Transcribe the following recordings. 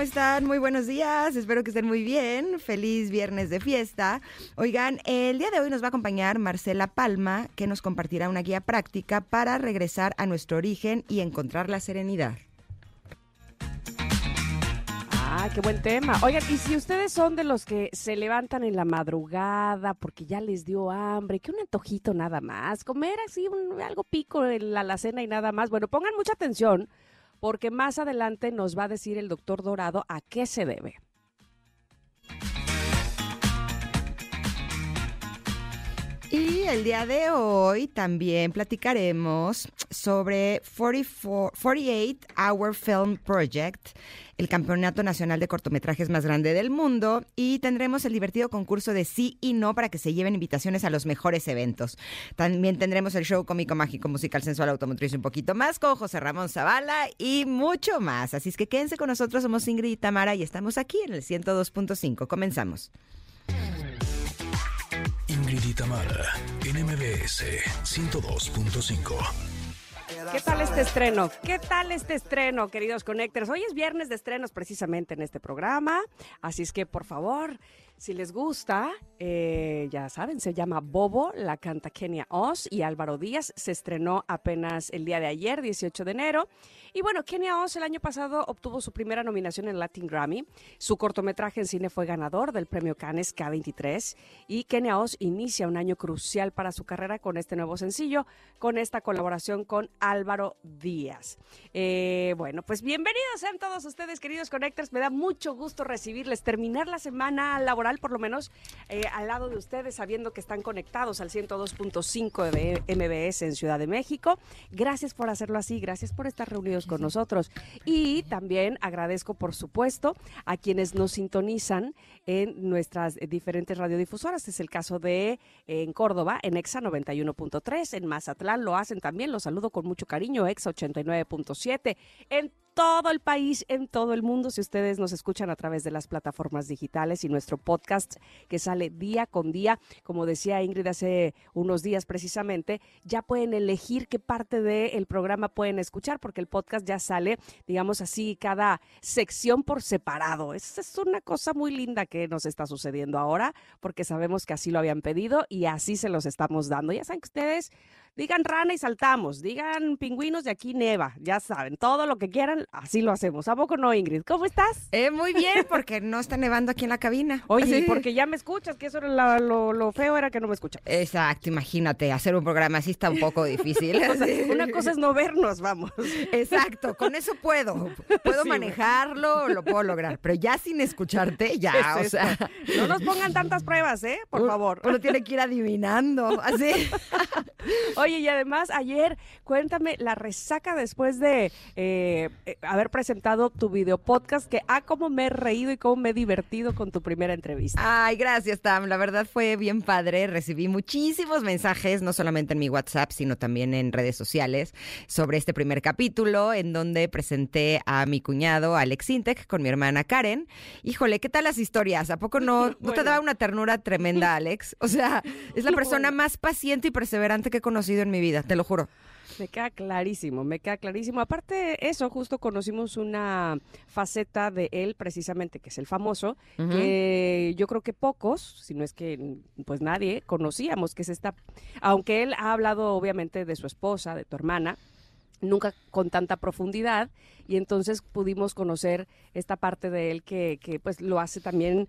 ¿Cómo están? Muy buenos días, espero que estén muy bien. Feliz viernes de fiesta. Oigan, el día de hoy nos va a acompañar Marcela Palma, que nos compartirá una guía práctica para regresar a nuestro origen y encontrar la serenidad. Ah, qué buen tema. Oigan, y si ustedes son de los que se levantan en la madrugada porque ya les dio hambre, que un antojito nada más, comer así un- algo pico en la alacena y nada más, bueno, pongan mucha atención porque más adelante nos va a decir el doctor Dorado a qué se debe. Y el día de hoy también platicaremos sobre 44 48 Hour Film Project, el campeonato nacional de cortometrajes más grande del mundo, y tendremos el divertido concurso de sí y no para que se lleven invitaciones a los mejores eventos. También tendremos el show cómico, mágico, musical, sensual, automotriz un poquito más con José Ramón Zavala y mucho más. Así es que quédense con nosotros, somos Ingrid y Tamara y estamos aquí en el 102.5. Comenzamos. Y Tamara en MBS 102.5. ¿Qué tal este estreno? ¿Qué tal este estreno, queridos Connectors? Hoy es viernes de estrenos precisamente en este programa, así es que por favor, si les gusta, eh, ya saben, se llama Bobo, la canta Kenia Oz y Álvaro Díaz, se estrenó apenas el día de ayer, 18 de enero. Y bueno, Kenia Oz el año pasado obtuvo su primera nominación en Latin Grammy. Su cortometraje en cine fue ganador del premio Cannes K23 y Kenia Oz inicia un año crucial para su carrera con este nuevo sencillo, con esta colaboración con Álvaro Díaz. Eh, bueno, pues bienvenidos sean todos ustedes, queridos Connectors. Me da mucho gusto recibirles, terminar la semana laboral, por lo menos eh, al lado de ustedes, sabiendo que están conectados al 102.5 de MBS en Ciudad de México. Gracias por hacerlo así, gracias por estar reunidos con nosotros. Y también agradezco, por supuesto, a quienes nos sintonizan en nuestras diferentes radiodifusoras. Es el caso de eh, en Córdoba, en EXA 91.3, en Mazatlán lo hacen también, los saludo con mucho cariño, EXA 89.7, en todo el país, en todo el mundo, si ustedes nos escuchan a través de las plataformas digitales y nuestro podcast que sale día con día, como decía Ingrid hace unos días precisamente, ya pueden elegir qué parte del programa pueden escuchar, porque el podcast ya sale, digamos así, cada sección por separado. Esa es una cosa muy linda que nos está sucediendo ahora, porque sabemos que así lo habían pedido y así se los estamos dando. Ya saben que ustedes digan rana y saltamos, digan pingüinos de aquí neva, ya saben, todo lo que quieran, así lo hacemos. ¿A poco no, Ingrid? ¿Cómo estás? Eh, muy bien, porque no está nevando aquí en la cabina. Oye, Sí. porque ya me escuchas, que eso era la- lo, lo feo era que no me escuchas. Exacto, imagínate, hacer un programa así está un poco difícil. O sea, una cosa es no vernos, vamos. Exacto, con eso puedo. Puedo Sí, manejarlo, lo puedo lograr, pero ya sin escucharte, ya, ¿Qué o sea? No nos pongan tantas pruebas, ¿eh? Por favor. Uno tiene que ir adivinando, así. Oye, y además, ayer, cuéntame la resaca después de eh, haber presentado tu video podcast, que ah, cómo me he reído y cómo me he divertido con tu primera entrevista. Ay, gracias, Tam. La verdad fue bien padre. Recibí muchísimos mensajes, no solamente en mi WhatsApp, sino también en redes sociales, sobre este primer capítulo, en donde presenté a mi cuñado Alex Intec con mi hermana Karen. Híjole, ¿qué tal las historias? ¿A poco no, no te daba una ternura tremenda, Alex? O sea, es la persona más paciente y perseverante que he conocido en mi vida, te lo juro. Me queda clarísimo, me queda clarísimo. Aparte eso, justo conocimos una faceta de él precisamente, que es el famoso, que yo creo que pocos, si no es que pues nadie, conocíamos, que es esta, aunque él ha hablado obviamente de su esposa, de tu hermana, nunca con tanta profundidad y entonces pudimos conocer esta parte de él que, que pues lo hace también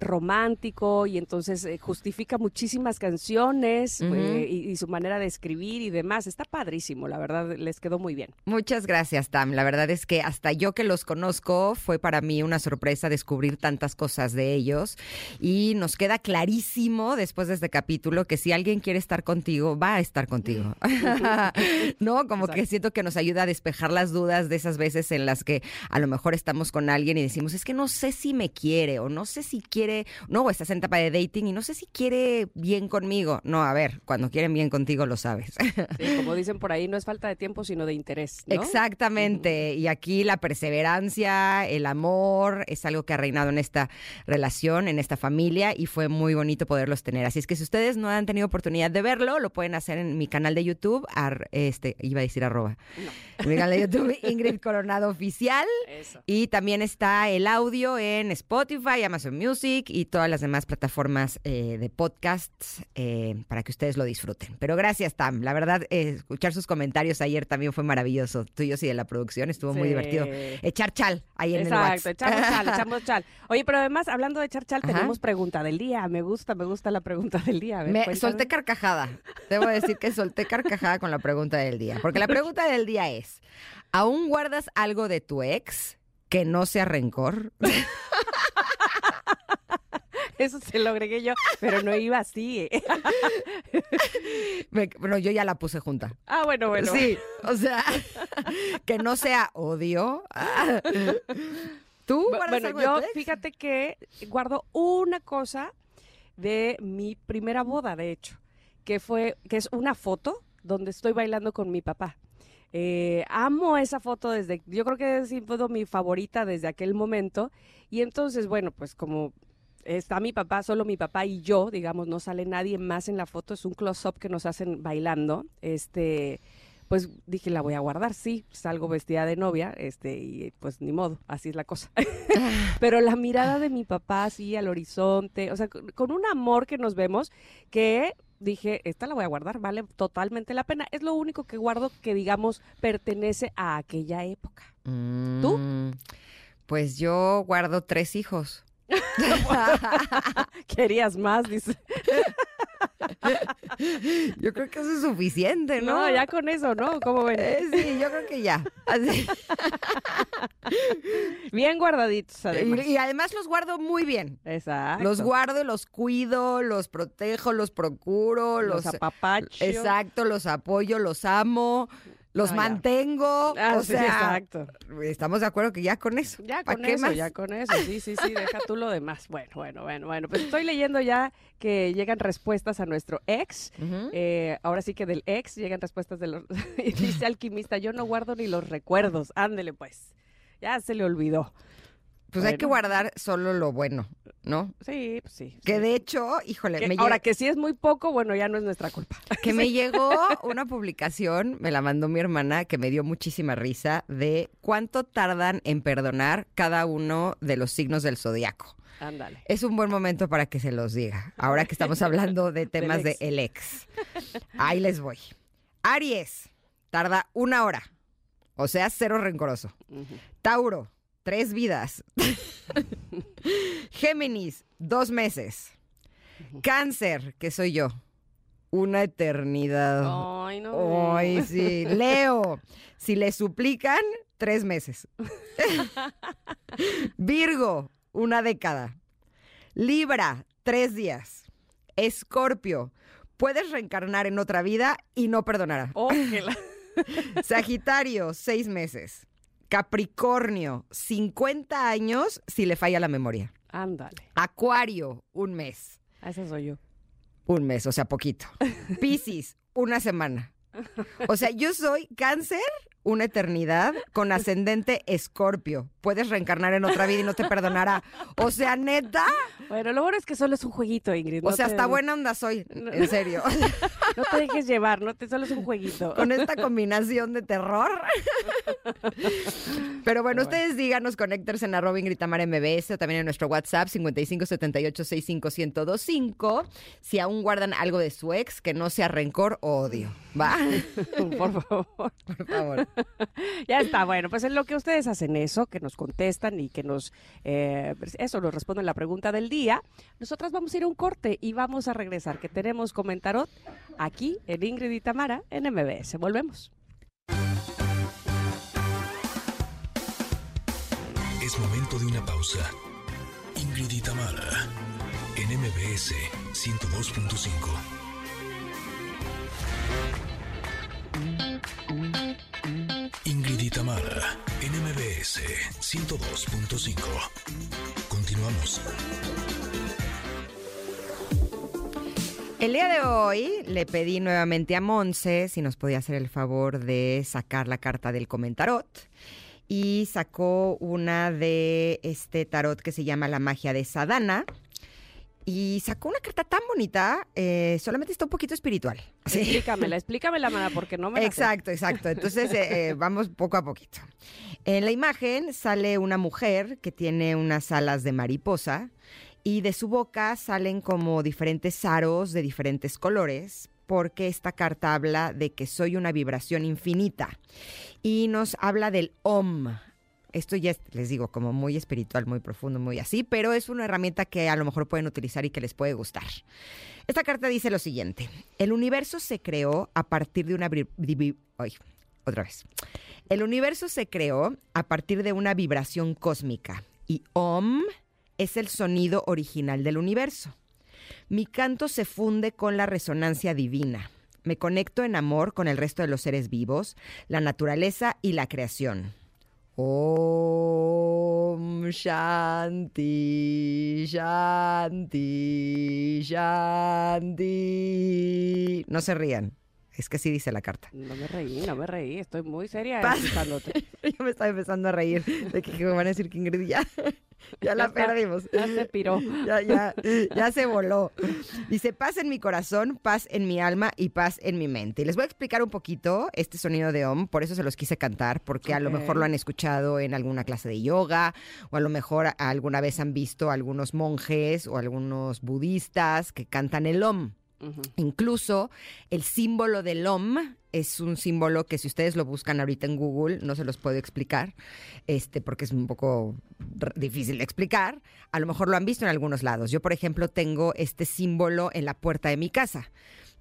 romántico y entonces eh, justifica muchísimas canciones eh, y, y su manera de escribir y demás. Está padrísimo, la verdad, les quedó muy bien. Muchas gracias, Tam. La verdad es que hasta yo que los conozco fue para mí una sorpresa descubrir tantas cosas de ellos y nos queda clarísimo después de este capítulo que si alguien quiere estar contigo, va a estar contigo. no, como que siento que nos ayuda a despejar las dudas de esas veces en las que a lo mejor estamos con alguien y decimos, es que no sé si me quiere o no sé si quiere, no, o estás en etapa de dating y no sé si quiere bien conmigo. No, a ver, cuando quieren bien contigo lo sabes. Sí, como dicen por ahí, no es falta de tiempo, sino de interés. ¿no? Exactamente. Y aquí la perseverancia, el amor, es algo que ha reinado en esta relación, en esta familia, y fue muy bonito poderlos tener. Así es que si ustedes no han tenido oportunidad de verlo, lo pueden hacer en mi canal de YouTube, ar- este, iba a decir arroba. En mi canal de YouTube, Ingrid Coronado Oficial. Eso. Y también está el audio en Spotify, Amazon Music y todas las demás plataformas eh, de podcasts eh, para que ustedes lo disfruten. Pero gracias, Tam. La verdad, eh, escuchar sus comentarios ayer también fue maravilloso. Tuyos y de la producción estuvo muy divertido. Echar chal ahí en Exacto, el echamos WhatsApp. chal, echamos chal. Oye, pero además, hablando de echar chal, Ajá. tenemos pregunta del día. Me gusta, me gusta la pregunta del día. Ver, Me solté carcajada. Debo decir que solté carcajada con la pregunta del día. Porque la pregunta del día es: ¿aún guardas algo de tu ex que no sea rencor? Eso se lo agregué yo, pero no iba así. ¿eh? Me- bueno, yo ya la puse junta. Ah, bueno, bueno. Sí, o sea, que no sea odio. ¿Tú guardas Bueno, algo de yo tu ex? fíjate que guardo una cosa de mi primera boda, de hecho, que fue, que es una foto donde estoy bailando con mi papá. Eh, amo esa foto desde, yo creo que es mi favorita desde aquel momento. Y entonces, bueno, pues como está mi papá, solo mi papá y yo, digamos, no sale nadie más en la foto, es un close-up que nos hacen bailando. Este, pues dije, la voy a guardar, sí, salgo vestida de novia, este, y pues ni modo, así es la cosa. Pero la mirada de mi papá así al horizonte, o sea, con, con un amor que nos vemos, que dije, esta la voy a guardar, vale totalmente la pena. Es lo único que guardo que, digamos, pertenece a aquella época. ¿Tú? Mm, Pues yo guardo tres hijos. Querías más, dice. Yo creo que eso es suficiente, ¿no? No, ya con eso, ¿no? ¿Cómo ven? Eh, sí, yo creo que ya. Así. Bien guardaditos, además. Y, y además los guardo muy bien. Exacto. Los guardo, los cuido, los protejo, los procuro, los los, apapachos. exacto, los apoyo, los amo, los No, ya. mantengo. Ah, o sí, sea, exacto. estamos de acuerdo que ya con eso. Ya ¿pa' con qué eso, más? ya con eso, sí, sí, sí, deja tú lo demás. Bueno, bueno, bueno, bueno, pues estoy leyendo ya que llegan respuestas a nuestro ex. Eh, ahora sí que del ex llegan respuestas de los... dice alquimista, yo no guardo ni los recuerdos. Ándele pues, ya se le olvidó. Pues hay que guardar solo lo bueno, ¿no? Sí, pues sí. Que sí. de hecho, híjole, Que- me, ahora que si es muy poco, bueno, ya no es nuestra culpa. que me llegó una publicación, me la mandó mi hermana, que me dio muchísima risa, de cuánto tardan en perdonar cada uno de los signos del zodiaco. Ándale. Es un buen momento para que se los diga, ahora que estamos hablando de temas de el ex. Ahí les voy. Aries, tarda una hora, o sea, cero rencoroso. Tauro, tres vidas. Géminis, dos meses. Cáncer, que soy yo, una eternidad. Ay, no. Ay, sí. Leo, si le suplican, tres meses. Virgo, una década. Libra, tres días. Escorpio, puedes reencarnar en otra vida y no perdonará. Oh, la- Sagitario, seis meses. Capricornio, 50 años si le falla la memoria. Ándale. Acuario, un mes. Esa soy yo. Un mes, o sea, poquito. Piscis, una semana. O sea, yo soy cáncer, una eternidad, con ascendente escorpio. Puedes reencarnar en otra vida y no te perdonará. O sea, neta. Bueno, lo bueno es que solo es un jueguito, Ingrid. O no sea, te- hasta buena onda soy, en serio. No te dejes llevar, no te, solo es un jueguito. con esta combinación de terror. Pero bueno, ustedes díganos, conéctense en arroba Ingrid Tamara MBS o también en nuestro WhatsApp 5578-65125 si aún guardan algo de su ex que no sea rencor o odio. ¿Va? Por favor. Por favor. Ya está, bueno, pues en lo que ustedes hacen eso, que nos nos contestan y que nos, eh, eso, nos responden la pregunta del día. Nosotras vamos a ir a un corte y vamos a regresar, que tenemos comentarot aquí en Ingrid y Tamara en MBS. Volvemos. Es momento de una pausa. Ingrid y Tamara en MBS 102.5. y Tamara en MBS 102.5. Continuamos. El día de hoy le pedí nuevamente a Monse si nos podía hacer el favor de sacar la carta del comentarot y sacó una de este tarot que se llama La magia de Sadana. Y sacó una carta tan bonita, eh, solamente está un poquito espiritual. Sí. Explícamela, explícamela, mana, porque no me la Exacto, exacto. Entonces, eh, eh, vamos poco a poquito. En la imagen sale una mujer que tiene unas alas de mariposa y de su boca salen como diferentes aros de diferentes colores, porque esta carta habla de que soy una vibración infinita y nos habla del OM. Esto ya es, les digo, como muy espiritual, muy profundo, muy así, pero es una herramienta que a lo mejor pueden utilizar y que les puede gustar. Esta carta dice lo siguiente: El universo se creó a partir de una. Otra vez. El universo se creó a partir de una vibración cósmica y OM es el sonido original del universo. Mi canto se funde con la resonancia divina. Me conecto en amor con el resto de los seres vivos, la naturaleza y la creación. Om Shanti, Shanti, Shanti. No se rían. Es que sí dice la carta. No me reí, no me reí. Estoy muy seria escuchándote. Yo me estaba empezando a reír de que, que me van a decir que Ingrid ya, ya la perdimos. Ya se piró. Ya, ya, ya se voló. Dice, paz en mi corazón, paz en mi alma y paz en mi mente. Y les voy a explicar un poquito este sonido de OM, por eso se los quise cantar, porque a lo mejor lo han escuchado en alguna clase de yoga, o a lo mejor alguna vez han visto algunos monjes o algunos budistas que cantan el OM. Incluso el símbolo del OM es un símbolo que si ustedes lo buscan ahorita en Google, no se los puedo explicar, este, porque es un poco difícil de explicar. A lo mejor lo han visto en algunos lados. Yo, por ejemplo, tengo este símbolo en la puerta de mi casa,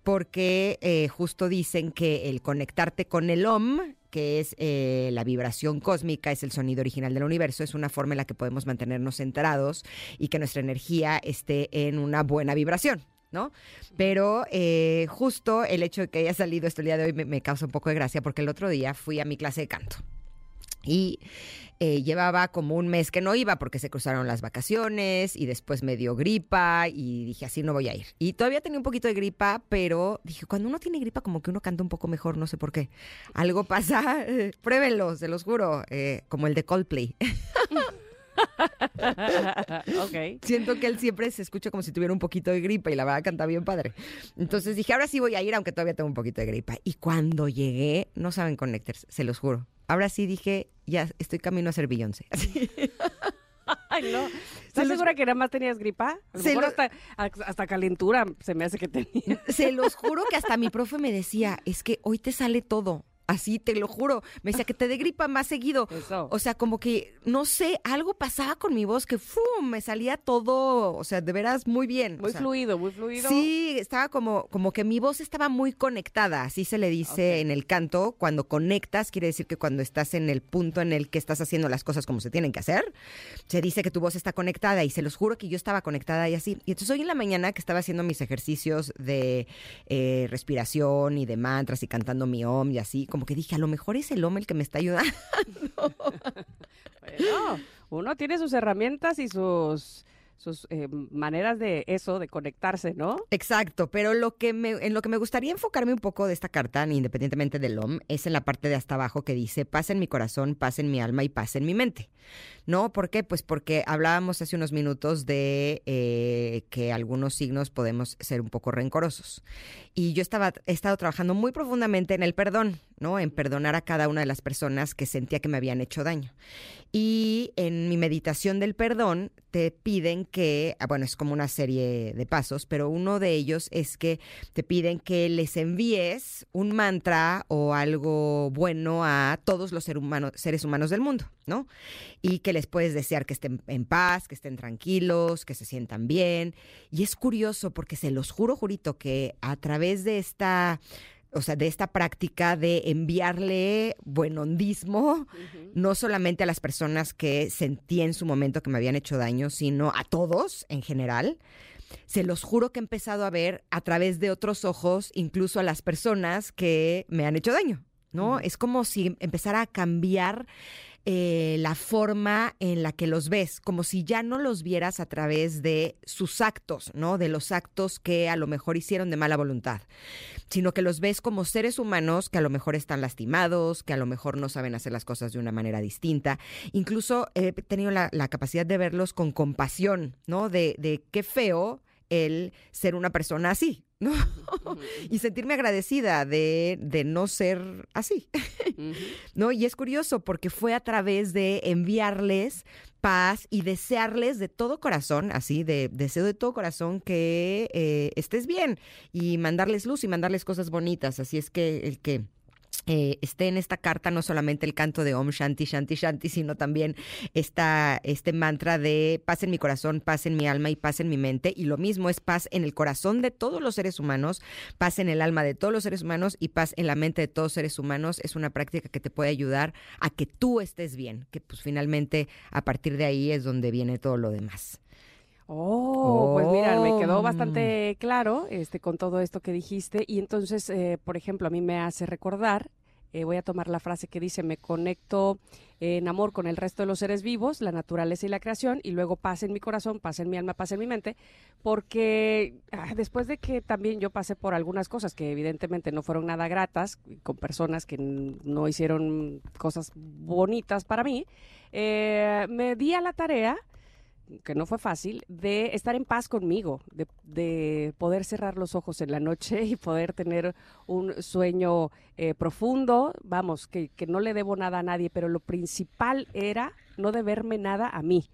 porque eh, justo dicen que el conectarte con el OM, que es eh, la vibración cósmica, es el sonido original del universo, es una forma en la que podemos mantenernos centrados y que nuestra energía esté en una buena vibración. ¿No? Pero eh, justo el hecho de que haya salido esto el día de hoy me, causa un poco de gracia porque el otro día fui a mi clase de canto. Y eh, llevaba como un mes que no iba porque se cruzaron las vacaciones y después me dio gripa y dije así no voy a ir. Y todavía tenía un poquito de gripa, pero dije cuando uno tiene gripa como que uno canta un poco mejor, no sé por qué. Algo pasa, pruébenlo, se los juro, eh, como el de Coldplay. ok. Siento que él siempre se escucha como si tuviera un poquito de gripa y la verdad canta bien padre. Entonces dije, ahora sí voy a ir, aunque todavía tengo un poquito de gripa. Y cuando llegué, no saben Connectors, se los juro. Ahora sí dije, ya estoy camino a ser Beyoncé. Así. Ay, no. Se ¿Estás los- segura que nada más tenías gripa? A lo Se mejor lo- hasta, hasta calentura se me hace que tenía. Se los juro que hasta mi profe me decía, es que hoy te sale todo. Así, te lo juro. Me decía que te dé gripa más seguido. Eso. O sea, como que, no sé, algo pasaba con mi voz que ¡fum! me salía todo, o sea, de veras muy bien. muy o sea, fluido, muy fluido. Sí, estaba como, como que mi voz estaba muy conectada, así se le dice en el canto. Cuando conectas, quiere decir que cuando estás en el punto en el que estás haciendo las cosas como se tienen que hacer, se dice que tu voz está conectada y se los juro que yo estaba conectada y así. Y entonces hoy en la mañana que estaba haciendo mis ejercicios de eh, respiración y de mantras y cantando mi om y así, como que dije, a lo mejor es el om el que me está ayudando. Bueno, uno tiene sus herramientas y sus, sus eh, maneras de eso, de conectarse, ¿no? Exacto, pero lo que me, en lo que me gustaría enfocarme un poco de esta carta, independientemente del OM, es en la parte de hasta abajo que dice paz en mi corazón, paz en mi alma y paz en mi mente. ¿No? ¿Por qué? Pues porque hablábamos hace unos minutos de eh, que algunos signos podemos ser un poco rencorosos. Y yo estaba, he estado trabajando muy profundamente en el perdón. ¿No? En perdonar a cada una de las personas que sentía que me habían hecho daño. Y en mi meditación del perdón te piden que, ah, bueno, es como una serie de pasos, pero uno de ellos es que te piden que les envíes un mantra o algo bueno a todos los seres humanos del mundo, ¿no? Y que les puedes desear que estén en paz, que estén tranquilos, que se sientan bien. Y es curioso porque se los juro, jurito, que a través de esta o sea, de esta práctica de enviarle buen hondismo, no solamente a las personas que sentí en su momento que me habían hecho daño, sino a todos en general. Se los juro que he empezado a ver a través de otros ojos, incluso a las personas que me han hecho daño, ¿no? Es como si empezara a cambiar eh, la forma en la que los ves, como si ya no los vieras a través de sus actos, ¿no? De los actos que a lo mejor hicieron de mala voluntad, sino que los ves como seres humanos que a lo mejor están lastimados, que a lo mejor no saben hacer las cosas de una manera distinta. Incluso he tenido la, capacidad de verlos con compasión, ¿no? De, de qué feo el ser una persona así, ¿no? y sentirme agradecida de, de no ser así, ¿no? Y es curioso porque fue a través de enviarles paz y desearles de todo corazón, así, de deseo de todo corazón que eh, estés bien y mandarles luz y mandarles cosas bonitas. Así es que el que eh, esté en esta carta no solamente el canto de Om Shanti Shanti Shanti, sino también esta, este mantra de paz en mi corazón, paz en mi alma y paz en mi mente. Y lo mismo es paz en el corazón de todos los seres humanos, paz en el alma de todos los seres humanos y paz en la mente de todos los seres humanos. Es una práctica que te puede ayudar a que tú estés bien, que pues finalmente a partir de ahí es donde viene todo lo demás. Oh, pues mira, me quedó oh. bastante claro este, con todo esto que dijiste. Y entonces, eh, por ejemplo, a mí me hace recordar, eh, voy a tomar la frase que dice, me conecto en amor con el resto de los seres vivos, la naturaleza y la creación, y luego paz en mi corazón, paz en mi alma, paz en mi mente, porque ah, después de que también yo pasé por algunas cosas que evidentemente no fueron nada gratas, con personas que no hicieron cosas bonitas para mí, eh, me di a la tarea que no fue fácil, de estar en paz conmigo, de, poder cerrar los ojos en la noche y poder tener un sueño eh, profundo, vamos, que, que no le debo nada a nadie, pero lo principal era no deberme nada a mí.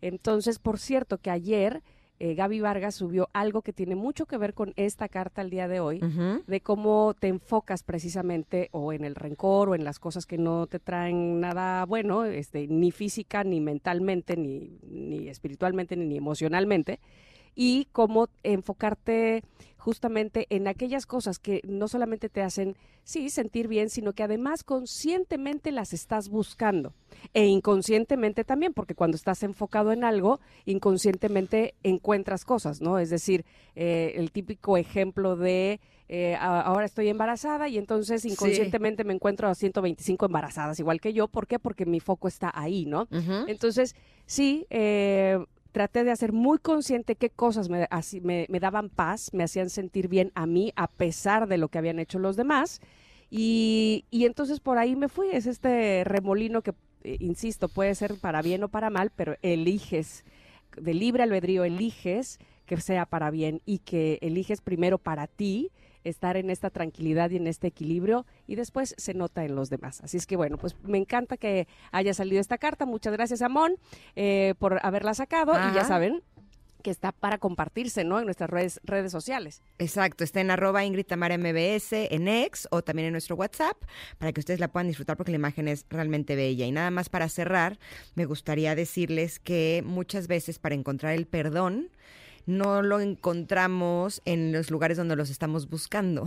Entonces, por cierto, que ayer eh, Gaby Vargas subió algo que tiene mucho que ver con esta carta al día de hoy, de cómo te enfocas precisamente o en el rencor o en las cosas que no te traen nada bueno, este, ni física, ni mentalmente, ni, ni espiritualmente, ni emocionalmente y cómo enfocarte justamente en aquellas cosas que no solamente te hacen, sí, sentir bien, sino que además conscientemente las estás buscando e inconscientemente también, porque cuando estás enfocado en algo, inconscientemente encuentras cosas, ¿no? Es decir, eh, el típico ejemplo de... Eh, ahora estoy embarazada y entonces inconscientemente me encuentro a 125 embarazadas, igual que yo. ¿Por qué? Porque mi foco está ahí, ¿no? Entonces, sí, eh, traté de hacer muy consciente qué cosas me, me, daban paz, me hacían sentir bien a mí, a pesar de lo que habían hecho los demás. Y, y entonces por ahí me fui. Es este remolino que, eh, insisto, puede ser para bien o para mal, pero eliges, de libre albedrío, eliges que sea para bien y que eliges primero para ti estar en esta tranquilidad y en este equilibrio y después se nota en los demás. Así es que bueno, pues me encanta que haya salido esta carta. Muchas gracias, Amón, eh, por haberla sacado y ya saben que está para compartirse, ¿no? En nuestras redes, redes sociales. Exacto, está en arroba Ingrid Tamara MBS, en X o también en nuestro WhatsApp, para que ustedes la puedan disfrutar porque la imagen es realmente bella. Y nada más para cerrar, me gustaría decirles que muchas veces para encontrar el perdón, no lo encontramos en los lugares donde los estamos buscando.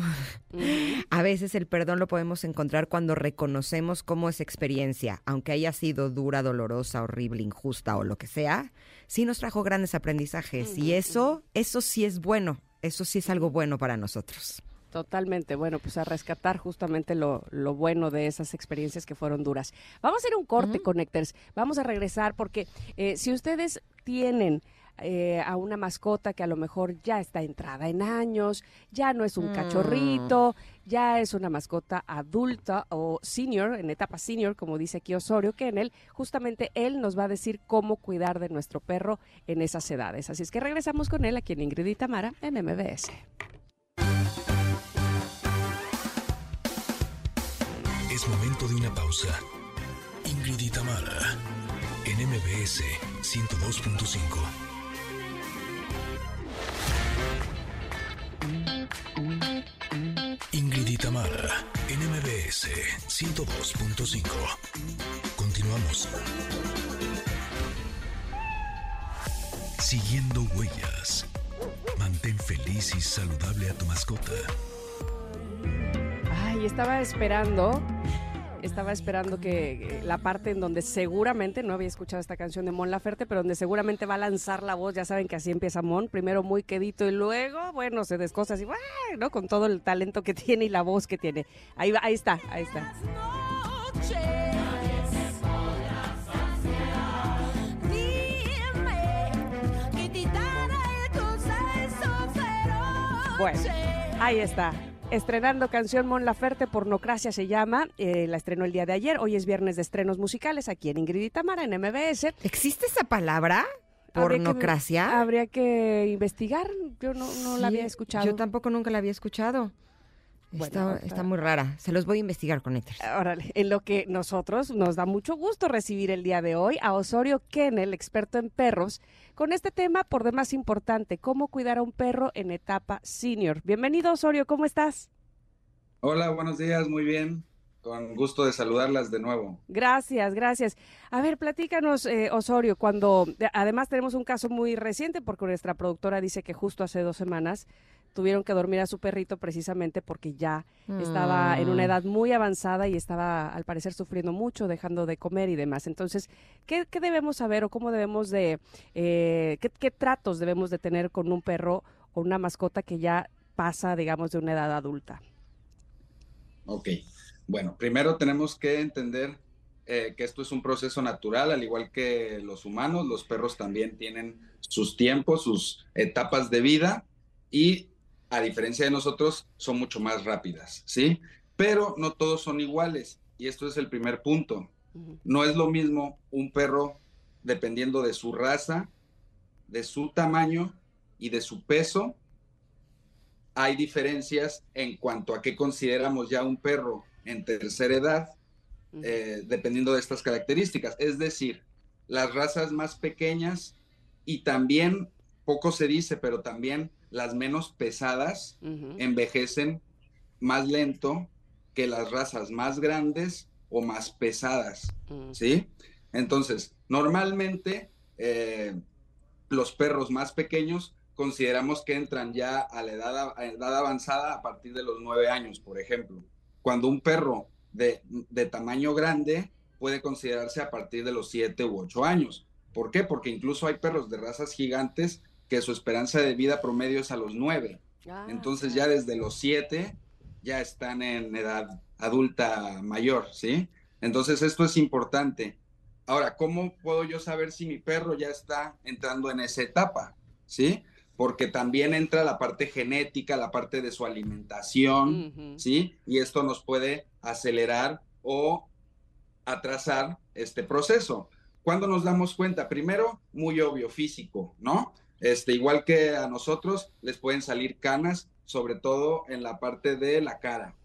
A veces el perdón lo podemos encontrar cuando reconocemos cómo es experiencia, aunque haya sido dura, dolorosa, horrible, injusta o lo que sea, sí nos trajo grandes aprendizajes y eso, eso sí es bueno, eso sí es algo bueno para nosotros. Totalmente, bueno, pues a rescatar justamente lo, bueno de esas experiencias que fueron duras. Vamos a hacer un corte, Connectors. Vamos a regresar porque eh, si ustedes tienen eh, a una mascota que a lo mejor ya está entrada en años, ya no es un cachorrito, mm. ya es una mascota adulta o senior, en etapa senior, como dice aquí Osorio Kennel, justamente él nos va a decir cómo cuidar de nuestro perro en esas edades. Así es que regresamos con él aquí en Ingrid y Tamara en MBS. momento de una pausa. Ingrid y Tamara, en MBS 102.5. Ingrid y Tamara, en MBS 102.5. Continuamos. Siguiendo huellas. Mantén feliz y saludable a tu mascota. Ay, estaba esperando, estaba esperando que la parte en donde seguramente, no había escuchado esta canción de Mon Laferte, pero donde seguramente va a lanzar la voz, ya saben que así empieza Mon, primero muy quedito y luego, bueno, se descosa así, ¿no? Con todo el talento que tiene y la voz que tiene. Ahí, va, ahí está, ahí está. Bueno, ahí está. Estrenando canción Mon Laferte, Pornocracia se llama. Eh, la estrenó el día de ayer. Hoy es viernes de estrenos musicales aquí en Ingrid y Tamara en MBS. ¿Existe esa palabra? ¿Pornocracia? Habría que, investigar. Yo no, no la había escuchado. Yo tampoco nunca la había escuchado está, muy rara. Se los voy a investigar con. Órale, en lo que nosotros nos da mucho gusto recibir el día de hoy a Osorio Kennel, experto en perros, con este tema por demás importante, cómo cuidar a un perro en etapa senior. Bienvenido Osorio, ¿cómo estás? Hola, buenos días, muy bien. Con gusto de saludarlas de nuevo. Gracias, gracias. A ver, platícanos, eh, Osorio, cuando además tenemos un caso muy reciente porque nuestra productora dice que justo hace dos semanas tuvieron que dormir a su perrito precisamente porque ya estaba en una mm. edad muy avanzada y estaba al parecer sufriendo mucho, dejando de comer y demás. Entonces, ¿qué, debemos saber o cómo debemos de, eh, qué, tratos debemos de tener con un perro o una mascota que ya pasa, digamos, de una edad adulta? Ok, bueno, primero tenemos que entender eh, que esto es un proceso natural, al igual que los humanos, los perros también tienen sus tiempos, sus etapas de vida y a diferencia de nosotros, son mucho más rápidas, ¿sí? Pero no todos son iguales y esto es el primer punto. No es lo mismo un perro dependiendo de su raza, de su tamaño y de su peso. Hay diferencias en cuanto a qué consideramos ya un perro en tercera edad, eh, dependiendo de estas características. Es decir, las razas más pequeñas y también, poco se dice, pero también las menos pesadas envejecen más lento que las razas más grandes o más pesadas, mm. ¿sí? Entonces, normalmente eh, los perros más pequeños consideramos que entran ya a la edad, edad, avanzada a partir de los nueve años, por ejemplo. Cuando un perro de, de tamaño grande puede considerarse a partir de los siete u ocho años. ¿Por qué? Porque incluso hay perros de razas gigantes que su esperanza de vida promedio es a los nueve. Ah, Entonces ya desde los siete ya están en edad adulta mayor, ¿sí? Entonces esto es importante. Ahora, ¿cómo puedo yo saber si mi perro ya está entrando en esa etapa? ¿Sí? Porque también entra la parte genética, la parte de su alimentación, ¿sí? Y esto nos puede acelerar o atrasar este proceso. ¿Cuándo nos damos cuenta? Primero, muy obvio, físico, ¿no? Este, igual que a nosotros, les pueden salir canas, sobre todo en la parte de la cara.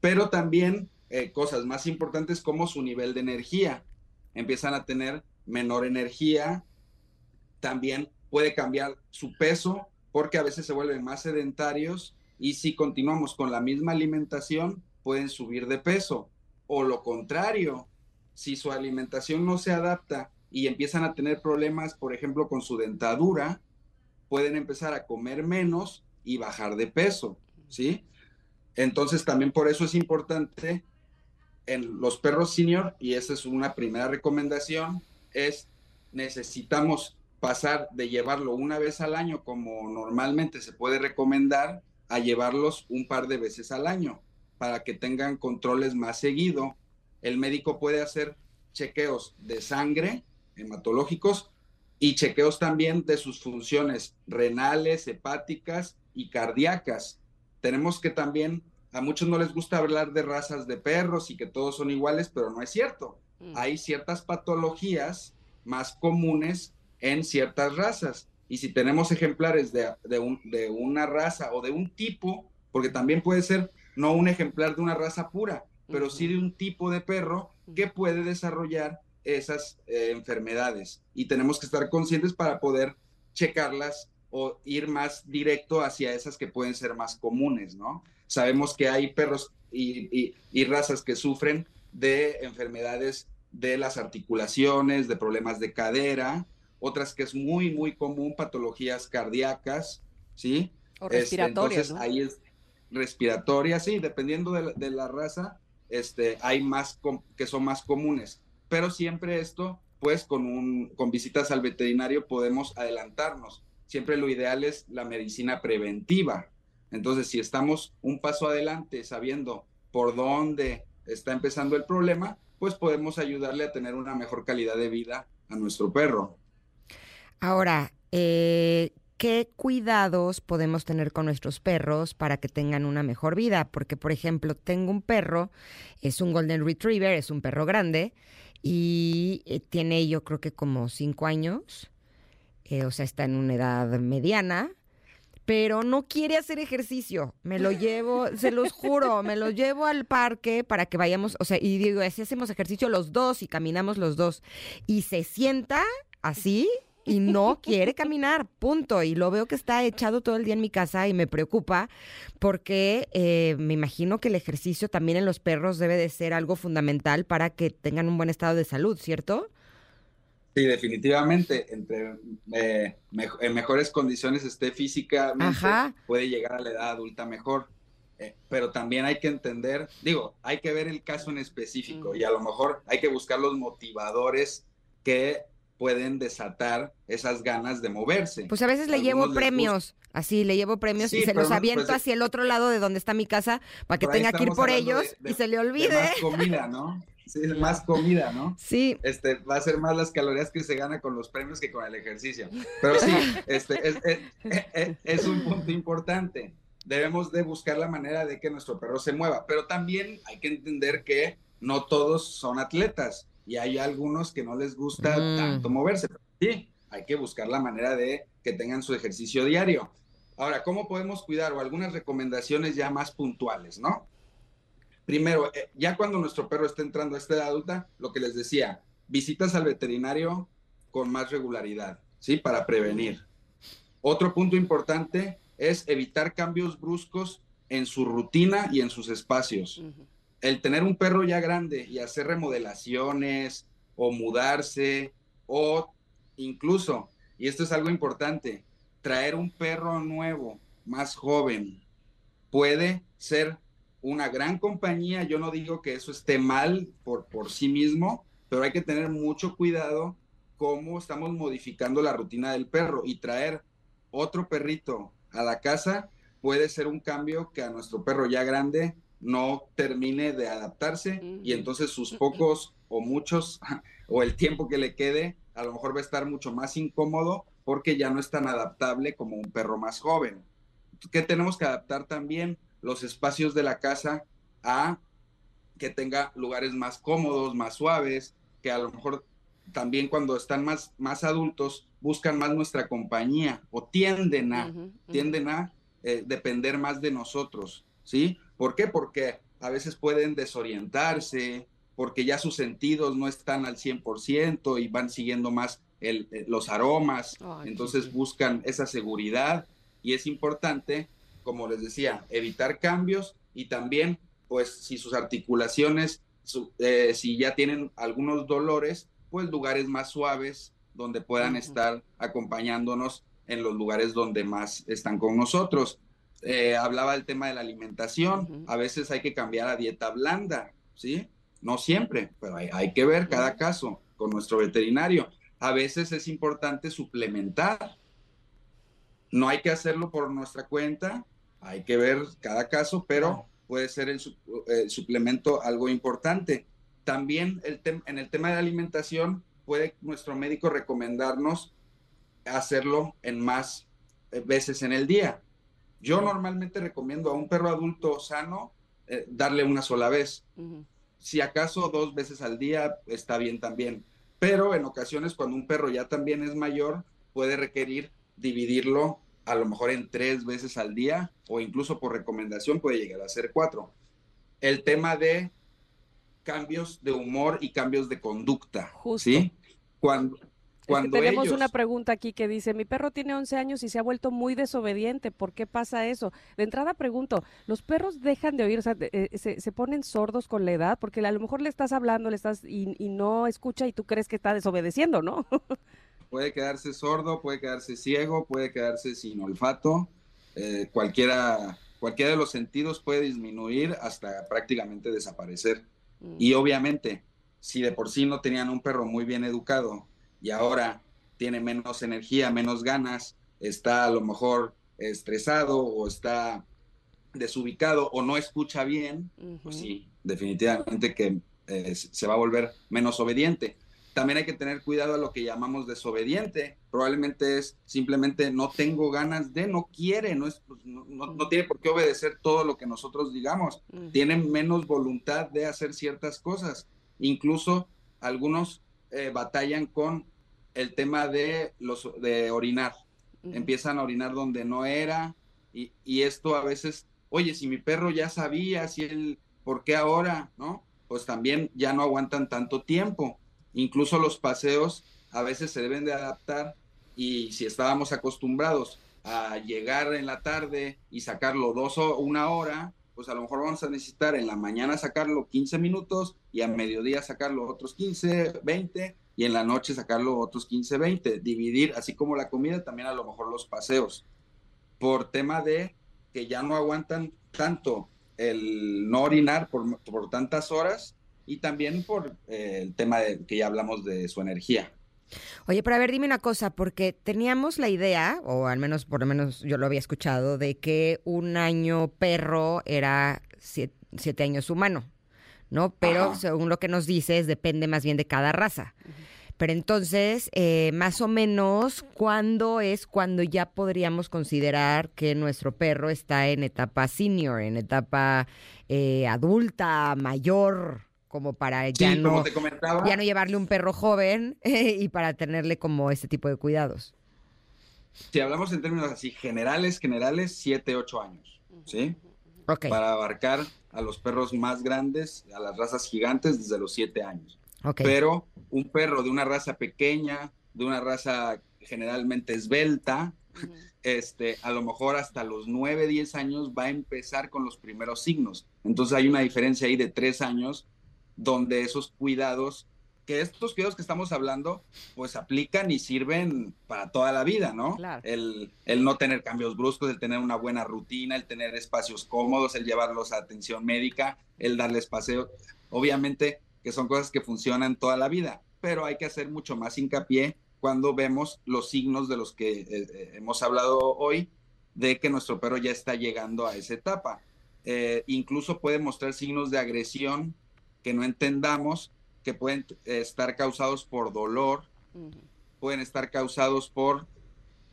Pero también eh, cosas más importantes como su nivel de energía. Empiezan a tener menor energía. También puede cambiar su peso porque a veces se vuelven más sedentarios y si continuamos con la misma alimentación pueden subir de peso. O lo contrario, si su alimentación no se adapta y empiezan a tener problemas, por ejemplo, con su dentadura, pueden empezar a comer menos y bajar de peso, ¿sí? Entonces también por eso es importante en los perros senior, y esa es una primera recomendación, es necesitamos pasar de llevarlo una vez al año como normalmente se puede recomendar a llevarlos un par de veces al año para que tengan controles más seguido. El médico puede hacer chequeos de sangre, hematológicos y chequeos también de sus funciones renales, hepáticas y cardíacas. Tenemos que también, a muchos no les gusta hablar de razas de perros y que todos son iguales, pero no es cierto. Mm. Hay ciertas patologías más comunes en ciertas razas. Y si tenemos ejemplares de, de una raza o de un tipo, porque también puede ser no un ejemplar de una raza pura, pero sí de un tipo de perro que puede desarrollar esas eh, enfermedades. Y tenemos que estar conscientes para poder checarlas o ir más directo hacia esas que pueden ser más comunes, ¿no? Sabemos que hay perros y, y razas que sufren de enfermedades de las articulaciones, de problemas de cadera, otras que es muy, muy común, patologías cardíacas, ¿sí? O este, respiratorias. entonces ahí es respiratoria, sí, dependiendo de la, raza, este, hay más que son más comunes. Pero siempre esto, pues con, un, con visitas al veterinario podemos adelantarnos. Siempre lo ideal es la medicina preventiva. Entonces, si estamos un paso adelante sabiendo por dónde está empezando el problema, pues podemos ayudarle a tener una mejor calidad de vida a nuestro perro. Ahora, eh, ¿qué cuidados podemos tener con nuestros perros para que tengan una mejor vida? Porque, por ejemplo, tengo un perro, es un Golden Retriever, es un perro grande y eh, tiene yo creo que como cinco años, eh, o sea, está en una edad mediana pero no quiere hacer ejercicio. Me lo llevo, se los juro, me lo llevo al parque para que vayamos, o sea, y digo, así hacemos ejercicio los dos y caminamos los dos. Y se sienta así y no quiere caminar, punto. Y lo veo que está echado todo el día en mi casa y me preocupa porque eh, me imagino que el ejercicio también en los perros debe de ser algo fundamental para que tengan un buen estado de salud, ¿cierto? Sí, definitivamente, entre eh, en mejores condiciones esté físicamente, puede llegar a la edad adulta mejor. Eh, pero también hay que entender, digo, hay que ver el caso en específico y a lo mejor hay que buscar los motivadores que pueden desatar esas ganas de moverse. Pues a veces le llevo premios, así le llevo premios y se los aviento pues, hacia el otro lado de donde está mi casa para que tenga que ir por ellos y se le olvide. más comida, ¿no? Sí, es más comida, ¿no? Sí. Este, va a ser más las calorías que se gana con los premios que con el ejercicio. Pero sí, este, es, es, un punto importante. Debemos de buscar la manera de que nuestro perro se mueva, pero también hay que entender que no todos son atletas y hay algunos que no les gusta mm. tanto moverse. Sí, hay que buscar la manera de que tengan su ejercicio diario. Ahora, ¿cómo podemos cuidar? O algunas recomendaciones ya más puntuales, ¿no? Primero, eh, ya cuando nuestro perro está entrando a esta edad adulta, lo que les decía, visitas al veterinario con más regularidad, ¿sí? Para prevenir. Otro punto importante es evitar cambios bruscos en su rutina y en sus espacios. El tener un perro ya grande y hacer remodelaciones o mudarse o incluso, y esto es algo importante, traer un perro nuevo, más joven, puede ser una gran compañía, yo no digo que eso esté mal por, por sí mismo, pero hay que tener mucho cuidado cómo estamos modificando la rutina del perro y traer otro perrito a la casa puede ser un cambio que a nuestro perro ya grande no termine de adaptarse y entonces sus pocos o muchos o el tiempo que le quede a lo mejor va a estar mucho más incómodo porque ya no es tan adaptable como un perro más joven. ¿Qué tenemos que adaptar también? los espacios de la casa a que tenga lugares más cómodos, más suaves, que a lo mejor también cuando están más, más adultos buscan más nuestra compañía o tienden a, tienden a eh, depender más de nosotros, ¿sí? ¿Por qué? Porque a veces pueden desorientarse, porque ya sus sentidos no están al 100% y van siguiendo más el, eh, los aromas, entonces buscan esa seguridad y es importante como les decía, evitar cambios y también, pues, si sus articulaciones, eh, si ya tienen algunos dolores, pues lugares más suaves donde puedan estar acompañándonos en los lugares donde más están con nosotros. Eh, hablaba del tema de la alimentación, a veces hay que cambiar a dieta blanda, ¿sí? No siempre, pero hay, hay que ver cada caso con nuestro veterinario. A veces es importante suplementar, no hay que hacerlo por nuestra cuenta, hay que ver cada caso, pero puede ser el, suplemento algo importante. También el en el tema de alimentación, puede nuestro médico recomendarnos hacerlo en más eh, veces en el día. Yo normalmente recomiendo a un perro adulto sano eh, darle una sola vez. Si acaso dos veces al día está bien también. Pero en ocasiones cuando un perro ya también es mayor, puede requerir dividirlo a lo mejor en tres veces al día o incluso por recomendación puede llegar a ser cuatro. El tema de cambios de humor y cambios de conducta. ¿Sí? Cuando, cuando tenemos una pregunta aquí que dice, mi perro tiene 11 años y se ha vuelto muy desobediente, ¿por qué pasa eso? De entrada pregunto, ¿los perros dejan de oír, o sea, eh, se, ponen sordos con la edad? Porque a lo mejor le estás hablando le estás y, no escucha y tú crees que está desobedeciendo, ¿no? puede quedarse sordo, puede quedarse ciego, puede quedarse sin olfato, eh, cualquiera, cualquiera de los sentidos puede disminuir hasta prácticamente desaparecer. Mm. Y obviamente, si de por sí no tenían un perro muy bien educado y ahora tiene menos energía, menos ganas, está a lo mejor estresado o está desubicado o no escucha bien, pues sí, definitivamente que eh, se va a volver menos obediente. También hay que tener cuidado a lo que llamamos desobediente. Probablemente es simplemente no tengo ganas de, no quiere, no, es, pues, no, no, tiene por qué obedecer todo lo que nosotros digamos. Tiene menos voluntad de hacer ciertas cosas. Incluso algunos eh, batallan con el tema de, los, de orinar. Empiezan a orinar donde no era y, y, esto a veces, oye, si mi perro ya sabía, si él, ¿por qué ahora? ¿No? Pues también ya no aguantan tanto tiempo. Incluso los paseos a veces se deben de adaptar y si estábamos acostumbrados a llegar en la tarde y sacarlo dos o una hora, pues a lo mejor vamos a necesitar en la mañana sacarlo 15 minutos y a mediodía sacarlo otros 15, 20 y en la noche sacarlo otros 15, 20. Dividir, así como la comida, también a lo mejor los paseos. Por tema de que ya no aguantan tanto el no orinar por, por tantas horas y también por eh, el tema de que ya hablamos de su energía. Oye, pero a ver, dime una cosa, porque teníamos la idea, o al menos por lo menos yo lo había escuchado, de que un año perro era siete, años humano, ¿no? Pero según lo que nos dices, depende más bien de cada raza. Pero entonces, eh, más o menos, ¿cuándo es cuando ya podríamos considerar que nuestro perro está en etapa senior, en etapa eh, adulta, mayor? Como para ya, no, ya no llevarle un perro joven y para tenerle como este tipo de cuidados. Si hablamos en términos así generales, generales, 7, 8 años, ¿sí? Okay. Para abarcar a los perros más grandes, a las razas gigantes desde los 7 años. Pero un perro de una raza pequeña, de una raza generalmente esbelta, este, a lo mejor hasta los 9, 10 años va a empezar con los primeros signos. Entonces hay una diferencia ahí de 3 años donde esos cuidados, que estos cuidados que estamos hablando, pues aplican y sirven para toda la vida, ¿no? El, el no tener cambios bruscos, el tener una buena rutina, el tener espacios cómodos, el llevarlos a atención médica, el darles paseo. Obviamente que son cosas que funcionan toda la vida, pero hay que hacer mucho más hincapié cuando vemos los signos de los que eh, eh, hemos hablado hoy, de que nuestro perro ya está llegando a esa etapa. Eh, incluso puede mostrar signos de agresión que no entendamos, que pueden estar causados por dolor, pueden estar causados por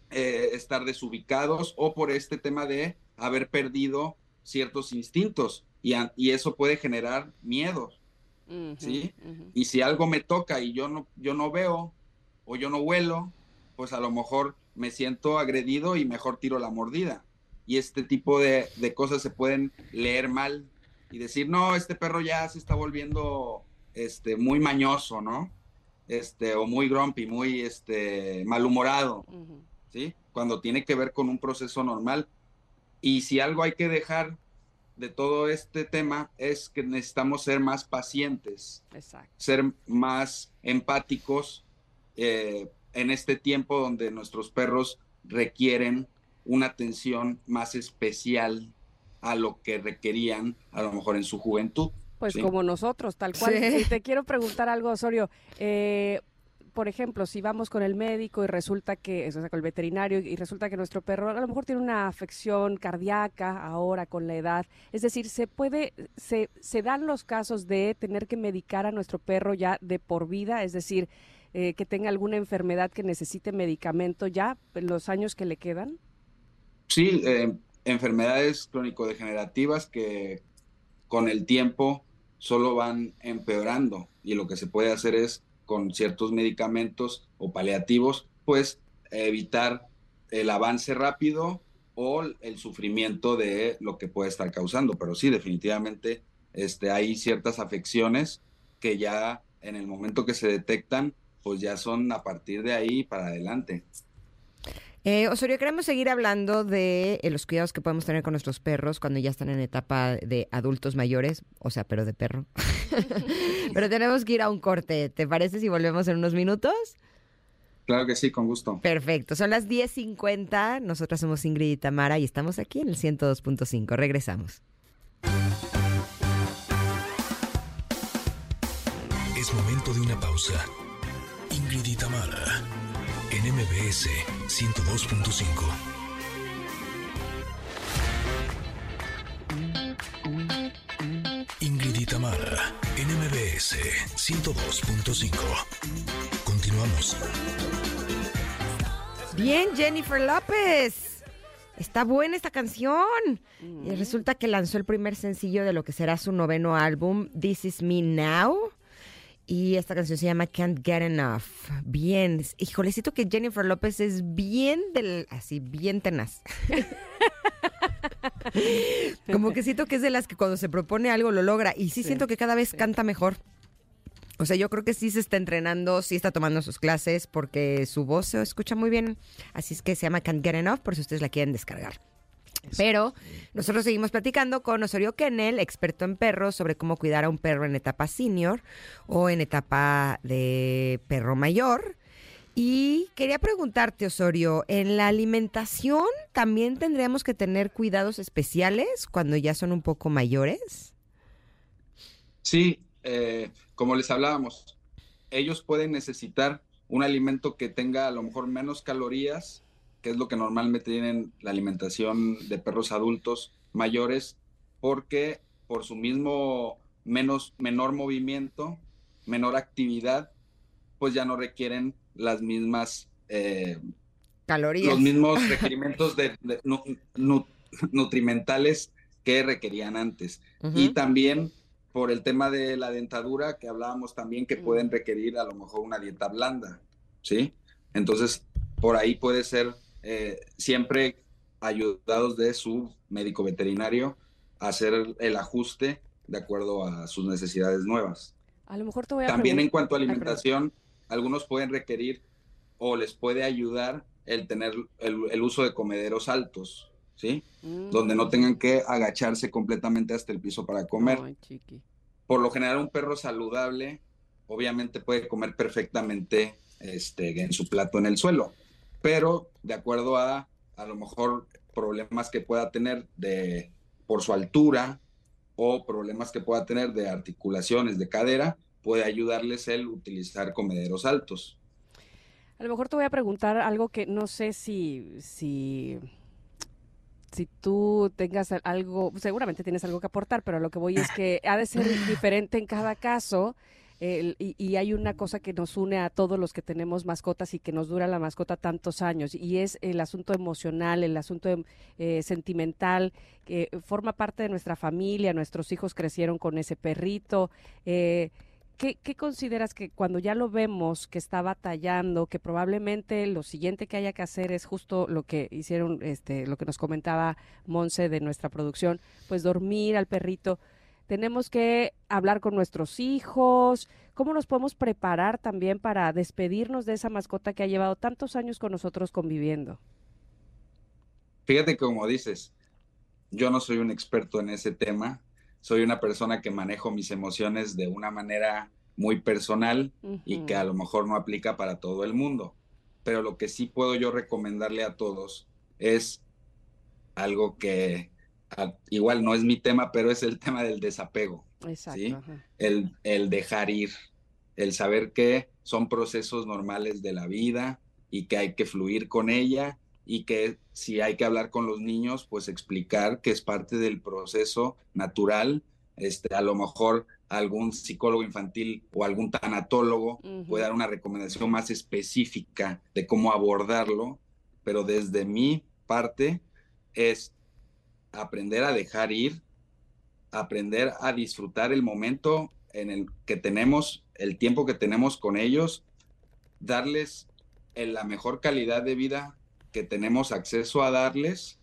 eh, estar desubicados o por este tema de haber perdido ciertos instintos y, y eso puede generar miedo. ¿sí? Y si algo me toca y yo no, yo no veo o yo no huelo, pues a lo mejor me siento agredido y mejor tiro la mordida. Y este tipo de, de cosas se pueden leer mal y decir, no, este perro ya se está volviendo este, muy mañoso, ¿no? Este, o muy grumpy, muy este, malhumorado, ¿sí? Cuando tiene que ver con un proceso normal. Y si algo hay que dejar de todo este tema es que necesitamos ser más pacientes, ser más empáticos eh, en este tiempo donde nuestros perros requieren una atención más especial a lo que requerían a lo mejor en su juventud. Pues como nosotros, tal cual. Y te quiero preguntar algo, Osorio. Eh, por ejemplo, si vamos con el médico y resulta que, o sea, con el veterinario y resulta que nuestro perro a lo mejor tiene una afección cardíaca ahora con la edad, es decir, se puede, se, se dan los casos de tener que medicar a nuestro perro ya de por vida, es decir, eh, que tenga alguna enfermedad que necesite medicamento ya en los años que le quedan. Sí, eh, enfermedades crónico-degenerativas que con el tiempo solo van empeorando y lo que se puede hacer es con ciertos medicamentos o paliativos, pues evitar el avance rápido o el sufrimiento de lo que puede estar causando. Pero sí, definitivamente este, hay ciertas afecciones que ya en el momento que se detectan, pues ya son a partir de ahí para adelante. Eh, Osorio, queremos seguir hablando de eh, los cuidados que podemos tener con nuestros perros cuando ya están en etapa de adultos mayores, o sea, pero de perro. pero tenemos que ir a un corte. ¿Te parece si volvemos en unos minutos? Claro que sí, con gusto. Perfecto. Son las 10.50. Nosotras somos Ingrid y Tamara y estamos aquí en el 102.5. Regresamos. Es momento de una pausa. Ingrid y Tamara en MBS 102.5. Ingrid y Tamara en MBS 102.5. Continuamos. Bien, Jennifer López. Está buena esta canción. Y resulta que lanzó el primer sencillo de lo que será su noveno álbum, This Is Me Now. Y esta canción se llama Can't Get Enough. Bien. Híjole, siento que Jennifer López es bien del. así, bien tenaz. Como que siento que es de las que cuando se propone algo lo logra. Y sí, siento que cada vez canta mejor. O sea, yo creo que sí se está entrenando, sí está tomando sus clases porque su voz se escucha muy bien. Así es que se llama Can't Get Enough por si ustedes la quieren descargar. Pero nosotros seguimos platicando con Osorio Kennel, experto en perros, sobre cómo cuidar a un perro en etapa senior o en etapa de perro mayor. Y quería preguntarte, Osorio, ¿en la alimentación también tendríamos que tener cuidados especiales cuando ya son un poco mayores? Sí, eh, como les hablábamos, ellos pueden necesitar un alimento que tenga a lo mejor menos calorías, que es lo que normalmente tienen la alimentación de perros adultos mayores, porque por su mismo menos, menor movimiento, menor actividad, pues ya no requieren las mismas eh, calorías. Los mismos requerimientos de, nutrimentales que requerían antes. Y también por el tema de la dentadura que hablábamos también que pueden requerir a lo mejor una dieta blanda, ¿sí? Entonces, por ahí puede ser eh, siempre ayudados de su médico veterinario a hacer el ajuste de acuerdo a sus necesidades nuevas. A lo mejor te voy a También en cuanto a alimentación, algunos pueden requerir o les puede ayudar el tener el, uso de comederos altos, ¿sí? Donde no mm. tengan que agacharse completamente hasta el piso para comer. Por lo general, un perro saludable obviamente puede comer perfectamente este, en su plato en el suelo, pero de acuerdo a a lo mejor problemas que pueda tener de, por su altura o problemas que pueda tener de articulaciones, de cadera, puede ayudarles el utilizar comederos altos. A lo mejor te voy a preguntar algo que no sé si, si, si tú tengas algo, seguramente tienes algo que aportar, pero lo que voy es que ha de ser diferente en cada caso. Y, hay una cosa que nos une a todos los que tenemos mascotas y que nos dura la mascota tantos años, y es el asunto emocional, el asunto eh, sentimental, que forma parte de nuestra familia, nuestros hijos crecieron con ese perrito. Eh, ¿Qué, consideras que cuando ya lo vemos que está batallando, que probablemente lo siguiente que haya que hacer es justo lo que hicieron, este, lo que nos comentaba Monse de nuestra producción, pues dormir al perrito? Tenemos que hablar con nuestros hijos. ¿Cómo nos podemos preparar también para despedirnos de esa mascota que ha llevado tantos años con nosotros conviviendo? Fíjate como dices, yo no soy un experto en ese tema, soy una persona que manejo mis emociones de una manera muy personal y que a lo mejor no aplica para todo el mundo. Pero lo que sí puedo yo recomendarle a todos es algo que igual no es mi tema, pero es el tema del desapego. Exacto. El, el dejar ir, el saber que son procesos normales de la vida y que hay que fluir con ella y que si hay que hablar con los niños, pues explicar que es parte del proceso natural. Este, a lo mejor algún psicólogo infantil o algún tanatólogo puede dar una recomendación más específica de cómo abordarlo, pero desde mi parte es aprender a dejar ir, aprender a disfrutar el momento en el que tenemos, el tiempo que tenemos con ellos, darles la mejor calidad de vida que tenemos acceso a darles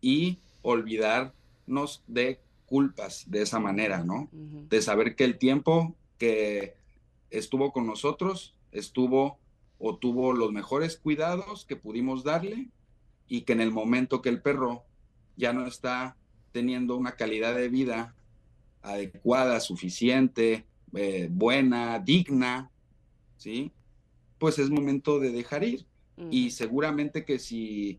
y olvidarnos de culpas de esa manera, ¿no? De saber que el tiempo que estuvo con nosotros, estuvo o tuvo los mejores cuidados que pudimos darle y que en el momento que el perro ya no está teniendo una calidad de vida adecuada, suficiente, eh, buena, digna, ¿sí? Pues es momento de dejar ir. Y seguramente que si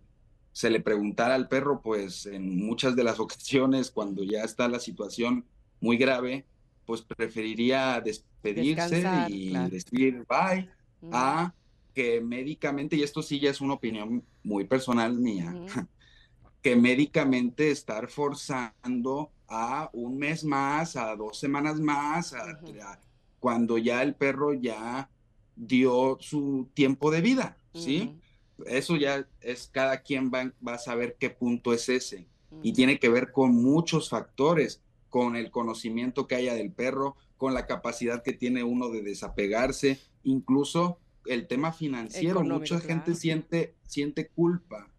se le preguntara al perro, pues en muchas de las ocasiones, cuando ya está la situación muy grave, pues preferiría despedirse y decir bye a que médicamente, y esto sí ya es una opinión muy personal mía, que médicamente estar forzando a un mes más, a dos semanas más, cuando ya el perro ya dio su tiempo de vida, ¿sí? Eso ya es cada quien va, va, a saber qué punto es ese. Y tiene que ver con muchos factores, con el conocimiento que haya del perro, con la capacidad que tiene uno de desapegarse, incluso el tema financiero. Mucha gente siente, siente culpa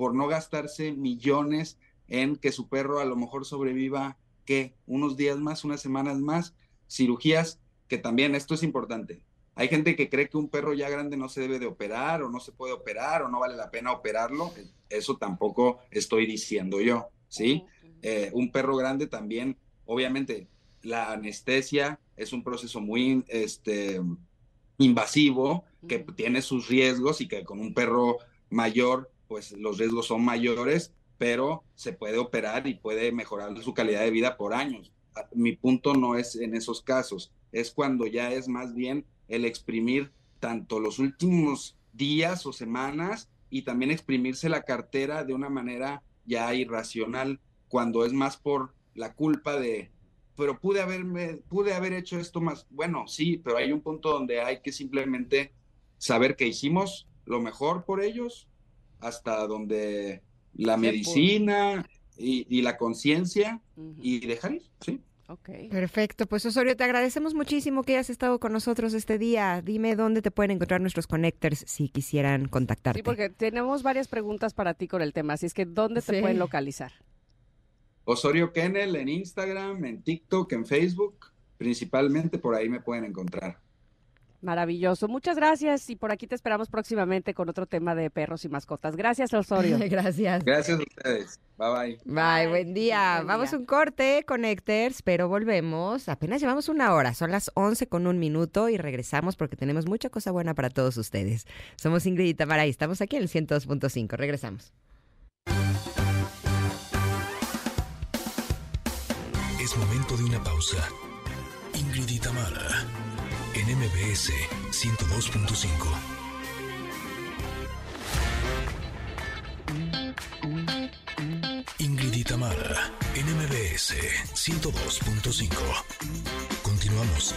por no gastarse millones en que su perro a lo mejor sobreviva, ¿qué? Unos días más, unas semanas más, cirugías, que también esto es importante. Hay gente que cree que un perro ya grande no se debe de operar o no se puede operar o no vale la pena operarlo. Eso tampoco estoy diciendo yo, ¿sí? Eh, un perro grande también, obviamente, la anestesia es un proceso muy este, invasivo que tiene sus riesgos y que con un perro mayor pues los riesgos son mayores, pero se puede operar y puede mejorar su calidad de vida por años. Ah, mi punto no es en esos casos, es cuando ya es más bien el exprimir tanto los últimos días o semanas y también exprimirse la cartera de una manera ya irracional, cuando es más por la culpa de, pero pude haberme, pude haber hecho esto más. Bueno, sí, pero hay un punto donde hay que simplemente saber que hicimos lo mejor por ellos hasta donde la medicina y, la conciencia y dejar ir, ¿sí? Okay. Perfecto, pues Osorio, te agradecemos muchísimo que hayas estado con nosotros este día. Dime dónde te pueden encontrar nuestros connectors si quisieran contactarte. Sí, porque tenemos varias preguntas para ti con el tema, así es que ¿dónde te pueden localizar? Osorio Kennel en Instagram, en TikTok, en Facebook, principalmente por ahí me pueden encontrar. Maravilloso. Muchas gracias y por aquí te esperamos próximamente con otro tema de perros y mascotas. Gracias, Osorio. gracias. Gracias a ustedes. Bye bye. Bye, buen día. Vamos a un corte, Connectors, pero volvemos. Apenas llevamos una hora. Son las 11 con un minuto y regresamos porque tenemos mucha cosa buena para todos ustedes. Somos Ingrid y Tamara y estamos aquí en el 102.5. Regresamos. Es momento de una pausa. En MBS 102.5. Ingrid y Tamara, en MBS 102.5. Continuamos.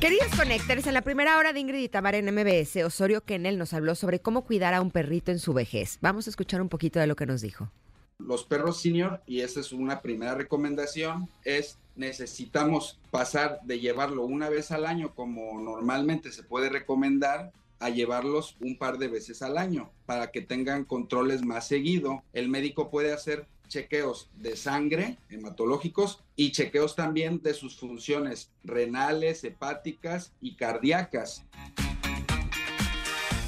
Queridos conectores, en la primera hora de Ingrid y Tamara en MBS, Osorio Kennel nos habló sobre cómo cuidar a un perrito en su vejez. Vamos a escuchar un poquito de lo que nos dijo. Los perros senior, y esa es una primera recomendación, es necesitamos pasar de llevarlo una vez al año como normalmente se puede recomendar a llevarlos un par de veces al año para que tengan controles más seguido. El médico puede hacer chequeos de sangre hematológicos y chequeos también de sus funciones renales, hepáticas y cardíacas.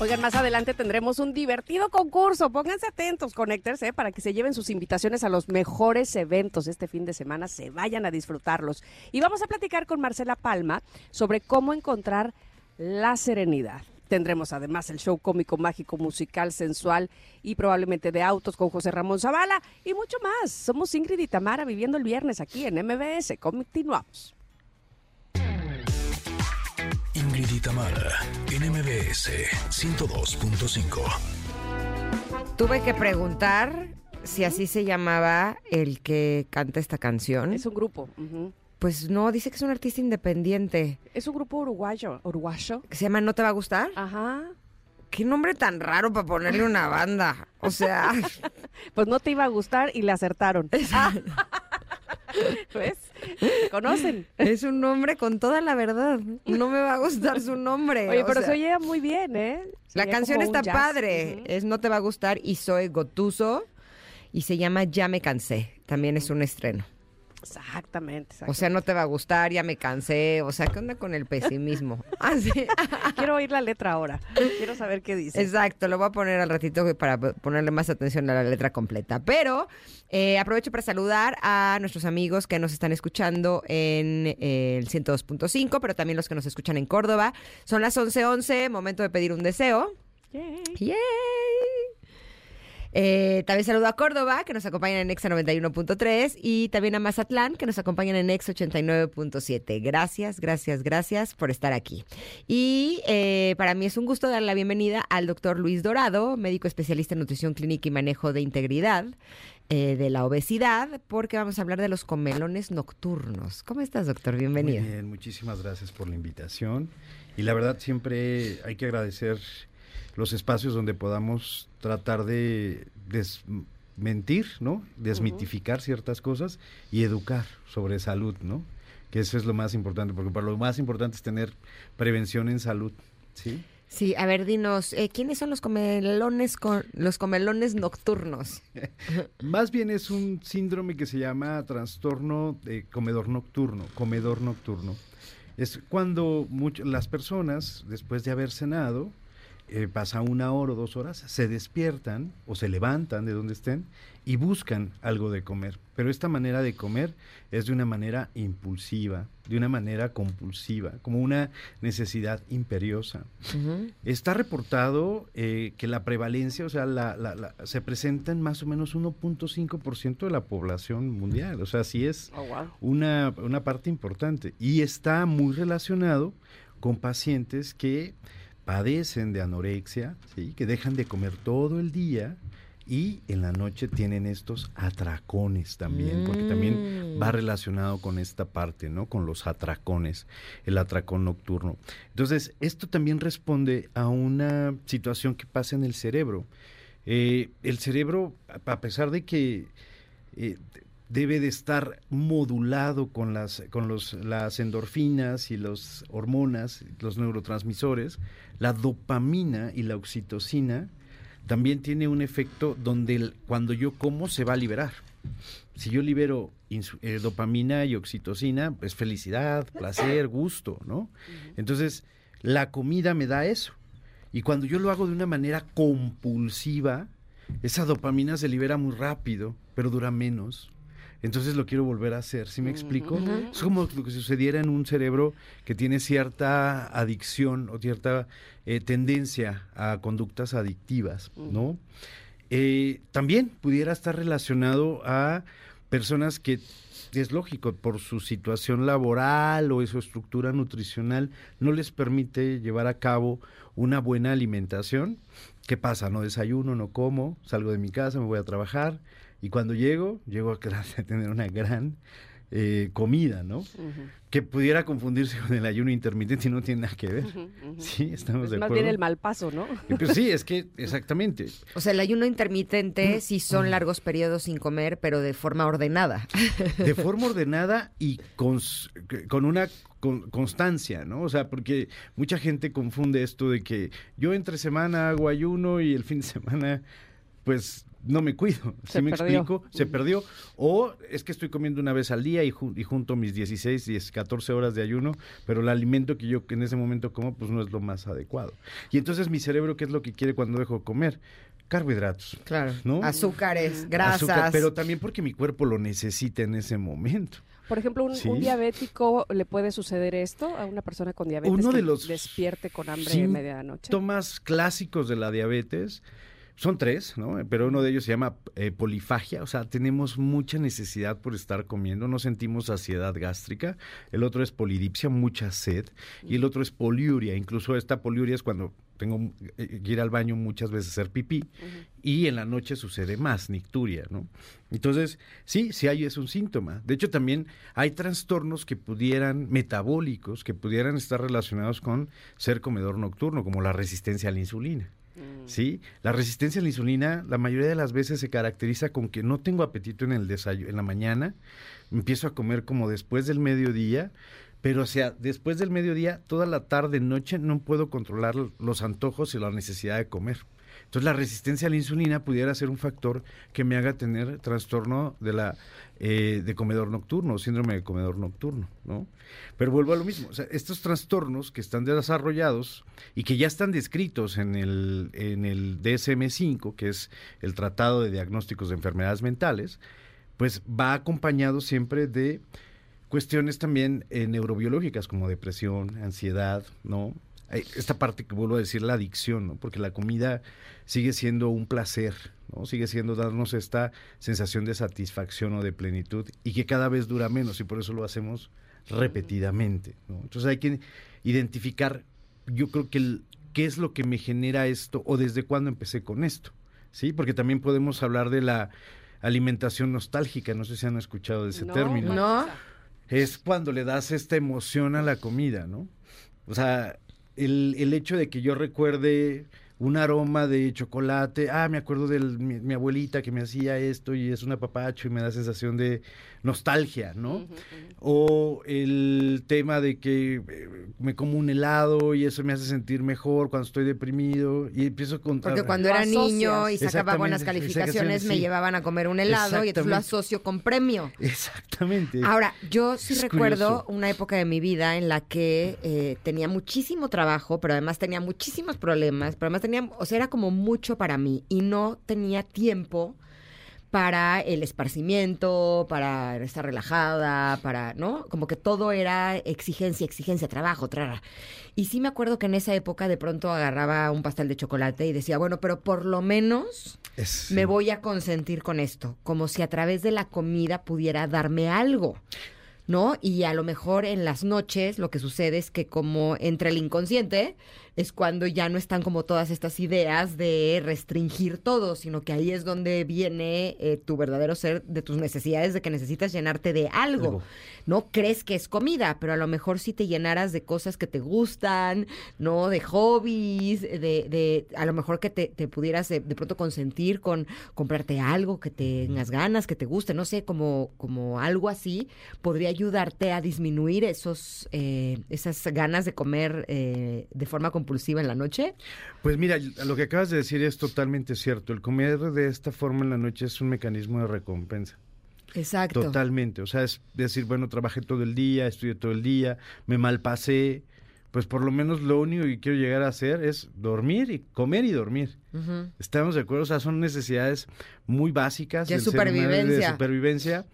Oigan, más adelante tendremos un divertido concurso. Pónganse atentos, Connectors, ¿eh? para que se lleven sus invitaciones a los mejores eventos este fin de semana. Se vayan a disfrutarlos. Y vamos a platicar con Marcela Palma sobre cómo encontrar la serenidad. Tendremos además el show cómico, mágico, musical, sensual y probablemente de autos con José Ramón Zavala y mucho más. Somos Ingrid y Tamara viviendo el viernes aquí en MBS. Continuamos. Ingrid y Tamara, en MBS 102.5. Tuve que preguntar si así se llamaba el que canta esta canción. Es un grupo. Pues no, dice que es un artista independiente. Es un grupo uruguayo. ¿Uruguayo? Que se llama ¿No te va a gustar? Ajá. Qué nombre tan raro para ponerle una banda. O sea. pues no te iba a gustar y le acertaron. ¿Ves? ¿Conocen? Es un nombre con toda la verdad. No me va a gustar su nombre. Oye, pero se oye muy bien, ¿eh? la canción está padre. Es No te va a gustar y soy Gotuso. Y se llama Ya me cansé. También es un estreno. Exactamente, O sea, no te va a gustar, ya me cansé. O sea, ¿qué onda con el pesimismo? Así. Quiero oír la letra ahora. Quiero saber qué dice. Exacto, lo voy a poner al ratito para ponerle más atención a la letra completa. Pero eh, aprovecho para saludar a nuestros amigos que nos están escuchando en eh, el 102.5, pero también los que nos escuchan en Córdoba. Son las 11:11, momento de pedir un deseo. Yay. Yay. Eh, también saludo a Córdoba, que nos acompañan en Exa 91.3, y también a Mazatlán, que nos acompañan en Exa 89.7. Gracias, gracias, gracias por estar aquí. Y eh, para mí es un gusto dar la bienvenida al doctor Luis Dorado, médico especialista en nutrición clínica y manejo de integridad eh, de la obesidad, porque vamos a hablar de los comelones nocturnos. ¿Cómo estás, doctor? Bienvenido. Muy bien, muchísimas gracias por la invitación. Y la verdad siempre hay que agradecer los espacios donde podamos tratar de desmentir, ¿no? Desmitificar ciertas cosas y educar sobre salud, ¿no? Que eso es lo más importante, porque para lo más importante es tener prevención en salud, ¿sí? Sí, a ver, dinos, eh, ¿quiénes son los comelones con los comelones nocturnos? Más bien es un síndrome que se llama trastorno de comedor nocturno, comedor nocturno. Es cuando las personas, después de haber cenado, eh, pasa una hora o dos horas, se despiertan o se levantan de donde estén y buscan algo de comer. Pero esta manera de comer es de una manera impulsiva, de una manera compulsiva, como una necesidad imperiosa. Está reportado eh, que la prevalencia, o sea, la, se presenta en más o menos 1.5% de la población mundial. O sea, sí es oh, una, una parte importante. Y está muy relacionado con pacientes que padecen de anorexia, ¿sí? que dejan de comer todo el día y en la noche tienen estos atracones también, porque también va mm. relacionado con esta parte, ¿no? Con los atracones, el atracón nocturno. Entonces, esto también responde a una situación que pasa en el cerebro. Eh, el cerebro, a pesar de que eh, debe de estar modulado con las, con los, las endorfinas y las hormonas, los neurotransmisores, la dopamina y la oxitocina también tiene un efecto donde cuando yo como se va a liberar. Si yo libero eh, dopamina y oxitocina, es felicidad, placer, gusto, ¿no? Entonces, la comida me da eso. Y cuando yo lo hago de una manera compulsiva, esa dopamina se libera muy rápido, pero dura menos entonces lo quiero volver a hacer. ¿Sí me explico? Es como lo que sucediera en un cerebro que tiene cierta adicción o cierta eh, tendencia a conductas adictivas, ¿no? Eh, también pudiera estar relacionado a personas que es lógico, por su situación laboral o su estructura nutricional, no les permite llevar a cabo una buena alimentación. ¿Qué pasa? No desayuno, no como, salgo de mi casa, me voy a trabajar, y cuando llego, llego a tener una gran eh, comida, ¿no? Que pudiera confundirse con el ayuno intermitente y no tiene nada que ver. Sí, estamos de acuerdo. Más bien el mal paso, ¿no? Pues sí, es que exactamente. O sea, el ayuno intermitente sí son largos periodos sin comer, pero de forma ordenada. De forma ordenada y con, con una constancia, ¿no? O sea, porque mucha gente confunde esto de que yo entre semana hago ayuno y el fin de semana pues no me cuido, ¿sí me explico? Se perdió. O es que estoy comiendo una vez al día y, junto mis 16, 10, 14 horas de ayuno, pero el alimento que yo en ese momento como, pues no es lo más adecuado. Y entonces mi cerebro, ¿qué es lo que quiere cuando dejo de comer? Carbohidratos. Claro. ¿no? Azúcares, grasas. pero también porque mi cuerpo lo necesita en ese momento. Por ejemplo, un, diabético le puede suceder esto a una persona con diabetes Uno de los despierte con hambre en medianoche. Síntomas clásicos de la diabetes son tres, ¿no? Pero uno de ellos se llama eh, polifagia, o sea, tenemos mucha necesidad por estar comiendo, no sentimos saciedad gástrica. El otro es polidipsia, mucha sed. Y el otro es poliuria, incluso esta poliuria es cuando tengo eh, que ir al baño muchas veces a hacer pipí y en la noche sucede más, nicturia, ¿no? Entonces, sí, sí hay es un síntoma. De hecho, también hay trastornos que pudieran, metabólicos, que pudieran estar relacionados con ser comedor nocturno, como la resistencia a la insulina. Mm. ¿sí? La resistencia a la insulina la mayoría de las veces se caracteriza con que no tengo apetito en el desayuno, en la mañana, empiezo a comer como después del mediodía, pero o sea, después del mediodía, toda la tarde, noche, no puedo controlar los antojos y la necesidad de comer. Entonces la resistencia a la insulina pudiera ser un factor que me haga tener trastorno de la eh, de comedor nocturno, síndrome de comedor nocturno, ¿no? Pero vuelvo a lo mismo, o sea, estos trastornos que están desarrollados y que ya están descritos en el, en el DSM-5, que es el Tratado de Diagnósticos de Enfermedades Mentales, pues va acompañado siempre de cuestiones también eh, neurobiológicas como depresión, ansiedad, ¿no? Esta parte que vuelvo a decir, la adicción, ¿no? Porque la comida sigue siendo un placer, ¿no? Sigue siendo darnos esta sensación de satisfacción o de plenitud y que cada vez dura menos y por eso lo hacemos repetidamente, ¿no? Entonces hay que identificar, yo creo que qué es lo que me genera esto o desde cuándo empecé con esto, ¿sí? Porque también podemos hablar de la alimentación nostálgica, no sé si han escuchado de ese término. No es cuando le das esta emoción a la comida, ¿no? O sea, el, el hecho de que yo recuerde un aroma de chocolate, ah, me acuerdo de mi, abuelita que me hacía esto y es un apapacho y me da sensación de nostalgia, ¿no? O el tema de que eh, me como un helado y eso me hace sentir mejor cuando estoy deprimido y empiezo a contar. Porque cuando era niño y sacaba buenas calificaciones me llevaban a comer un helado y entonces lo asocio con premio. Exactamente. Ahora, yo sí recuerdo una época de mi vida en la que eh, tenía muchísimo trabajo, pero además tenía muchísimos problemas, pero además tenía, o sea, era como mucho para mí y no tenía tiempo para el esparcimiento, para estar relajada, para, ¿no? Como que todo era exigencia, exigencia, trabajo, trara. Y sí me acuerdo que en esa época de pronto agarraba un pastel de chocolate y decía, bueno, pero por lo menos me voy a consentir con esto, como si a través de la comida pudiera darme algo. ¿no? Y a lo mejor en las noches lo que sucede es que como entre el inconsciente es cuando ya no están como todas estas ideas de restringir todo, sino que ahí es donde viene eh, tu verdadero ser de tus necesidades de que necesitas llenarte de algo. No crees que es comida, pero a lo mejor si te llenaras de cosas que te gustan, ¿no? De hobbies, de, de a lo mejor que te, pudieras de, pronto consentir con comprarte algo que tengas ganas, que te guste, no sé, como, como algo así, podría ayudarte a disminuir esos, eh, esas ganas de comer eh, de forma compulsiva en la noche? Pues mira, lo que acabas de decir es totalmente cierto. El comer de esta forma en la noche es un mecanismo de recompensa. Exacto. Totalmente. O sea, es decir, bueno, trabajé todo el día, estudié todo el día, me malpasé. Pues por lo menos lo único que quiero llegar a hacer es dormir y comer y dormir. Estamos de acuerdo, o sea, son necesidades muy básicas de supervivencia. de supervivencia,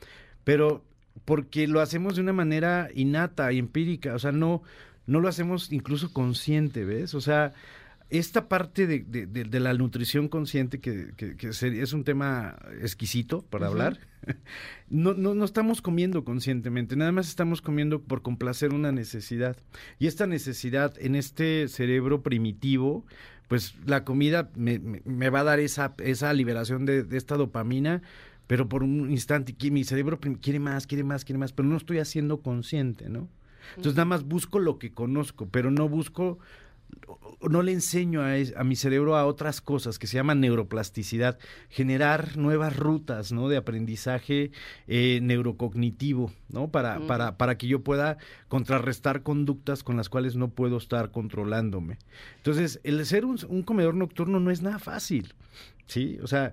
pero porque lo hacemos de una manera innata y empírica, o sea, no no lo hacemos incluso consciente, ¿ves? O sea, esta parte de, de, la nutrición consciente, que, que, es un tema exquisito para hablar, no, no, no, estamos comiendo conscientemente, nada más estamos comiendo por complacer una necesidad. Y esta necesidad en este cerebro primitivo, pues la comida me, me, va a dar esa, esa liberación de, esta dopamina, pero por un instante mi cerebro quiere más, quiere más, quiere más, pero no estoy haciendo consciente, ¿no? Entonces nada más busco lo que conozco, pero no busco, no le enseño a, a, mi cerebro a otras cosas que se llaman neuroplasticidad, generar nuevas rutas, ¿no? De aprendizaje eh, neurocognitivo, ¿no? Para, para, para que yo pueda contrarrestar conductas con las cuales no puedo estar controlándome. Entonces, el ser un, un comedor nocturno no es nada fácil, ¿sí? O sea,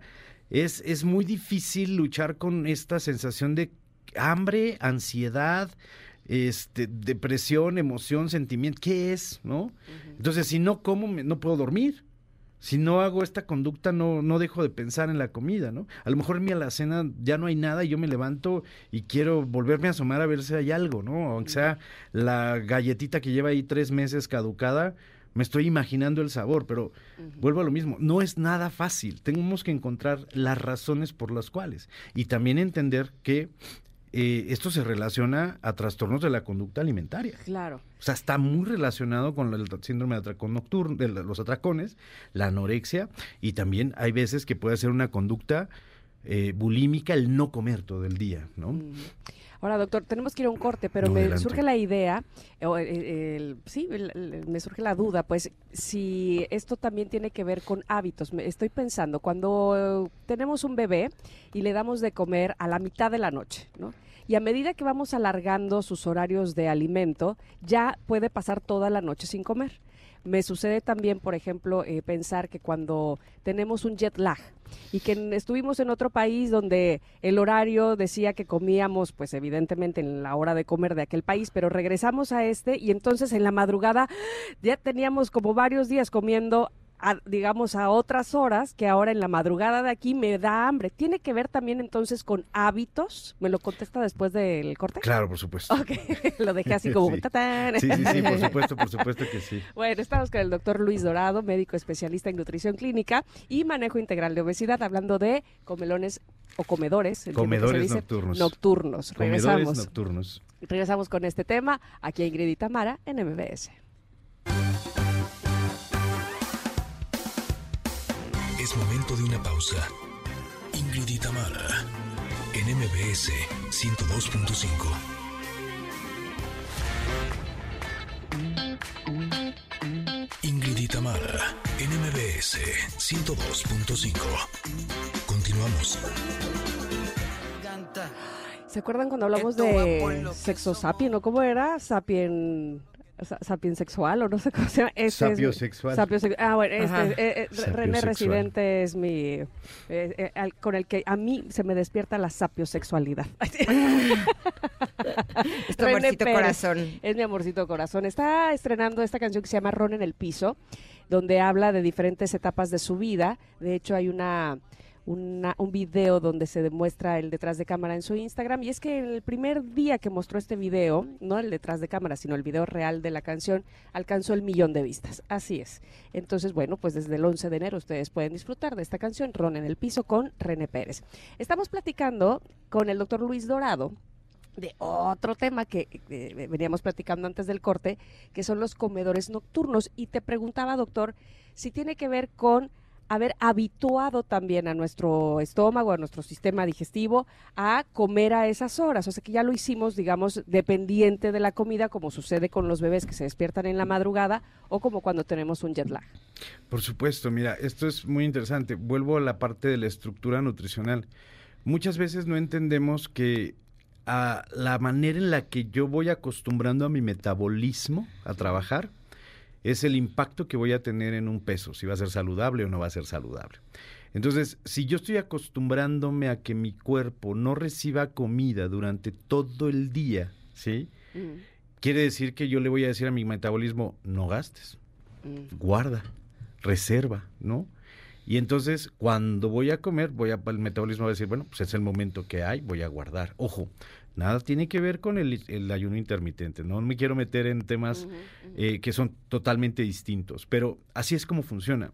es, es muy difícil luchar con esta sensación de hambre, ansiedad, este, depresión, emoción, sentimiento, ¿qué es? ¿No? Entonces, si no como, no puedo dormir. Si no hago esta conducta, no, no dejo de pensar en la comida, ¿no? A lo mejor en mi alacena ya no hay nada y yo me levanto y quiero volverme a asomar a ver si hay algo, ¿no? Aunque sea la galletita que lleva ahí tres meses caducada, me estoy imaginando el sabor, pero vuelvo a lo mismo, no es nada fácil. Tenemos que encontrar las razones por las cuales y también entender que eh, esto se relaciona a trastornos de la conducta alimentaria. Claro. O sea, está muy relacionado con el síndrome de atracón nocturno, de los atracones, la anorexia, y también hay veces que puede ser una conducta eh, bulímica el no comer todo el día, ¿no? Ahora, doctor, tenemos que ir a un corte, pero me surge la idea, eh, sí, me surge la duda, pues, si esto también tiene que ver con hábitos. Me estoy pensando, cuando tenemos un bebé y le damos de comer a la mitad de la noche, ¿no? y a medida que vamos alargando sus horarios de alimento, ya puede pasar toda la noche sin comer. Me sucede también, por ejemplo, eh, pensar que cuando tenemos un jet lag y que estuvimos en otro país donde el horario decía que comíamos, pues evidentemente en la hora de comer de aquel país, pero regresamos a este y entonces en la madrugada ya teníamos como varios días comiendo digamos, a otras horas que ahora en la madrugada de aquí me da hambre. ¿Tiene que ver también entonces con hábitos? ¿Me lo contesta después del corte? Claro, por supuesto. Ok, lo dejé así como... sí. sí, sí, sí, por supuesto, por supuesto que sí. Bueno, estamos con el doctor Luis Dorado, médico especialista en nutrición clínica y manejo integral de obesidad, hablando de comelones o comedores. Comedores nocturnos. Nocturnos. Comedores Regresamos. nocturnos. Regresamos con este tema aquí a Ingrid y Tamara en MBS. Es momento de una pausa. Ingrid y Tamara, en MBS 102.5. Ingrid y Tamara, en MBS 102.5. Continuamos. ¿Se acuerdan cuando hablamos de sexo sapien o cómo era? Sapien sapien sexual o no sé cómo se llama. Este Sapiosexual. Sapio ah, bueno, este, eh, eh, René Residente es mi, eh, eh, al- con el que a mí se me despierta la sapiosexualidad. Es tu René amorcito Pérez. corazón. Es mi amorcito corazón. Está estrenando esta canción que se llama Ron en el piso, donde habla de diferentes etapas de su vida. De hecho, hay una, una- un video donde se demuestra el detrás de cámara en su Instagram. Y es que el primer día que mostró este video, no el detrás de cámara, sino el video real de la canción, alcanzó el millón de vistas. Así es. Entonces, bueno, pues desde el 11 de enero ustedes pueden disfrutar de esta canción, Ron en el piso, con René Pérez. Estamos platicando con el doctor Luis Dorado de otro tema que eh, veníamos platicando antes del corte, que son los comedores nocturnos. Y te preguntaba, doctor, si tiene que ver con haber habituado también a nuestro estómago, a nuestro sistema digestivo, a comer a esas horas. O sea que ya lo hicimos, digamos, dependiente de la comida, como sucede con los bebés que se despiertan en la madrugada o como cuando tenemos un jet lag. Por supuesto, mira, esto es muy interesante. Vuelvo a la parte de la estructura nutricional. Muchas veces no entendemos que a la manera en la que yo voy acostumbrando a mi metabolismo a trabajar es el impacto que voy a tener en un peso, si va a ser saludable o no va a ser saludable. Entonces, si yo estoy acostumbrándome a que mi cuerpo no reciba comida durante todo el día, ¿sí? Quiere decir que yo le voy a decir a mi metabolismo, no gastes Mm. guarda, reserva, ¿no? Y entonces, cuando voy a comer, voy a, el metabolismo va a decir, bueno, pues es el momento que hay, voy a guardar. Ojo, nada tiene que ver con el, el ayuno intermitente, no me quiero meter en temas eh, que son totalmente distintos, pero así es como funciona.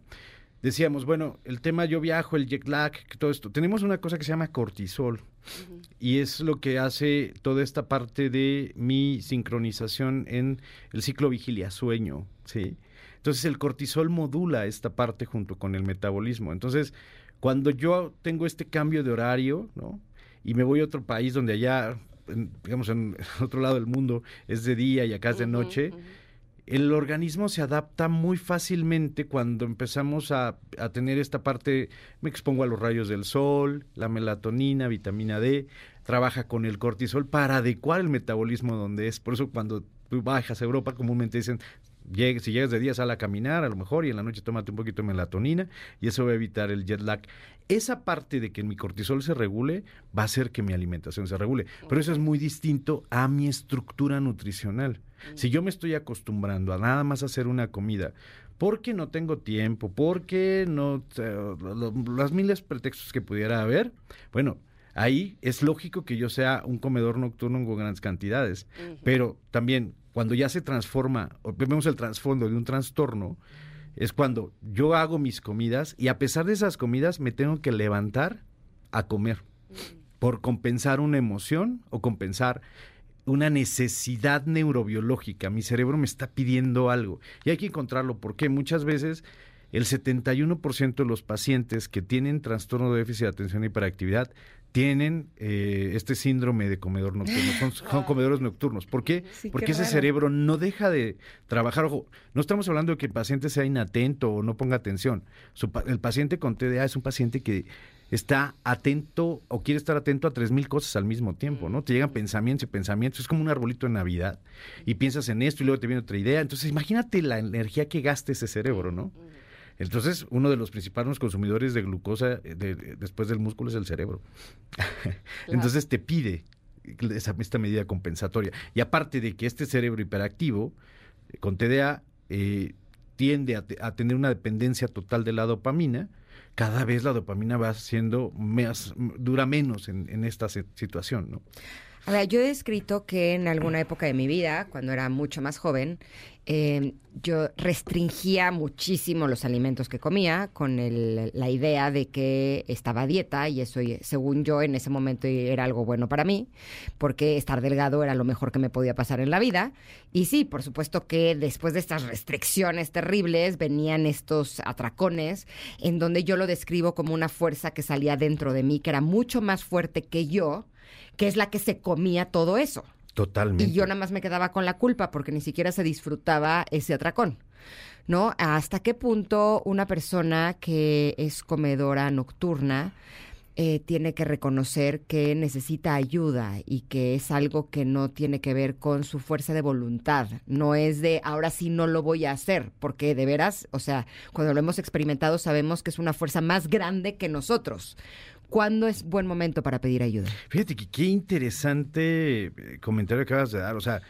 Decíamos, bueno, el tema yo viajo, el jet lag, todo esto. Tenemos una cosa que se llama cortisol y es lo que hace toda esta parte de mi sincronización en el ciclo vigilia-sueño, ¿sí? Entonces el cortisol modula esta parte junto con el metabolismo. Entonces, cuando yo tengo este cambio de horario, ¿no? Y me voy a otro país donde allá, en- digamos, en otro lado del mundo es de día y acá es de noche, el organismo se adapta muy fácilmente cuando empezamos a, a tener esta parte, me expongo a los rayos del sol, la melatonina, vitamina D, trabaja con el cortisol para adecuar el metabolismo donde es. Por eso cuando tú bajas a Europa comúnmente dicen, si llegas de día sal a caminar a lo mejor y en la noche tómate un poquito de melatonina y eso va a evitar el jet lag. Esa parte de que mi cortisol se regule va a hacer que mi alimentación se regule. Pero eso es muy distinto a mi estructura nutricional. Si yo me estoy acostumbrando a nada más hacer una comida, porque no tengo tiempo, porque no, eh, las miles de pretextos que pudiera haber, bueno, ahí es lógico que yo sea un comedor nocturno con grandes cantidades, pero también cuando ya se transforma, o vemos el trasfondo de un trastorno, es cuando yo hago mis comidas y a pesar de esas comidas me tengo que levantar a comer por compensar una emoción o compensar una necesidad neurobiológica. Mi cerebro me está pidiendo algo y hay que encontrarlo porque muchas veces el 71% de los pacientes que tienen trastorno de déficit de atención y hiperactividad tienen eh, este síndrome de comedor nocturno, son, son comedores nocturnos. ¿Por qué? Sí, qué Porque ese raro. cerebro no deja de trabajar. Ojo, no estamos hablando de que el paciente sea inatento o no ponga atención. Su el paciente con TDA es un paciente que está atento o quiere estar atento a tres mil cosas al mismo tiempo, ¿no? Te llegan pensamientos y pensamientos, es como un arbolito de Navidad y piensas en esto y luego te viene otra idea. Entonces, imagínate la energía que gasta ese cerebro, ¿no? Entonces, uno de los principales consumidores de glucosa eh, después del músculo es el cerebro. Entonces, te pide esa, esta medida compensatoria. Y aparte de que este cerebro hiperactivo, eh, con TDA, eh, tiende a, tener una dependencia total de la dopamina, cada vez la dopamina va siendo más, dura menos en, en esta situación, ¿no? A ver, yo he escrito que en alguna época de mi vida, cuando era mucho más joven, em, yo restringía muchísimo los alimentos que comía con la idea de que estaba dieta y eso, según yo, en ese momento era algo bueno para mí, porque estar delgado era lo mejor que me podía pasar en la vida. Y sí, por supuesto que después de estas restricciones terribles venían estos atracones en donde yo lo describo como una fuerza que salía dentro de mí, que era mucho más fuerte que yo que es la que se comía todo eso. Totalmente. Y yo nada más me quedaba con la culpa porque ni siquiera se disfrutaba ese atracón. ¿No? ¿Hasta qué punto una persona que es comedora nocturna eh, tiene que reconocer que necesita ayuda y que es algo que no tiene que ver con su fuerza de voluntad? No es de ahora sí no lo voy a hacer, porque de veras, o sea, cuando lo hemos experimentado sabemos que es una fuerza más grande que nosotros. ¿Cuándo es buen momento para pedir ayuda? Fíjate que qué interesante eh, comentario que acabas de dar. O sea,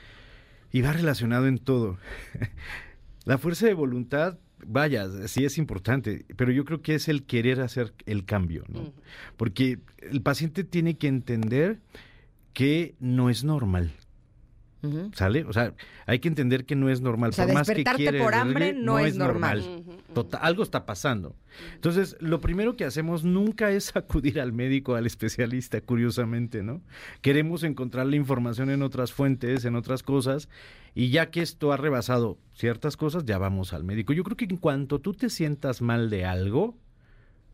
y va relacionado en todo. La fuerza de voluntad, vaya, sí es importante, pero yo creo que es el querer hacer el cambio, ¿no? Porque el paciente tiene que entender que no es normal. ¿Sale? O sea, hay que entender que no es normal. O sea, por más que por hambre no, es normal. algo está pasando. Entonces, lo primero que hacemos nunca es acudir al médico, al especialista, curiosamente, ¿no? Queremos encontrar la información en otras fuentes, en otras cosas, y ya que esto ha rebasado ciertas cosas, ya vamos al médico. Yo creo que en cuanto tú te sientas mal de algo,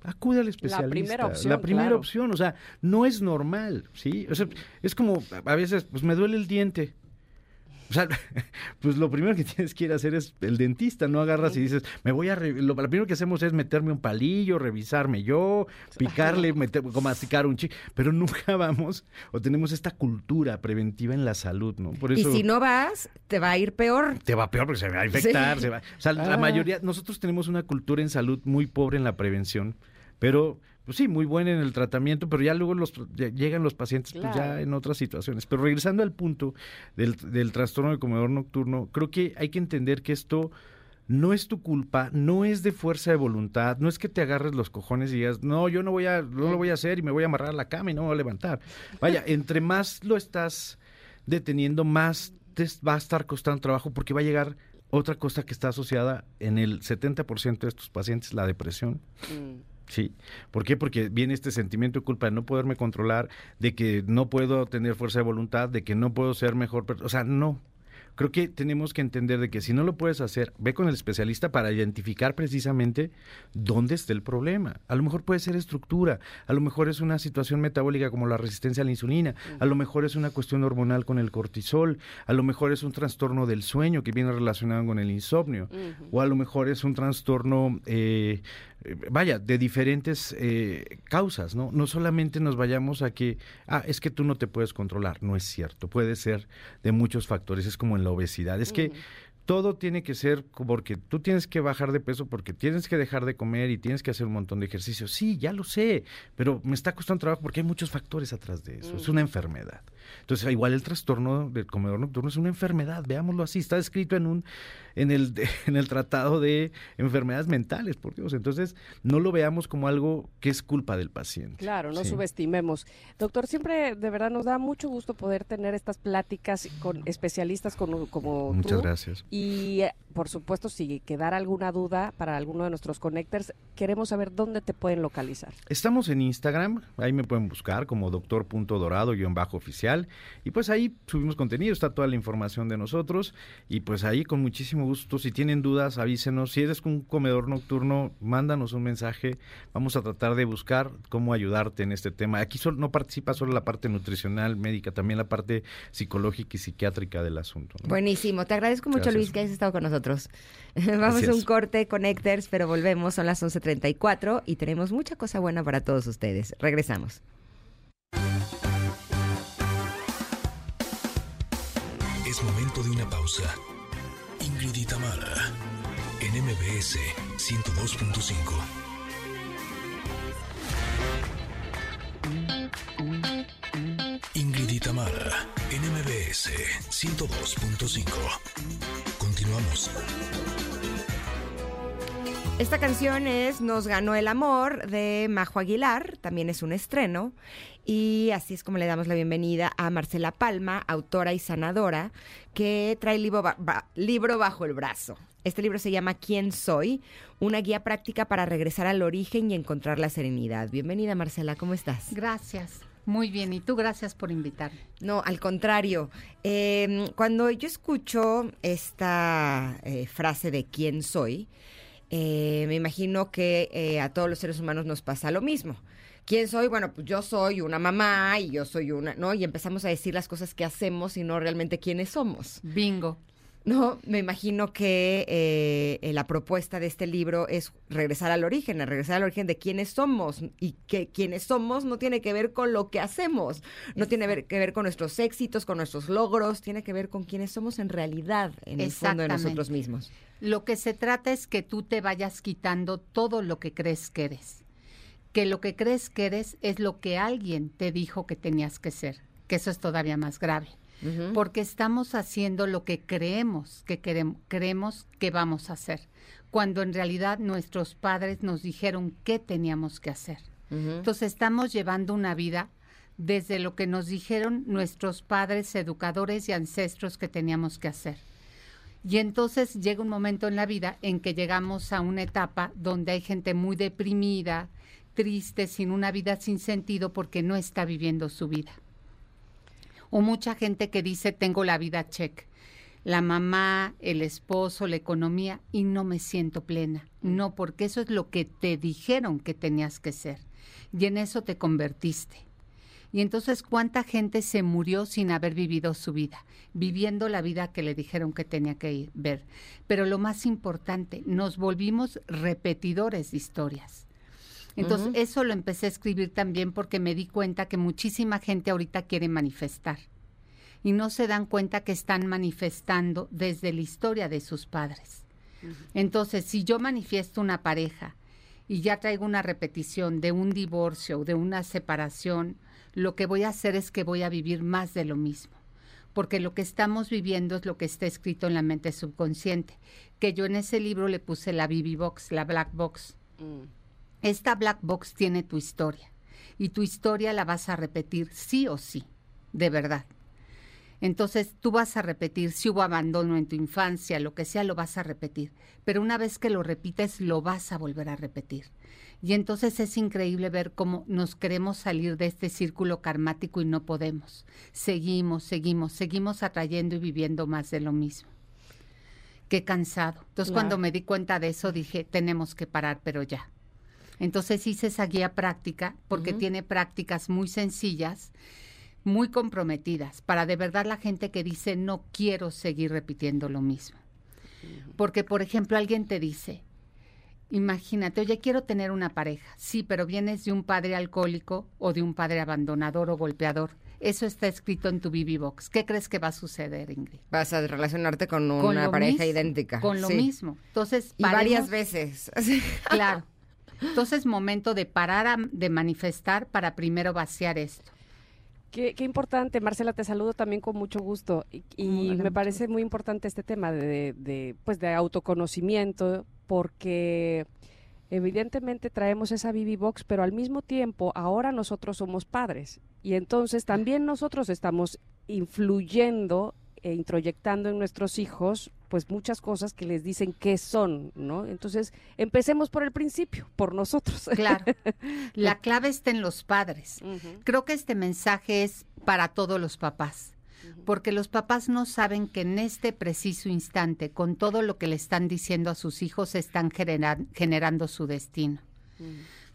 acude al especialista. La primera opción. La primera opción, o sea, no es normal, ¿sí? O sea, es como, a veces, pues me duele el diente. O sea, pues lo primero que tienes que ir a hacer es el dentista, no agarras y dices, me voy a... Lo, primero que hacemos es meterme un palillo, revisarme yo, picarle, meter, masticar un chico, pero nunca vamos o tenemos esta cultura preventiva en la salud, ¿no? Por eso, y si no vas, te va a ir peor. Te va peor porque se va a infectar, se va... O sea, la ah. mayoría, nosotros tenemos una cultura en salud muy pobre en la prevención, pero pues sí, muy buena en el tratamiento, pero ya luego los, llegan los pacientes pues ya en otras situaciones. Pero regresando al punto del, del trastorno de comedor nocturno, creo que hay que entender que esto no es tu culpa, no es de fuerza de voluntad, no es que te agarres los cojones y digas, no, yo no voy a, no lo voy a hacer y me voy a amarrar a la cama y no me voy a levantar. Vaya, entre más lo estás deteniendo, más te va a estar costando trabajo porque va a llegar otra cosa que está asociada en el 70% de estos pacientes, la depresión. Mm. Sí. ¿Por qué? Porque viene este sentimiento de culpa de no poderme controlar, de que no puedo tener fuerza de voluntad, de que no puedo ser mejor. O sea, no creo que tenemos que entender de que si no lo puedes hacer, ve con el especialista para identificar precisamente dónde está el problema. A lo mejor puede ser estructura, a lo mejor es una situación metabólica como la resistencia a la insulina, a lo mejor es una cuestión hormonal con el cortisol, a lo mejor es un trastorno del sueño que viene relacionado con el insomnio, o a lo mejor es un trastorno eh, eh, vaya, de diferentes eh, causas, ¿no? No solamente nos vayamos a que, ah, es que tú no te puedes controlar, no es cierto, puede ser de muchos factores, es como en la obesidad, es que todo tiene que ser porque tú tienes que bajar de peso, porque tienes que dejar de comer y tienes que hacer un montón de ejercicios. Sí, ya lo sé, pero me está costando trabajo porque hay muchos factores atrás de eso. Es una enfermedad. Entonces, igual el trastorno del comedor nocturno es una enfermedad, veámoslo así, está escrito en un en el en el tratado de enfermedades mentales, por Dios. Entonces, no lo veamos como algo que es culpa del paciente. Claro, no subestimemos. Doctor, siempre de verdad nos da mucho gusto poder tener estas pláticas con especialistas como, como Muchas gracias. Y por supuesto, si quedara alguna duda para alguno de nuestros connectors, queremos saber dónde te pueden localizar. Estamos en Instagram, ahí me pueden buscar como doctor.dorado-oficial y pues ahí subimos contenido, está toda la información de nosotros y pues ahí con muchísimo gusto, si tienen dudas, avísenos, si eres un comedor nocturno, mándanos un mensaje, vamos a tratar de buscar cómo ayudarte en este tema. Aquí no participa solo la parte nutricional, médica, también la parte psicológica y psiquiátrica del asunto. Buenísimo, te agradezco mucho Luis que hayas estado con nosotros. Nosotros. Vamos a un corte, Connectors, pero volvemos, son las 11.34 y tenemos mucha cosa buena para todos ustedes. Regresamos. Es momento de una pausa. Ingrid Itamara, en MBS 102.5. Ingrid Itamara, en MBS 102.5. Continuamos. Esta canción es Nos ganó el amor de Majo Aguilar, también es un estreno. Y así es como le damos la bienvenida a Marcela Palma, autora y sanadora, que trae libro, libro bajo el brazo. Este libro se llama ¿Quién soy? Una guía práctica para regresar al origen y encontrar la serenidad. Bienvenida Marcela, ¿cómo estás? Gracias. Muy bien, y tú gracias por invitarme. No, al contrario. Em, cuando yo escucho esta eh, frase de quién soy, eh, me imagino que eh, a todos los seres humanos nos pasa lo mismo. ¿Quién soy? Bueno, pues yo soy una mamá y yo soy una, ¿no? Y empezamos a decir las cosas que hacemos y no realmente quiénes somos. Bingo. No, me imagino que eh, la propuesta de este libro es regresar al origen, a regresar al origen de quiénes somos y que quiénes somos no tiene que ver con lo que hacemos, no tiene que ver con nuestros éxitos, con nuestros logros, tiene que ver con quiénes somos en realidad, en el fondo de nosotros mismos. Lo que se trata es que tú te vayas quitando todo lo que crees que eres, que lo que crees que eres es lo que alguien te dijo que tenías que ser, que eso es todavía más grave porque estamos haciendo lo que creemos que queremos, creemos que vamos a hacer, cuando en realidad nuestros padres nos dijeron qué teníamos que hacer. Entonces estamos llevando una vida desde lo que nos dijeron nuestros padres, educadores y ancestros que teníamos que hacer. Y entonces llega un momento en la vida en que llegamos a una etapa donde hay gente muy deprimida, triste, sin una vida sin sentido porque no está viviendo su vida o mucha gente que dice tengo la vida check, la mamá, el esposo, la economía y no me siento plena. No, porque eso es lo que te dijeron que tenías que ser y en eso te convertiste. Y entonces, ¿cuánta gente se murió sin haber vivido su vida? Viviendo la vida que le dijeron que tenía que ver. Pero lo más importante, nos volvimos repetidores de historias. Entonces, eso lo empecé a escribir también porque me di cuenta que muchísima gente ahorita quiere manifestar y no se dan cuenta que están manifestando desde la historia de sus padres. Entonces, si yo manifiesto una pareja y ya traigo una repetición de un divorcio o de una separación, lo que voy a hacer es que voy a vivir más de lo mismo porque lo que estamos viviendo es lo que está escrito en la mente subconsciente, que yo en ese libro le puse la BB Box, la Black Box. Mm. Esta black box tiene tu historia y tu historia la vas a repetir sí o sí, de verdad. Entonces tú vas a repetir, si hubo abandono en tu infancia, lo que sea, lo vas a repetir. Pero una vez que lo repites, lo vas a volver a repetir. Y entonces es increíble ver cómo nos queremos salir de este círculo karmático y no podemos. Seguimos, seguimos, seguimos atrayendo y viviendo más de lo mismo. Qué cansado. Entonces cuando me di cuenta de eso dije, tenemos que parar, pero ya. Entonces hice esa guía práctica porque tiene prácticas muy sencillas, muy comprometidas, para de verdad la gente que dice no quiero seguir repitiendo lo mismo. Porque, por ejemplo, alguien te dice, imagínate, oye, quiero tener una pareja. Sí, pero vienes de un padre alcohólico o de un padre abandonador o golpeador. Eso está escrito en tu BB Box. ¿Qué crees que va a suceder, Ingrid? Vas a relacionarte con una pareja idéntica. Con lo mismo. Entonces, y varias veces. claro. Entonces, momento de parar de manifestar para primero vaciar esto. Qué, importante, Marcela, te saludo también con mucho gusto. Y, me parece muy importante este tema de, pues de autoconocimiento porque evidentemente traemos esa BB Box, pero al mismo tiempo ahora nosotros somos padres. Y entonces también nosotros estamos influyendo e introyectando en nuestros hijos pues muchas cosas que les dicen qué son, ¿no? Entonces, empecemos por el principio, por nosotros. Claro. La clave está en los padres. Creo que este mensaje es para todos los papás, porque los papás no saben que en este preciso instante, con todo lo que le están diciendo a sus hijos, están generando su destino.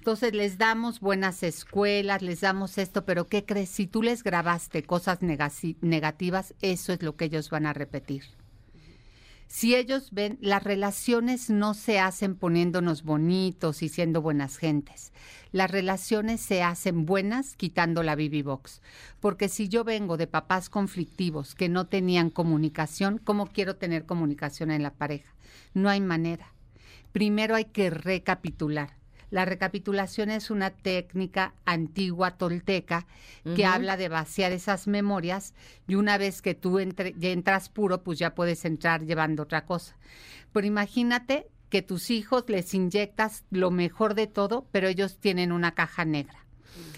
Entonces les damos buenas escuelas, les damos esto, pero ¿qué crees? Si tú les grabaste cosas negativas, eso es lo que ellos van a repetir Si ellos ven, las relaciones no se hacen poniéndonos bonitos y siendo buenas gentes. Las relaciones se hacen buenas quitando la BB Box. Porque si yo vengo de papás conflictivos que no tenían comunicación, ¿cómo quiero tener comunicación en la pareja? No hay manera. Primero hay que recapitular. La recapitulación es una técnica antigua tolteca que habla de vaciar esas memorias y una vez que tú ya entras puro, pues ya puedes entrar llevando otra cosa. Pero imagínate que tus hijos les inyectas lo mejor de todo, pero ellos tienen una caja negra.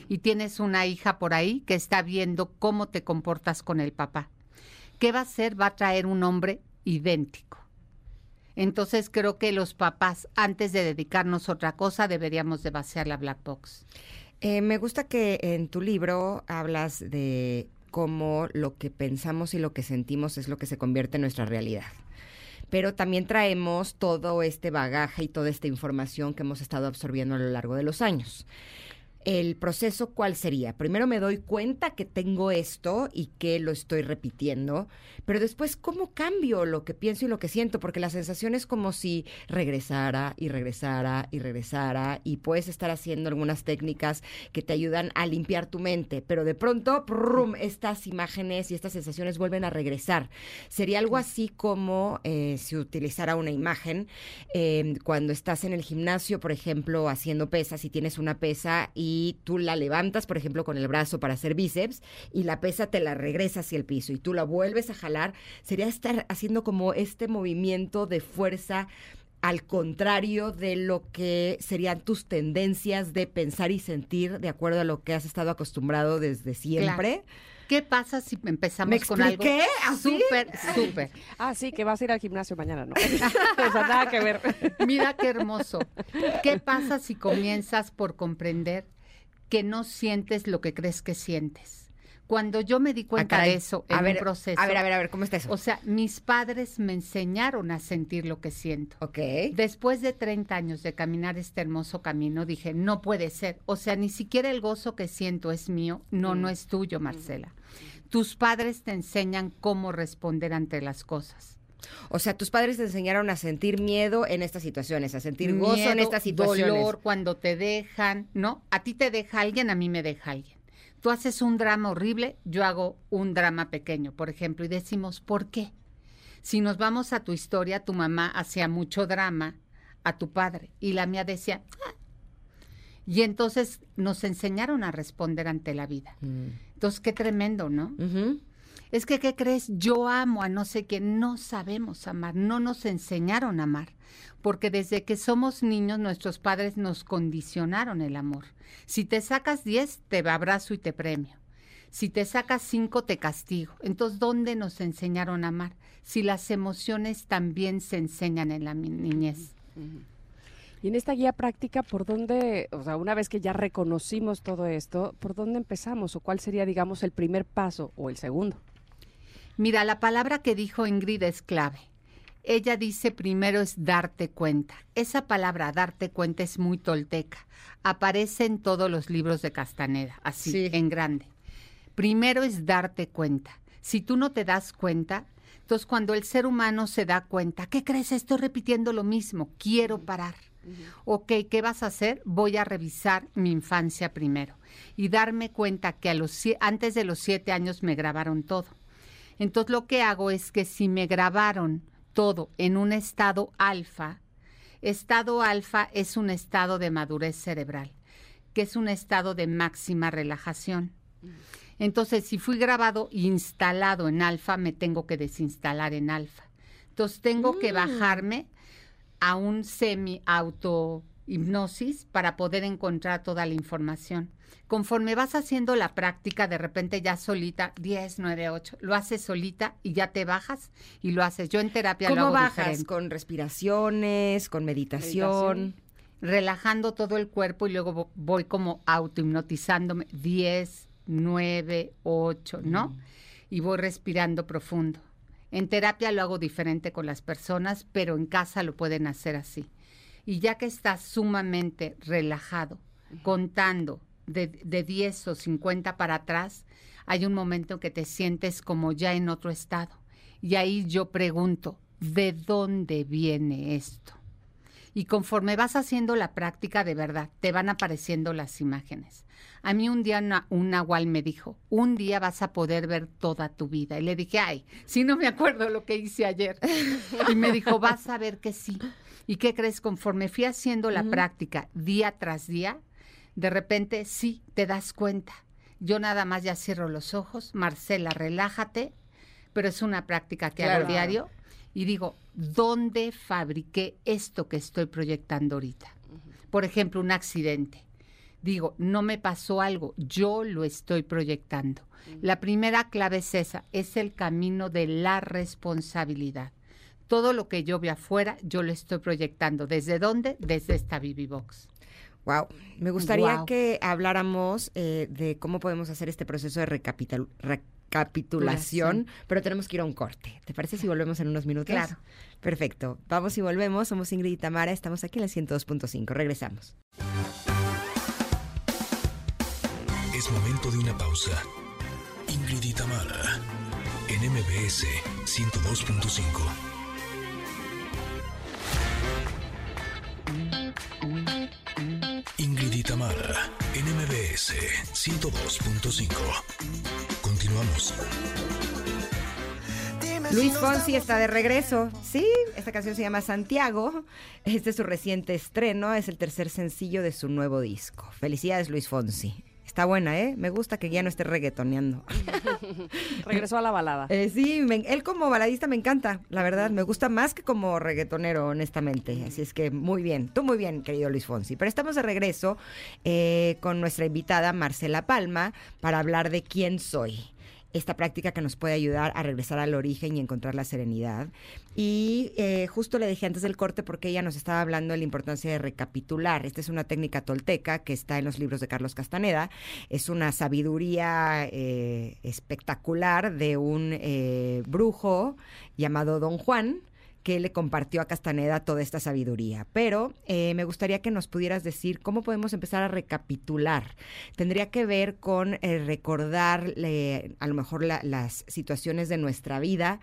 Y tienes una hija por ahí que está viendo cómo te comportas con el papá. ¿Qué va a hacer? Va a traer un hombre idéntico. Entonces creo que los papás, antes de dedicarnos a otra cosa, deberíamos de vaciar la black box. Eh, me gusta que en tu libro hablas de cómo lo que pensamos y lo que sentimos es lo que se convierte en nuestra realidad. Pero también traemos todo este bagaje y toda esta información que hemos estado absorbiendo a lo largo de los años el proceso, ¿cuál sería? Primero me doy cuenta que tengo esto y que lo estoy repitiendo, pero después, ¿cómo cambio lo que pienso y lo que siento? Porque la sensación es como si regresara y regresara y regresara y puedes estar haciendo algunas técnicas que te ayudan a limpiar tu mente, pero de pronto, estas imágenes y estas sensaciones vuelven a regresar. Sería algo así como eh, si utilizara una imagen eh, cuando estás en el gimnasio, por ejemplo, haciendo pesas y tienes una pesa y y tú la levantas, por ejemplo, con el brazo para hacer bíceps y la pesa te la regresa hacia el piso y tú la vuelves a jalar, sería estar haciendo como este movimiento de fuerza al contrario de lo que serían tus tendencias de pensar y sentir de acuerdo a lo que has estado acostumbrado desde siempre. ¿Qué pasa si empezamos con algo súper, súper? Ah, sí, que vas a ir al gimnasio mañana, ¿no? o sea, nada que ver. Mira qué hermoso. ¿Qué pasa si comienzas por comprender que no sientes lo que crees que sientes. Cuando yo me di cuenta ah, de eso en a proceso. A ver, a ver, a ver, ¿cómo está eso? O sea, mis padres me enseñaron a sentir lo que siento. Ok. Después de 30 años de caminar este hermoso camino, dije, no puede ser. O sea, ni siquiera el gozo que siento es mío. No, no mm. es tuyo, Marcela. Tus padres te enseñan cómo responder ante las cosas. O sea, tus padres te enseñaron a sentir miedo en estas situaciones, a sentir gozo en estas situaciones. dolor cuando te dejan, ¿no? A ti te deja alguien, a mí me deja alguien. Tú haces un drama horrible, yo hago un drama pequeño, por ejemplo, y decimos, ¿por qué? Si nos vamos a tu historia, tu mamá hacía mucho drama a tu padre y la mía decía, ah". y entonces nos enseñaron a responder ante la vida. Mm. Entonces, qué tremendo, ¿no? Es que, ¿qué crees? Yo amo a no sé qué. No sabemos amar, no nos enseñaron a amar, porque desde que somos niños nuestros padres nos condicionaron el amor. Si te sacas 10, te abrazo y te premio. Si te sacas 5, te castigo. Entonces, ¿dónde nos enseñaron a amar? Si las emociones también se enseñan en la niñez. Y en esta guía práctica, ¿por dónde, o sea, una vez que ya reconocimos todo esto, ¿por dónde empezamos? ¿O cuál sería, digamos, el primer paso o el segundo? Mira, la palabra que dijo Ingrid es clave. Ella dice primero es darte cuenta. Esa palabra darte cuenta es muy tolteca. Aparece en todos los libros de Castaneda, así, en grande. Primero es darte cuenta. Si tú no te das cuenta, entonces cuando el ser humano se da cuenta, ¿qué crees? Estoy repitiendo lo mismo, quiero parar. Ok, ¿qué vas a hacer? Voy a revisar mi infancia primero y darme cuenta que a los, antes de los siete años me grabaron todo entonces lo que hago es que si me grabaron todo en un estado alfa, estado alfa es un estado de madurez cerebral, que es un estado de máxima relajación. Entonces, si fui grabado e instalado en alfa, me tengo que desinstalar en alfa. Entonces, tengo que mm. bajarme a un semi auto hipnosis para poder encontrar toda la información. Conforme vas haciendo la práctica, de repente ya solita, 10, 9, 8, lo haces solita y ya te bajas y lo haces. Yo en terapia lo hago bajas? ¿Con respiraciones, con meditación? Relajando todo el cuerpo y luego voy como autohipnotizándome, 10, 9, 8, ¿no? Mm. Y voy respirando profundo. En terapia lo hago diferente con las personas, pero en casa lo pueden hacer así. Y ya que estás sumamente relajado, contando de, de 10 o 50 para atrás, hay un momento que te sientes como ya en otro estado. Y ahí yo pregunto, ¿de dónde viene esto? Y conforme vas haciendo la práctica de verdad, te van apareciendo las imágenes. A mí un día un nahual me dijo, un día vas a poder ver toda tu vida. Y le dije, ay, si no me acuerdo lo que hice ayer. Y me dijo, vas a ver que sí. ¿Y qué crees? Conforme fui haciendo la práctica día tras día, de repente sí, te das cuenta. Yo nada más ya cierro los ojos, Marcela, relájate, pero es una práctica que hago diario y digo, ¿dónde fabriqué esto que estoy proyectando ahorita? Por ejemplo, un accidente. Digo, no me pasó algo, yo lo estoy proyectando. La primera clave es esa, es el camino de la responsabilidad. Todo lo que yo veo afuera, yo lo estoy proyectando. ¿Desde dónde? Desde esta Box. Wow, me gustaría que habláramos eh, de cómo podemos hacer este proceso de recapitulación, pero tenemos que ir a un corte. ¿Te parece si volvemos en unos minutos? Claro. Perfecto. Vamos y volvemos. Somos Ingrid y Tamara. Estamos aquí en la 102.5. Regresamos. Es momento de una pausa. Ingrid y Tamara en MBS 102.5. Ingrid Tamara, NMBS 102.5. Continuamos. Luis Fonsi está de regreso. Sí, esta canción se llama Santiago. Este es su reciente estreno, es el tercer sencillo de su nuevo disco. Felicidades, Luis Fonsi. Está buena, ¿eh? Me gusta que ya no esté reggaetoneando. Regresó a la balada. Eh, sí, él como baladista me encanta, la verdad. Me gusta más que como reggaetonero, honestamente. Así es que muy bien. Tú muy bien, querido Luis Fonsi. Pero estamos de regreso eh, con nuestra invitada Marcela Palma para hablar de quién soy esta práctica que nos puede ayudar a regresar al origen y encontrar la serenidad. Y eh, justo le dije antes del corte porque ella nos estaba hablando de la importancia de recapitular. Esta es una técnica tolteca que está en los libros de Carlos Castaneda. Es una sabiduría eh, espectacular de un eh, brujo llamado Don Juan que le compartió a Castaneda toda esta sabiduría. Pero eh, me gustaría que nos pudieras decir cómo podemos empezar a recapitular. Tendría que ver con eh, recordar a lo mejor las situaciones de nuestra vida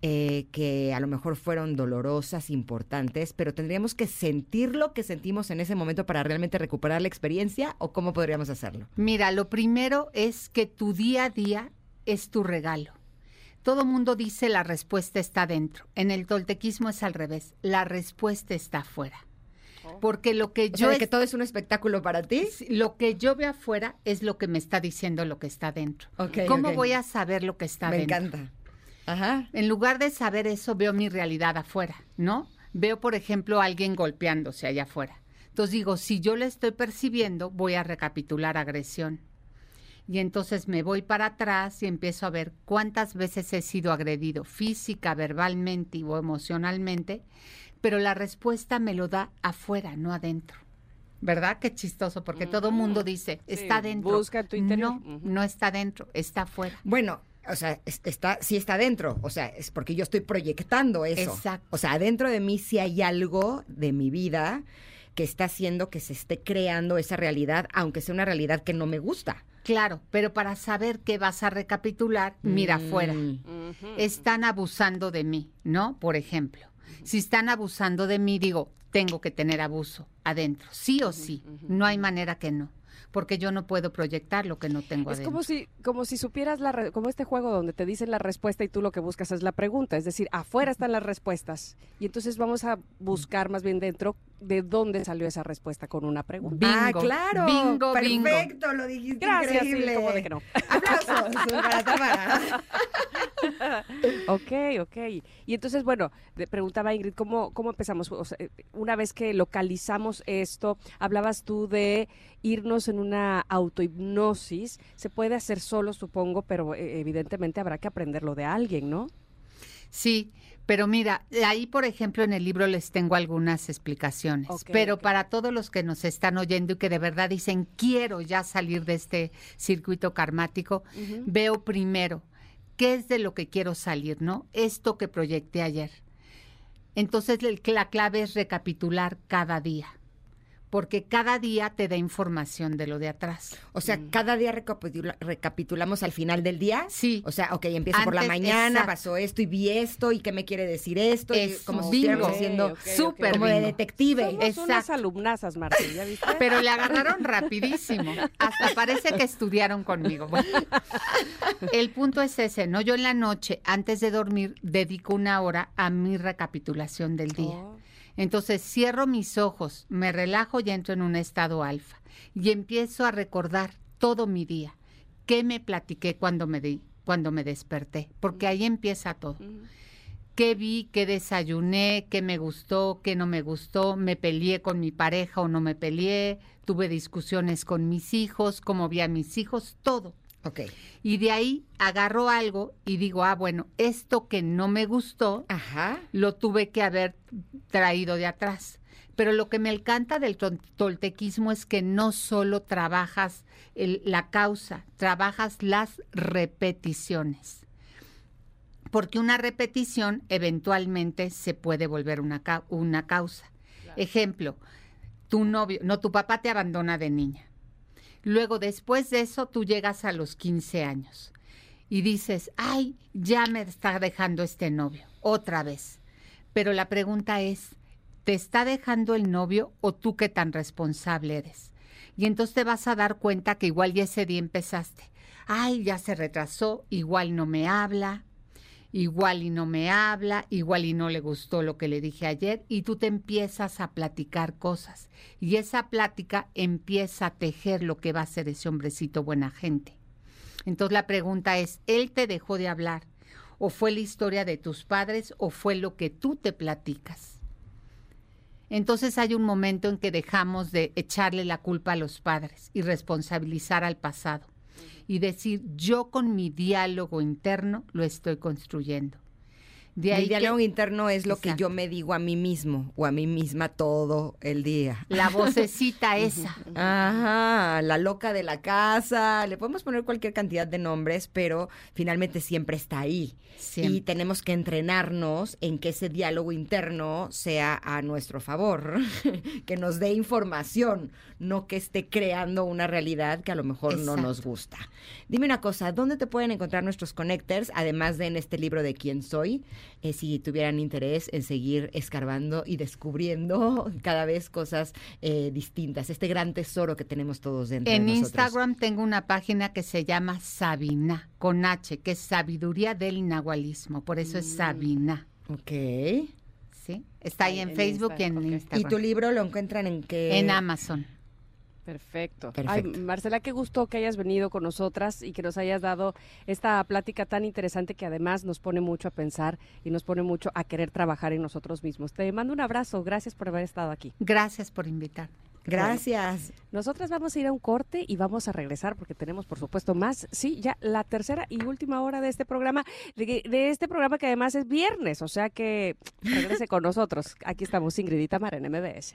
eh, que a lo mejor fueron dolorosas, importantes, pero tendríamos que sentir lo que sentimos en ese momento para realmente recuperar la experiencia o cómo podríamos hacerlo. Mira, lo primero es que tu día a día es tu regalo todo mundo dice la respuesta está dentro. En el toltequismo es al revés. La respuesta está afuera. Oh. Porque lo que yo... que todo es un espectáculo para ti. Lo que yo veo afuera es lo que me está diciendo lo que está dentro. ¿Cómo voy a saber lo que está dentro? Me encanta. Ajá. En lugar de saber eso, veo mi realidad afuera, ¿no? Veo, por ejemplo, a alguien golpeándose allá afuera. Entonces digo, si yo le estoy percibiendo, voy a recapitular agresión y entonces me voy para atrás y empiezo a ver cuántas veces he sido agredido física, verbalmente o emocionalmente, pero la respuesta me lo da afuera, no adentro. ¿Verdad? Qué chistoso, porque todo todo mundo dice, está dentro. Busca tu interior. No, no está dentro, está afuera. Bueno, o sea, está, sí está dentro, o sea, es porque yo estoy proyectando eso. Exacto. O sea, adentro de mí sí hay algo de mi vida que está haciendo que se esté creando esa realidad, aunque sea una realidad que no me gusta. Claro, pero para saber qué vas a recapitular, mira afuera. Mm. Están abusando de mí, ¿no? Por ejemplo, si están abusando de mí, digo, tengo que tener abuso adentro, sí o sí, no hay manera que no porque yo no puedo proyectar lo que no tengo es adentro. como si como si supieras la como este juego donde te dicen la respuesta y tú lo que buscas es la pregunta, es decir, afuera están las respuestas y entonces vamos a buscar más bien dentro de dónde salió esa respuesta con una pregunta. ah, claro. Bingo, Perfecto, lo dijiste Gracias, increíble. Sí, de que no. Aplausos para Tamara. ok, ok. Y entonces, bueno, preguntaba Ingrid, ¿cómo, cómo empezamos? Una vez que localizamos esto, hablabas tú de irnos en una autohipnosis. Se puede hacer solo, supongo, pero eh, evidentemente habrá que aprenderlo de alguien, ¿no? Sí, pero mira, ahí por ejemplo en el libro les tengo algunas explicaciones, pero para todos los que nos están oyendo y que de verdad dicen quiero ya salir de este circuito karmático, veo primero qué es de lo que quiero salir, ¿no? Esto que proyecté ayer. Entonces la clave es recapitular cada día porque cada día te da información de lo de atrás. O sea, cada día recapitula- recapitulamos al final del día. Sí. O sea, ok, empiezo por la mañana, exacto. pasó esto y vi esto y qué me quiere decir esto. y Eso, como si estuviéramos haciendo Ok, ok, Súper como de detective. Somos unas Exacto. alumnasas, Martín, ¿ya viste? Pero le agarraron rapidísimo. Hasta parece que estudiaron conmigo. Bueno, el punto es ese, ¿no? Yo en la noche, antes de dormir, dedico una hora a mi recapitulación del día. Oh. Entonces cierro mis ojos, me relajo y entro en un estado alfa. Y empiezo a recordar todo mi día. ¿Qué me platiqué cuando me, di, cuando me desperté? Porque ahí empieza todo. Qué vi, qué desayuné, qué me gustó, qué no me gustó, me peleé con mi pareja o no me peleé, tuve discusiones con mis hijos, cómo vi a mis hijos, todo. Y de ahí agarro algo y digo, ah, bueno, esto que no me gustó, Ajá. lo tuve que haber traído de atrás. Pero lo que me encanta del tol- toltequismo es que no solo trabajas el- la causa, trabajas las repeticiones. Porque una repetición eventualmente se puede volver una, una causa. Ejemplo, tu novio, no, tu papá te abandona de niña. Luego, después de eso, tú llegas a los 15 años y dices, ay, ya me está dejando este novio, otra vez. Pero la pregunta es, ¿te está dejando el novio o tú qué tan responsable eres? Y entonces te vas a dar cuenta que igual ya ese día empezaste. Ay, ya se retrasó, igual no me habla, igual y no me habla, igual y no le gustó lo que le dije ayer, y tú te empiezas a platicar cosas. Y esa plática empieza a tejer lo que va a ser ese hombrecito buena gente. Entonces la pregunta es, ¿él te dejó de hablar? ¿O fue la historia de tus padres o fue lo que tú te platicas? Entonces hay un momento en que dejamos de echarle la culpa a los padres y responsabilizar al pasado y decir, yo con mi diálogo interno lo estoy construyendo. De ahí el que diálogo interno es lo que yo me digo a mí mismo o a mí misma todo el día. la vocecita esa. Ajá, la loca de la casa, le podemos poner cualquier cantidad de nombres, pero finalmente siempre está ahí. Siempre. Y tenemos que entrenarnos en que ese diálogo interno sea a nuestro favor, que nos dé información, no que esté creando una realidad que a lo mejor no nos gusta. Dime una cosa, ¿dónde te pueden encontrar nuestros connectors, además de en este libro de quién soy? Eh, si tuvieran interés en seguir escarbando y descubriendo cada vez cosas eh, distintas, este gran tesoro que tenemos todos dentro En de nosotros. Instagram tengo una página que se llama Sabina, con H, que es sabiduría del nahualismo, por eso Mm. es Sabina. Ok. ¿sí? Está ahí En en Facebook y en. Instagram. ¿Y tu libro lo encuentran en qué? En Amazon. Perfecto. Perfecto. Ay, Marcela, qué gusto que hayas venido con nosotras y que nos hayas dado esta plática tan interesante que además nos pone mucho a pensar y nos pone mucho a querer trabajar en nosotros mismos. Te mando un abrazo. Gracias por haber estado aquí. Gracias por invitarme. Gracias. Nosotras vamos a ir a un corte y vamos a regresar porque tenemos, por supuesto, más. Sí, ya la tercera y última hora de este programa, de, de este programa que además es viernes, o sea que regrese con nosotros. Aquí estamos, Ingrid y Tamara en MBS.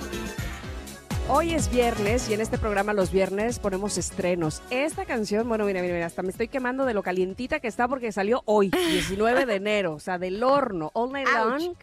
Hoy es viernes y en este programa los viernes ponemos estrenos. Esta canción, bueno, mira, mira, mira, hasta me estoy quemando de lo calientita que está porque salió hoy, 19 de enero, o sea, del horno, All Night Ouch. Long.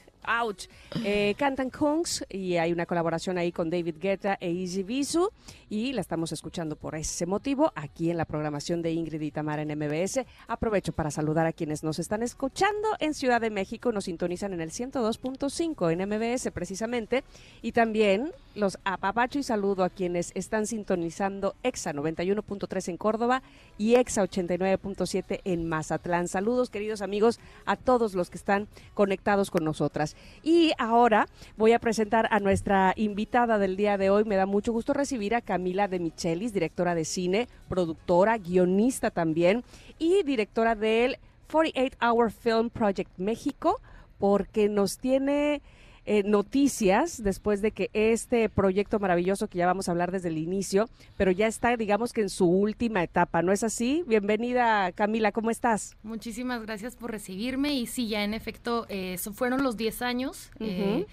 Ouch. Eh, cantan Kungs y hay una colaboración ahí con David Guetta e Easy Bisu y la estamos escuchando por ese motivo aquí en la programación de Ingrid y Tamara en MBS. Aprovecho para saludar a quienes nos están escuchando en Ciudad de México, nos sintonizan en el 102.5 en MBS precisamente y también los apapacho y saludo a quienes están sintonizando EXA 91.3 en Córdoba y EXA 89.7 en Mazatlán. Saludos queridos amigos a todos los que están conectados con nosotras. Y ahora voy a presentar a nuestra invitada del día de hoy. Me da mucho gusto recibir a Camila de Michelis, directora de cine, productora, guionista también y directora del 48 Hour Film Project México, porque nos tiene eh, noticias después de que este proyecto maravilloso que ya vamos a hablar desde el inicio, pero ya está, digamos que en su última etapa, ¿no es así? Bienvenida, Camila, ¿cómo estás? Muchísimas gracias por recibirme y sí, ya en efecto, eh, fueron los 10 años. eh,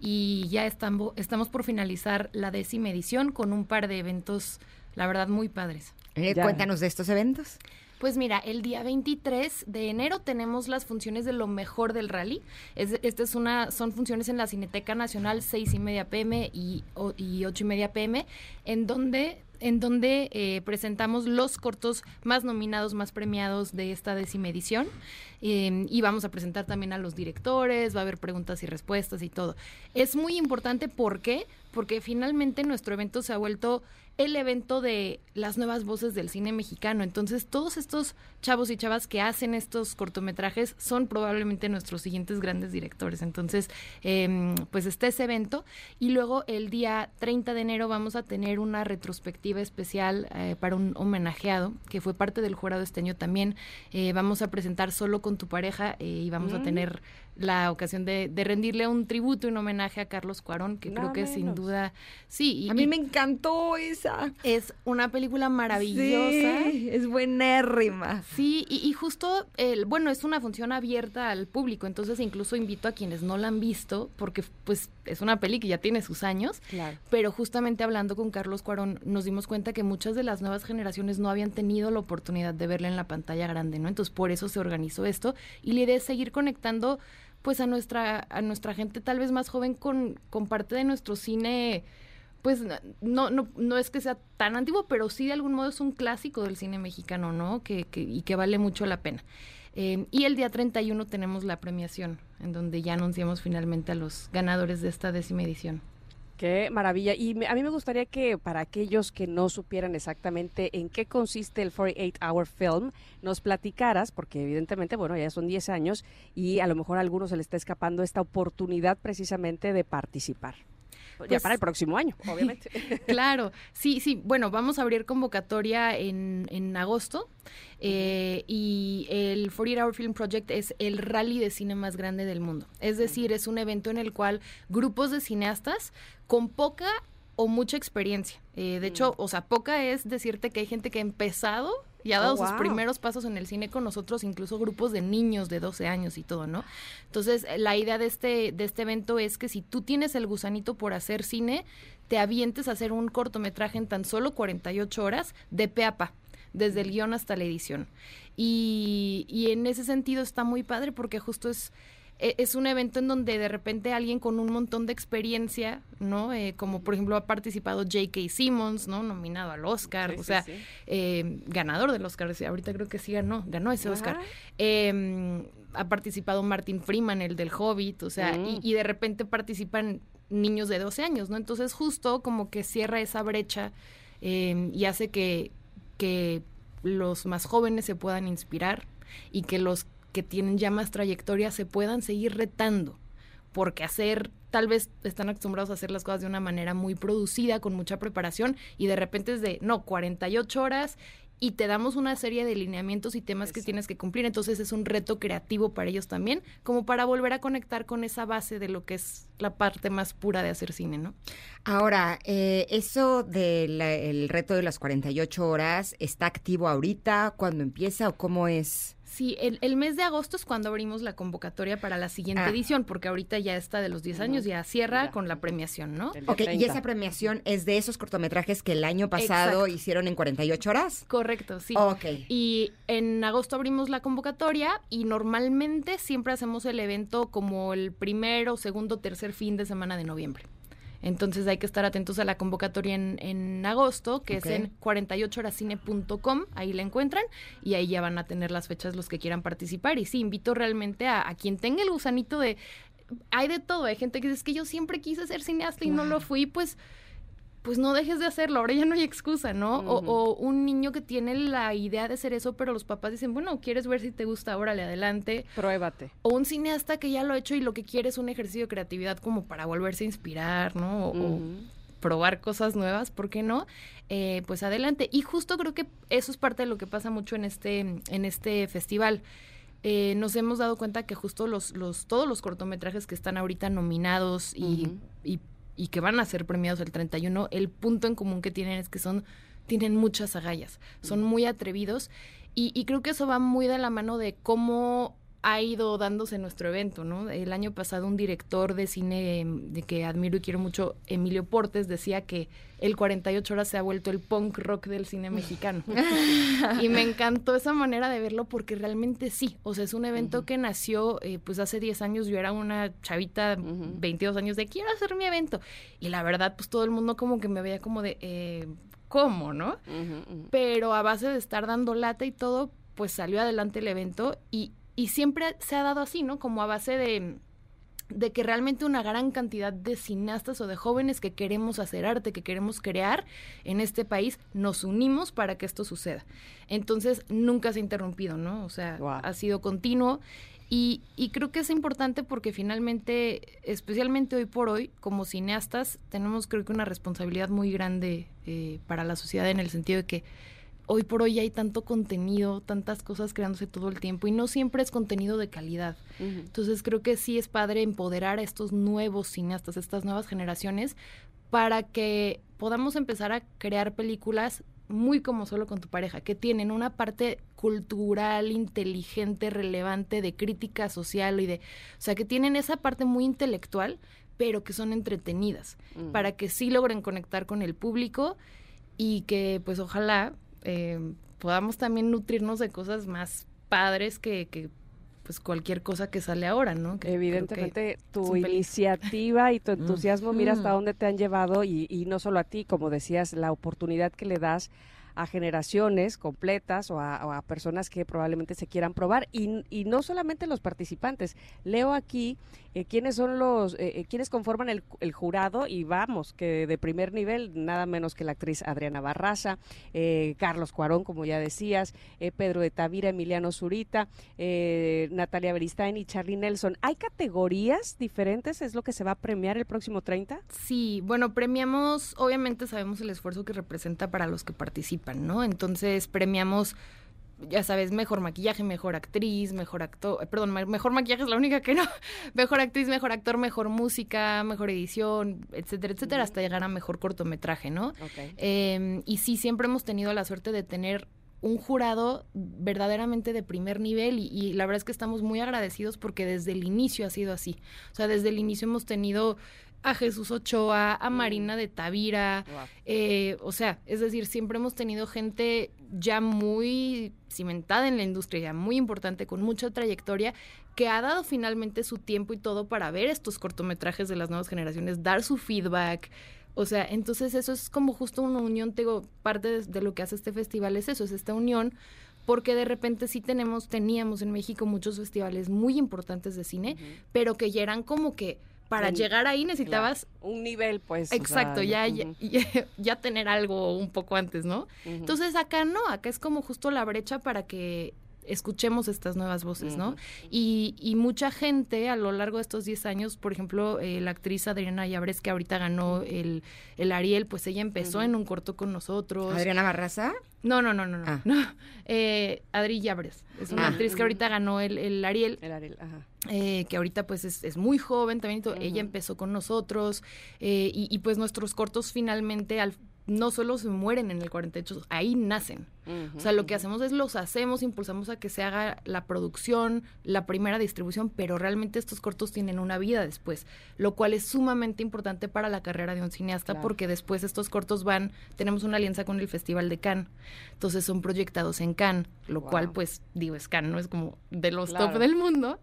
y ya estamos, estamos por finalizar la décima edición con un par de eventos, la verdad, muy padres. Eh, cuéntanos de estos eventos. Pues mira, el día 23 de enero tenemos las funciones de lo mejor del rally. Es, esta es una, son funciones en la Cineteca Nacional 6 y media pm y, o- y 8 y media pm, en donde en donde eh, presentamos los cortos más nominados, más premiados de esta décima edición. Eh, y vamos a presentar también a los directores, va a haber preguntas y respuestas y todo. Es muy importante, ¿por qué? Porque finalmente nuestro evento se ha vuelto el evento de las nuevas voces del cine mexicano. Entonces, todos estos chavos y chavas que hacen estos cortometrajes son probablemente nuestros siguientes grandes directores. Entonces, eh, pues está ese evento. Y luego el día 30 de enero vamos a tener una retrospectiva especial eh, para un homenajeado, que fue parte del jurado este año también. Eh, vamos a presentar solo con tu pareja eh, y vamos a tener la ocasión de, de rendirle un tributo y un homenaje a Carlos Cuarón, que Nada creo que sin duda, sí, y, A mí y me encantó esa. es una película maravillosa. Sí, es buenérrima. Sí, y, y justo, el, bueno, es una función abierta al público, entonces incluso invito a quienes no la han visto, porque pues es una peli que ya tiene sus años, Claro. pero justamente hablando con Carlos Cuarón nos dimos cuenta que muchas de las nuevas generaciones no habían tenido la oportunidad de verla en la pantalla grande, ¿no? Entonces por eso se organizó esto y la idea es seguir conectando pues a nuestra a nuestra gente tal vez más joven con, parte de nuestro cine pues no, no, no es que sea tan antiguo, pero sí de algún modo es un clásico del cine mexicano, ¿no? Que, que, y que vale mucho la pena. Eh, y el día 31 tenemos la premiación, en donde ya anunciamos finalmente a los ganadores de esta décima edición. Qué maravilla. Y a mí me gustaría que para aquellos que no supieran exactamente en qué consiste el 48 Hour Film, nos platicaras, porque evidentemente, bueno, ya son 10 años y a lo mejor a algunos se le está escapando esta oportunidad precisamente de participar. Ya Pues- para el próximo año, obviamente. Claro, sí, sí. Bueno, vamos a abrir convocatoria en, en agosto eh, y el 48 Hour Film Project es el rally de cine más grande del mundo. Es decir, es un evento en el cual grupos de cineastas con poca o mucha experiencia. eh, de hecho, o sea, poca es decirte que hay gente que ha empezado y ha Oh, dado sus primeros pasos en el cine con nosotros, incluso grupos de niños de 12 años y todo, ¿no? Entonces, eh, la idea de este, de este evento es que si tú tienes el gusanito por hacer cine, te avientes a hacer un cortometraje en tan solo 48 horas de pe a pa, desde el guion hasta la edición. Y, y en ese sentido está muy padre porque justo es es un evento en donde de repente alguien con un montón de experiencia, ¿no? Eh, como por ejemplo ha participado J.K. Simmons, ¿no? Nominado al Oscar, Sí, o sea, sí. eh, ganador del Oscar. Ahorita creo que sí ganó, ganó ese Oscar. Eh, ha participado Martin Freeman, el del Hobbit, o sea, Mm. y, y de repente participan niños de 12 años, ¿no? Entonces justo como que cierra esa brecha eh, y hace que, que los más jóvenes se puedan inspirar y que los que tienen ya más trayectoria se puedan seguir retando, porque hacer, tal vez están acostumbrados a hacer las cosas de una manera muy producida, con mucha preparación, y de repente es de, no, 48 horas y te damos una serie de lineamientos y temas que tienes que cumplir, entonces es un reto creativo para ellos también, como para volver a conectar con esa base de lo que es la parte más pura de hacer cine, ¿no? Ahora, eh, eso del reto de las 48 horas, ¿está activo ahorita? ¿Cuándo empieza o cómo es? Sí, el, el mes de agosto es cuando abrimos la convocatoria para la siguiente Ah. edición, porque ahorita ya está de los 10 años, ya cierra Ya. con la premiación, ¿no? Ok, y 30. esa premiación es de esos cortometrajes que el año pasado Exacto. hicieron en 48 horas. Correcto, sí. Ok. Y en agosto abrimos la convocatoria y normalmente siempre hacemos el evento como el primero, segundo, tercer fin de semana de noviembre. Entonces hay que estar atentos a la convocatoria en, en agosto, que es en 48horascine.com, ahí la encuentran y ahí ya van a tener las fechas los que quieran participar. Y sí, invito realmente a, a quien tenga el gusanito de... Hay de todo, hay gente que dice "Es que yo siempre quise ser cineasta y no lo fui, pues pues no dejes de hacerlo, ahora ya no hay excusa, ¿no? O- o, un niño que tiene la idea de hacer eso, pero los papás dicen, bueno, ¿quieres ver si te gusta? Órale, adelante. Pruébate. O un cineasta que ya lo ha hecho y lo que quiere es un ejercicio de creatividad como para volverse a inspirar, ¿no? O, probar cosas nuevas, ¿por qué no? Eh, pues adelante. Y justo creo que eso es parte de lo que pasa mucho en este, en este festival. eh, nos hemos dado cuenta que justo los, los, todos los cortometrajes que están ahorita nominados y, y, y que van a ser premiados el 31, el punto en común que tienen es que son tienen muchas agallas, son muy atrevidos y, y, creo que eso va muy de la mano de cómo ha ido dándose nuestro evento, ¿no? El año pasado un director de cine em, de que admiro y quiero mucho, Emilio Portes, decía que el 48 horas se ha vuelto el punk rock del cine mexicano. y me encantó esa manera de verlo porque realmente sí, o sea, es un evento que nació, eh, pues hace 10 años yo era una chavita, 22 años, de quiero hacer mi evento. Y la verdad, pues todo el mundo como que me veía como de... Eh, ¿Cómo, no? Pero a base de estar dando lata y todo, pues salió adelante el evento y, y siempre se ha dado así, ¿no? Como a base de, de que realmente una gran cantidad de cineastas o de jóvenes que queremos hacer arte, que queremos crear en este país, nos unimos para que esto suceda. Entonces, nunca se ha interrumpido, ¿no? O sea, ha sido continuo. Y, y, creo que es importante porque finalmente, especialmente hoy por hoy, como cineastas, tenemos creo que una responsabilidad muy grande eh, para la sociedad en el sentido de que hoy por hoy hay tanto contenido, tantas cosas creándose todo el tiempo y no siempre es contenido de calidad. Entonces creo que sí es padre empoderar a estos nuevos cineastas, estas nuevas generaciones, para que podamos empezar a crear películas muy como solo con tu pareja, que tienen una parte cultural, inteligente, relevante, de crítica social y de, o sea, que tienen esa parte muy intelectual, pero que son entretenidas, para que sí logren conectar con el público y que pues ojalá eh, podamos también nutrirnos de cosas más padres que, que pues cualquier cosa que sale ahora, ¿no? Evidentemente tu iniciativa y tu mm. entusiasmo, mira hasta dónde te han llevado y, y no solo a ti, como decías, la oportunidad que le das a generaciones completas o a, personas que probablemente se quieran probar y, no solamente los participantes. Leo aquí eh, quiénes son los, eh, eh, quiénes conforman el, jurado y vamos, que de primer nivel, nada menos que la actriz Adriana Barraza, Carlos Cuarón, como ya decías, Pedro de Tavira, Emiliano Zurita, Natalia Beristain y Charlie Nelson. ¿Hay categorías diferentes? ¿Es lo que se va a premiar el próximo 30? Sí, bueno, premiamos, obviamente sabemos el esfuerzo que representa para los que participan ¿no? Entonces premiamos ya sabes, mejor maquillaje, mejor actriz, mejor actor, eh, perdón, mejor maquillaje es la única que no, mejor actriz, mejor actor, mejor música, mejor edición, etcétera, etcétera, hasta llegar a mejor cortometraje, ¿no? Em, y sí, siempre hemos tenido la suerte de tener un jurado verdaderamente de primer nivel y, y, la verdad es que estamos muy agradecidos porque desde el inicio ha sido así. O sea, desde el inicio hemos tenido a Jesús Ochoa, a mm. Marina de Tavira, eh, o sea, es decir, siempre hemos tenido gente ya muy cimentada en la industria, ya muy importante, con mucha trayectoria, que ha dado finalmente su tiempo y todo para ver estos cortometrajes de las nuevas generaciones, dar su feedback. O sea, entonces eso es como justo una unión, tengo parte de, lo que hace este festival es eso, es esta unión porque de repente sí tenemos, teníamos en México muchos festivales muy importantes de cine, pero que ya eran como que para llegar ahí necesitabas un nivel, pues. Exacto, ya, ya, tener algo un poco antes, ¿no? Entonces acá no, acá es como justo la brecha para que escuchemos estas nuevas voces, ¿no? Y, y, mucha gente a lo largo de estos 10 años, por ejemplo, eh, la actriz Adriana Llabres, que ahorita ganó el, el Ariel, pues ella empezó en un corto con nosotros. ¿Adriana Barraza? No, no, no, no, no. Ah. no. Eh, Adri Llabres, es una ah. actriz que ahorita ganó el, el Ariel. El Ariel, ajá. Eh, que ahorita pues es, es muy joven también, ella empezó con nosotros eh, y, y, pues nuestros cortos finalmente al, no solo se mueren en el 48, ahí nacen. o sea, lo que hacemos es los hacemos, impulsamos a que se haga la producción, la primera distribución, pero realmente estos cortos tienen una vida después, lo cual es sumamente importante para la carrera de un cineasta porque después estos cortos van, tenemos una alianza con el Festival de Cannes, entonces son proyectados en Cannes, lo cual pues digo, es Cannes, no es como de los top del mundo,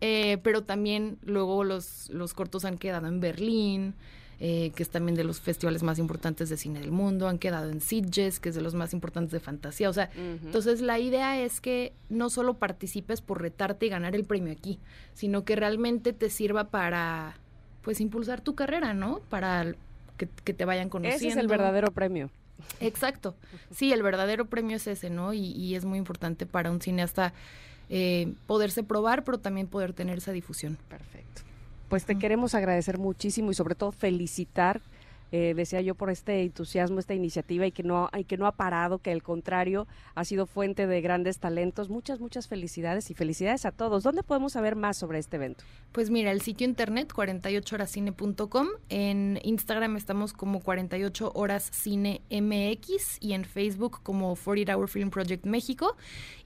eh, pero también luego los, los cortos han quedado en Berlín, eh, que es también de los festivales más importantes de cine del mundo, han quedado en Sitges, que es de los más importantes de fantasía, o sea, entonces la idea es que no solo participes por retarte y ganar el premio aquí, sino que realmente te sirva para, pues, impulsar tu carrera, ¿no? Para que, te vayan conociendo. Ese es el verdadero premio. Exacto, sí, el verdadero premio es ese, ¿no? Y, es muy importante para un cineasta eh, poderse probar, pero también poder tener esa difusión. Perfecto. Pues te queremos agradecer muchísimo y sobre todo felicitar eh, decía yo, por este entusiasmo, esta iniciativa y que, no, y que no ha parado, que al contrario ha sido fuente de grandes talentos. Muchas, muchas felicidades y felicidades a todos. ¿Dónde podemos saber más sobre este evento? Pues mira, el sitio internet 48horascine.com, en Instagram estamos como 48 horas cine MX y en Facebook como 40 Hour Film Project México.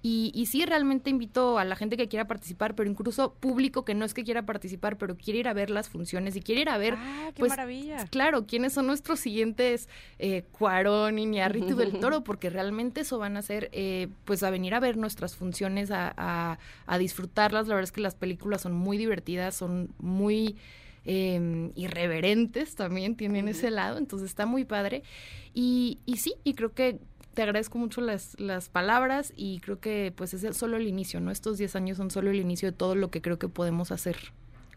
Y, y sí, realmente invito a la gente que quiera participar, pero incluso público que no es que quiera participar, pero quiere ir a ver las funciones y quiere ir a ver, Ah, qué pues, maravilla. claro, quiénes son nuestros siguientes eh, Cuarón, Iñárritu del Toro, porque realmente eso van a ser, eh, pues a venir a ver nuestras funciones, a, a- a disfrutarlas. La verdad es que las películas son muy divertidas, son muy eh, irreverentes también, tienen ese lado, entonces está muy padre. Y, y sí, y creo que te agradezco mucho las, las palabras y creo que pues es solo el inicio, ¿no? Estos 10 años son solo el inicio de todo lo que creo que podemos hacer.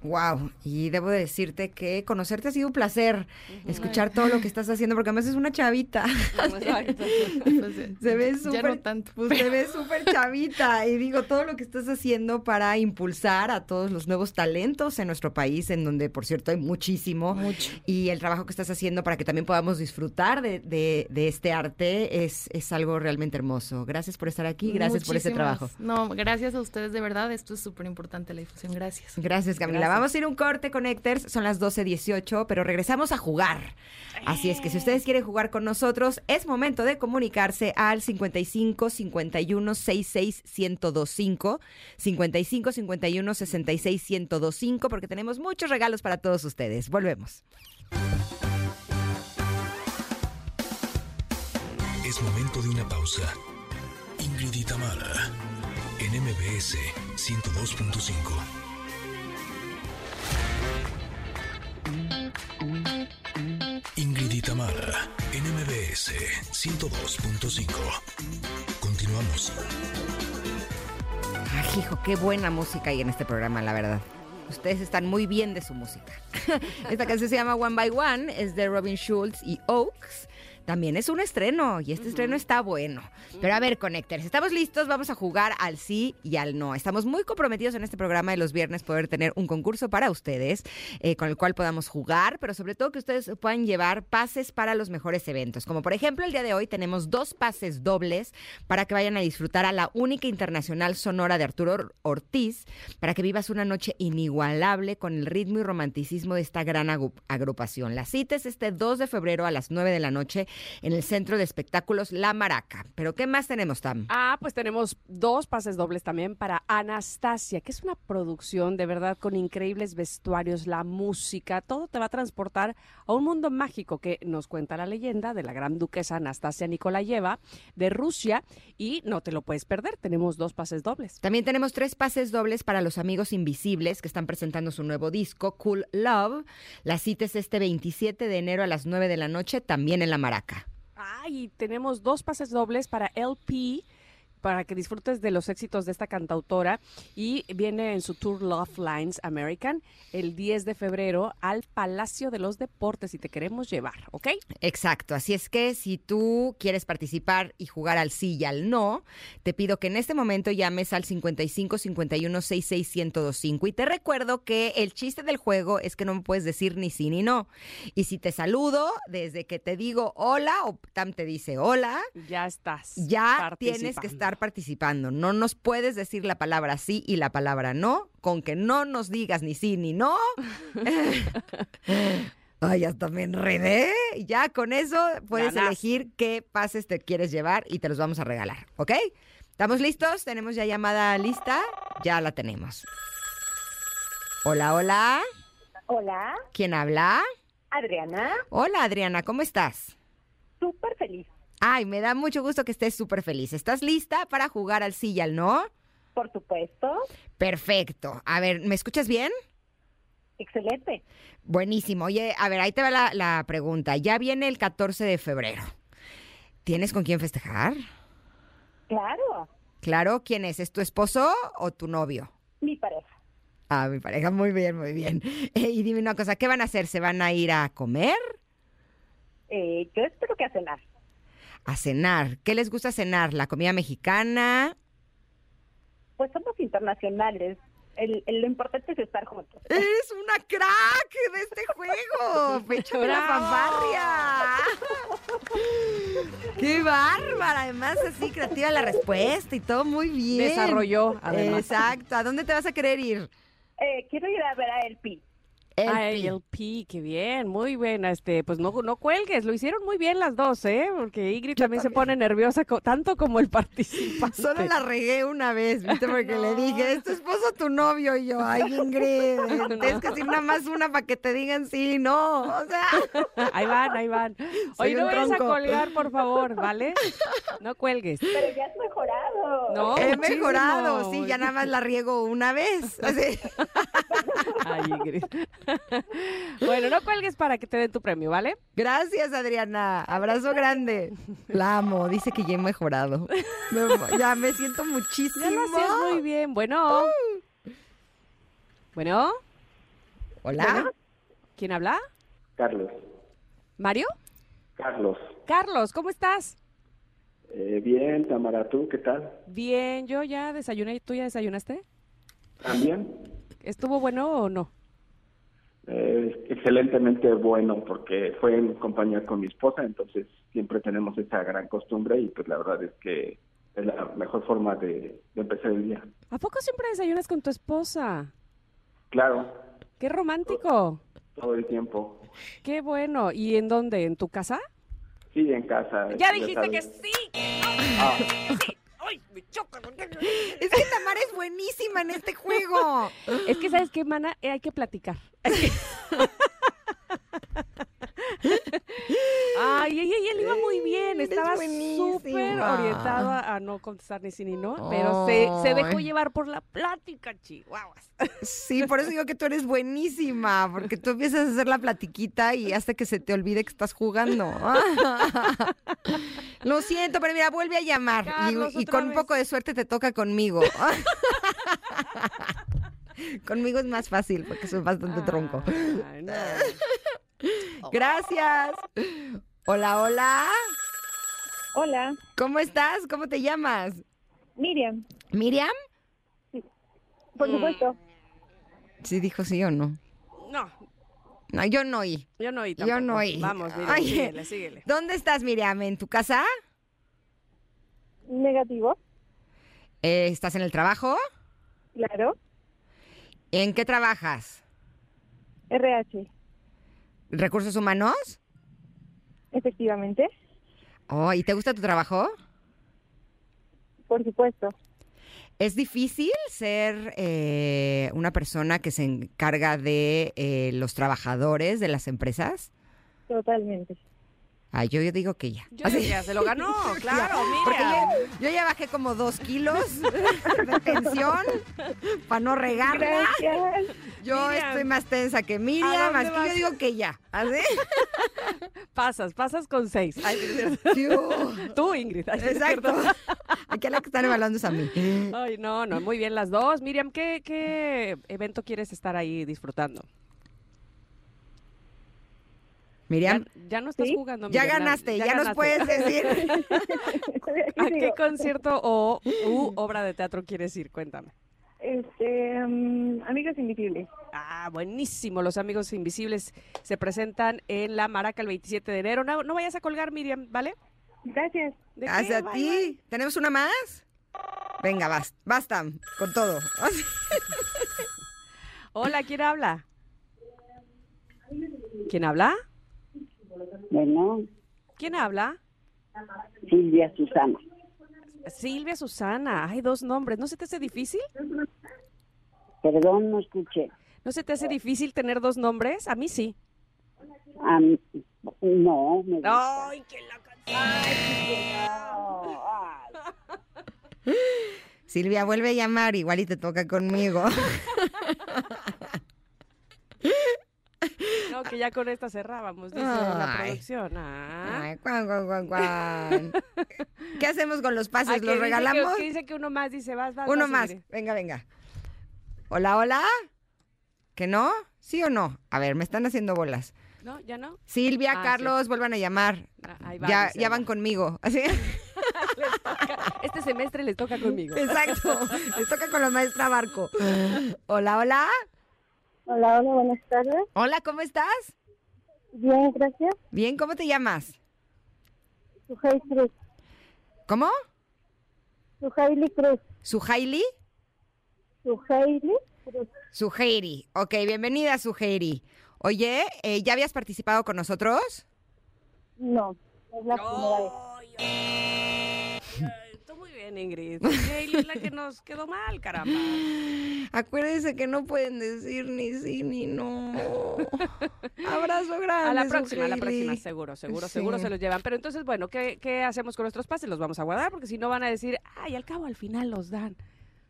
Wow, y debo de decirte que conocerte ha sido un placer, escuchar todo lo que estás haciendo, porque además es una chavita. Pues, Se ve súper, no pues, se ve súper chavita y digo todo lo que estás haciendo para impulsar a todos los nuevos talentos en nuestro país, en donde por cierto hay muchísimo, Mucho. y el trabajo que estás haciendo para que también podamos disfrutar de, de- de este arte es, es algo realmente hermoso. Gracias por estar aquí, gracias por ese Muchísimas- trabajo. No, gracias a ustedes de verdad, esto es súper importante la difusión, gracias. Gracias, Camila. Vamos a ir un corte, Connectors. Son las 12.18, pero regresamos a jugar. Así es que si ustedes quieren jugar con nosotros, es momento de comunicarse al 55 51 66 1025, 55 51 66 1025, porque tenemos muchos regalos para todos ustedes. Volvemos. Es momento de una pausa. Ingrid y en MBS 102.5. Ingrid y Tamara, en MBS 102.5. Continuamos. Ay, hijo, qué buena música hay en este programa, la verdad. Ustedes están muy bien de su música. Esta canción se llama One by One, es de Robin Schulz y Oaks. También es un estreno y este estreno está bueno. Pero a ver, Connectors, ¿estamos listos? Vamos a jugar al sí y al no. Estamos muy comprometidos en este programa de los viernes poder tener un concurso para ustedes eh, con el cual podamos jugar, pero sobre todo que ustedes puedan llevar pases para los mejores eventos. Como por ejemplo, el día de hoy tenemos dos pases dobles para que vayan a disfrutar a la única internacional sonora de Arturo Or- Ortiz, para que vivas una noche inigualable con el ritmo y romanticismo de esta gran agrupación. La cita es este 2 de febrero a las 9 de la noche en el Centro de Espectáculos La Maraca. ¿Pero qué más tenemos, Tam? Ah, pues tenemos dos pases dobles también para Anastasia, que es una producción de verdad con increíbles vestuarios, la música, todo te va a transportar a un mundo mágico que nos cuenta la leyenda de la gran duquesa Anastasia Nikolayeva de Rusia y no te lo puedes perder, tenemos dos pases dobles. También tenemos tres pases dobles para los amigos invisibles que están presentando su nuevo disco, Cool Love. La cita es este 27 de enero a las 9 de la noche, también en La Maraca. Ah, y tenemos dos pases dobles para LP para que disfrutes de los éxitos de esta cantautora y viene en su tour Love Lines American el 10 de febrero al Palacio de los Deportes y te queremos llevar, ¿ok? Exacto, así es que si tú quieres participar y jugar al sí y al no, te pido que en este momento llames al 55 51 66 1025 y te recuerdo que el chiste del juego es que no me puedes decir ni sí ni no. Y si te saludo desde que te digo hola o Tam te dice hola, Ya estás. ya tienes que participando. Estar participando. No nos puedes decir la palabra sí y la palabra no, con que no nos digas ni sí ni no. Ay, hasta me enredé. Ya con eso puedes elegir qué pases te quieres llevar y te los vamos a regalar, ¿ok? ¿Estamos listos? ¿Tenemos ya llamada lista? Ya la tenemos. Hola, hola. Hola, ¿Quién habla? Adriana, Hola, Adriana, ¿cómo estás? súper feliz, Ay, me da mucho gusto que estés súper feliz. ¿Estás lista para jugar al sí y al no? por supuesto. Perfecto. A ver, ¿me escuchas bien? Excelente. Buenísimo. Oye, a ver, ahí te va la, la pregunta. Ya viene el 14 de febrero. ¿Tienes con quién festejar? Claro, Claro, ¿quién es? ¿Es tu esposo o tu novio? mi pareja. Ah, mi pareja, muy bien, muy bien. Eh, y dime una cosa, ¿qué van a hacer? ¿Se van a ir a comer? Eh, yo espero que a cenar. A cenar. ¿Qué les gusta cenar? ¿La comida mexicana? Pues somos internacionales. El, el- lo importante es estar juntos. Eres una crack de este juego. Échame la fanfarria. Qué bárbara. Además, así creativa la respuesta y todo muy bien. Desarrolló, además. Exacto. ¿A dónde te vas a querer ir? Eh, quiero ir a ver a El Pi. el pi, qué bien, muy buena. Este, pues no, no cuelgues, lo hicieron muy bien las dos, ¿eh? Porque Ingrid también, se pone nerviosa, co- tanto como el participante. Solo la regué una vez, ¿viste? Porque le dije, ¿es tu esposo tu novio? Y yo, ay, Ingrid, tienes que decir nada más una para que te digan sí, no. O sea, Ahí van, ahí van. Oye, no vayas a colgar, por favor, ¿vale? No cuelgues. Pero ya has mejorado. No, he muchísimo. mejorado, sí, ya nada más la riego una vez. Así. Ay, Ingrid. Bueno, no cuelgues para que te den tu premio, ¿vale? Gracias, Adriana. Abrazo grande. La amo, dice que ya he mejorado. Me- ya me siento muchísimo. Ya lo muy bien. Bueno. Bueno, Hola. ¿quién habla? Carlos. ¿Mario? Carlos. Carlos, ¿cómo estás? Eh, bien, Tamara, ¿tú qué tal? Bien, yo ya desayuné. ¿Tú ya desayunaste? ¿También? ¿Estuvo bueno o no? Eh, excelentemente bueno porque fue en compañía con mi esposa, entonces siempre tenemos esa gran costumbre y pues la verdad es que es la mejor forma de, de empezar el día. ¿A poco siempre desayunas con tu esposa? Claro, ¡Qué romántico! todo el tiempo. ¡Qué bueno! ¿Y en dónde? ¿En tu casa? Sí, en casa. Ya dijiste que sí. Ah, ¡Ay, me choca! Es que Tamara es buenísima en este juego. Es que, ¿sabes qué, mana? Eh, hay que platicar. Ay, ay, ay, él iba muy bien. Estaba súper orientado a, a no contestar ni sí ni no, pero se, se dejó llevar por la plática, chihuahuas. Sí, por eso digo que tú eres buenísima, porque tú empiezas a hacer la platiquita y hasta que se te olvide que estás jugando. Lo siento, pero mira, vuelve a llamar y- Carlos, y, otra con un poco de suerte te toca conmigo. conmigo es más fácil porque soy bastante tronco. Ay, no. Gracias. Hola, hola. Hola, ¿Cómo estás? ¿Cómo te llamas? Miriam. ¿Miriam? Por supuesto. Sí, dijo sí o no. No, No, yo no oí. yo no oí Yo tampoco. no oí. Vamos, Oye. síguele, síguele. ¿Dónde estás, Miriam? ¿En tu casa? Negativo. Eh, ¿Estás en el trabajo? Claro. ¿En qué trabajas? RH. ¿Recursos humanos? Efectivamente. Oh, ¿y te gusta tu trabajo? Por supuesto. ¿Es difícil ser eh, una persona que se encarga de eh, los trabajadores de las empresas? Totalmente. Ay, yo, yo digo que ya. Yo se lo ganó, claro, mira. ya- yo ya bajé como dos kilos de tensión para no regarla. Gracias. Yo Miriam. estoy más tensa que ¿A Miriam, así que yo digo que ya. ¿Así? Pasas, pasas con seis. Ay, uh, Tú, Ingrid. Ay, Exacto. Aquí a la que están evaluando es a mí. Ay, no, no, muy bien las dos. Miriam, ¿qué, qué evento quieres estar ahí disfrutando? Miriam, Ya, ya no estás ¿Sí? jugando. ya ganaste, ya, nos ganaste. puedes decir. ¿A qué concierto o u obra de teatro quieres ir? Cuéntame. Este, mm, Amigos Invisibles. Ah, buenísimo. Los Amigos Invisibles se presentan en La Maraca el 27 de enero. No, no vayas a colgar, Miriam, ¿vale? Gracias. ¿De qué? Hacia Bye, ti. ¿Tenemos una más? Venga, basta, basta con todo. Hola, ¿quién habla? ¿Quién habla? Bueno, ¿Quién habla? Silvia Susana. Silvia Susana. Hay dos nombres. ¿No se te hace difícil? Perdón, no escuché. ¿No se te hace difícil tener dos nombres? A mí sí. Ah, no, me gusta. ¡Ay, qué la Silvia, vuelve a llamar, igual y te toca conmigo. No, que ya con esta cerrábamos, dice la producción. Ah. Ay, cuan, cuan, cuan. ¿Qué hacemos con los Ah, pases? que ¿Los dice regalamos? Que, que dice que uno más, dice, vas, vas. Uno vas, más. Venga, venga. Hola, hola. ¿Que no? ¿Sí o no? A ver, me están haciendo bolas. ¿No? ¿Ya no? Silvia, Ah, Carlos, vuelvan a llamar. Ah, ahí va, ya, ya van va. conmigo. Así. Este semestre les toca conmigo. Exacto. Les toca con la maestra Barco. Hola, hola. Hola, hola, buenas tardes. Hola, ¿cómo estás? Bien, gracias. Bien, ¿cómo te llamas? Suheili Cruz. ¿Cómo? Suheili Cruz. ¿Suhaili? Suheili Cruz. Suheiri. Ok, bienvenida, Suheiri. Oye, eh, ¿ya habías participado con nosotros? No, es la primera vez. Bien, Ingrid. Hailey es la que nos quedó mal, caramba. Acuérdense que no pueden decir ni sí ni no. Abrazo grande. A la próxima, a la próxima, seguro, seguro, Sí. seguro se los llevan. Pero entonces, bueno, ¿qué, qué hacemos con nuestros pases? Los vamos a guardar porque si no van a decir, ay, al cabo al final los dan.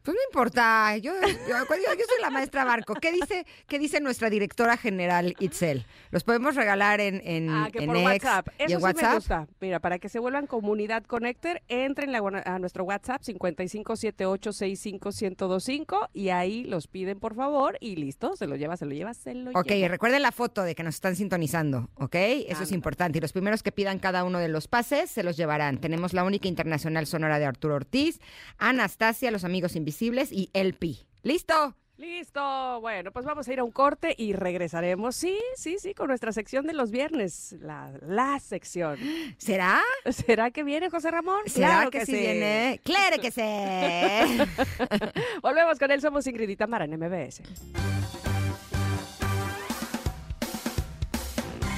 Pues no importa, yo, yo, yo- yo soy la maestra Barco. ¿Qué dice, qué dice nuestra directora general Itzel? ¿Los podemos regalar en, en, Ah, que en por WhatsApp. Eso en sí WhatsApp? me gusta. Mira, para que se vuelvan comunidad Connector, entren la- a nuestro WhatsApp 5578651025 y ahí los piden por favor y listo, se lo lleva, se lo lleva, se lo Ok, lleva. recuerden la foto de que nos están sintonizando, ¿ok? Eso es importante. Y los primeros que pidan cada uno de los pases se los llevarán. Tenemos la única internacional sonora de Arturo Ortiz, Anastasia, Los Amigos Invisibles y El Pi. ¿Listo? Listo. Bueno, pues vamos a ir a un corte y regresaremos. Sí, sí, sí, con nuestra sección de los viernes. La, la sección. ¿Será? ¿Será que viene José Ramón? ¿Será Claro que, sí viene? ¡Claro que sí! Volvemos con él. Somos Ingrid y Tamara en MBS.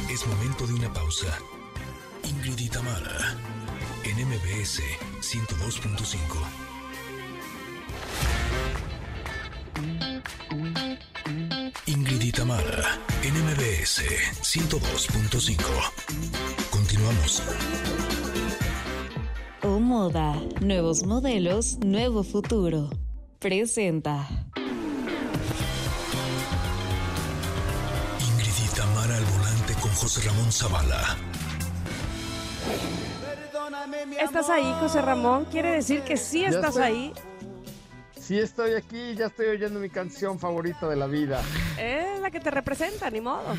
Es momento de una pausa. Ingrid y Tamara, en MBS 102.5. Ingrid y Tamara, en MBS 102.5. Continuamos. O Moda, nuevos modelos, nuevo futuro. Presenta. Ingrid y Tamara al volante con José Ramón Zavala. ¿Estás ahí, José Ramón? Quiere decir que sí estás ahí. Sí estoy aquí, ya estoy oyendo mi canción favorita de la vida. Es la que te representa, ni modo.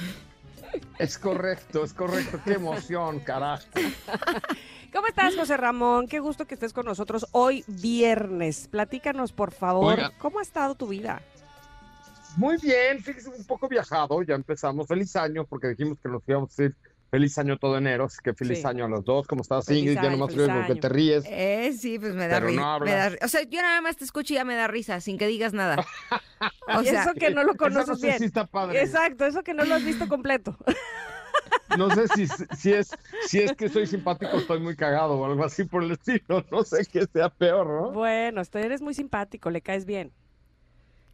Es correcto, es correcto. Qué emoción, carajo. ¿Cómo estás, José Ramón? Qué gusto que estés con nosotros hoy viernes. Platícanos, por favor, Oiga. ¿cómo ha estado tu vida? Muy bien, fíjese, un poco viajado. Ya empezamos. Feliz año, porque dijimos que nos íbamos a decir feliz año todo enero. Así que feliz Sí. año a los dos. ¿Cómo estás, Feliz Ingrid? Ya año, nomás feliz veo que año. te ríes. Eh, sí, pues me da Pero risa. no me da o sea, yo nada más te escucho y ya me da risa, sin que digas nada. O sea, eso que no lo conoces no sé bien. si está padre. Exacto, eso que no lo has visto completo. No sé si, si, es, si es que soy simpático o estoy muy cagado o algo así por el estilo. No sé qué sea peor, ¿no? Bueno, usted eres muy simpático, le caes bien.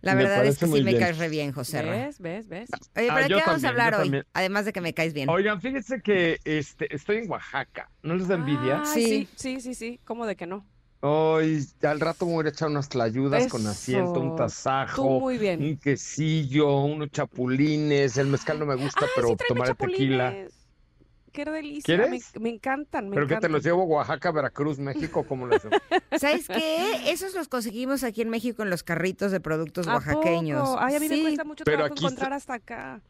La me verdad es que sí me bien. caes re bien, José. ¿Ves? ¿Ves? ¿Ves? Oye, Ah, ¿pero de yo qué vamos a hablar hoy? también. Además de que me caes bien. Oigan, fíjense que este, estoy en Oaxaca. ¿No les da envidia? Sí. sí, sí, sí, sí. ¿Cómo de que no? Hoy, al rato me voy a echar unas tlayudas con asiento, un Tú tasajo, muy bien. un quesillo, unos chapulines. El mezcal no me gusta, Ay, pero sí, tomaré tequila. Qué delicia. ¿Quieres? Me, me encantan, me Pero que te encantan. los llevo a Oaxaca, Veracruz, México, ¿cómo les ¿Sabes qué? Esos los conseguimos aquí en México en los carritos de productos ¿A oaxaqueños. poco? Ay, a mí me cuesta mucho Pero trabajo está- encontrar hasta acá.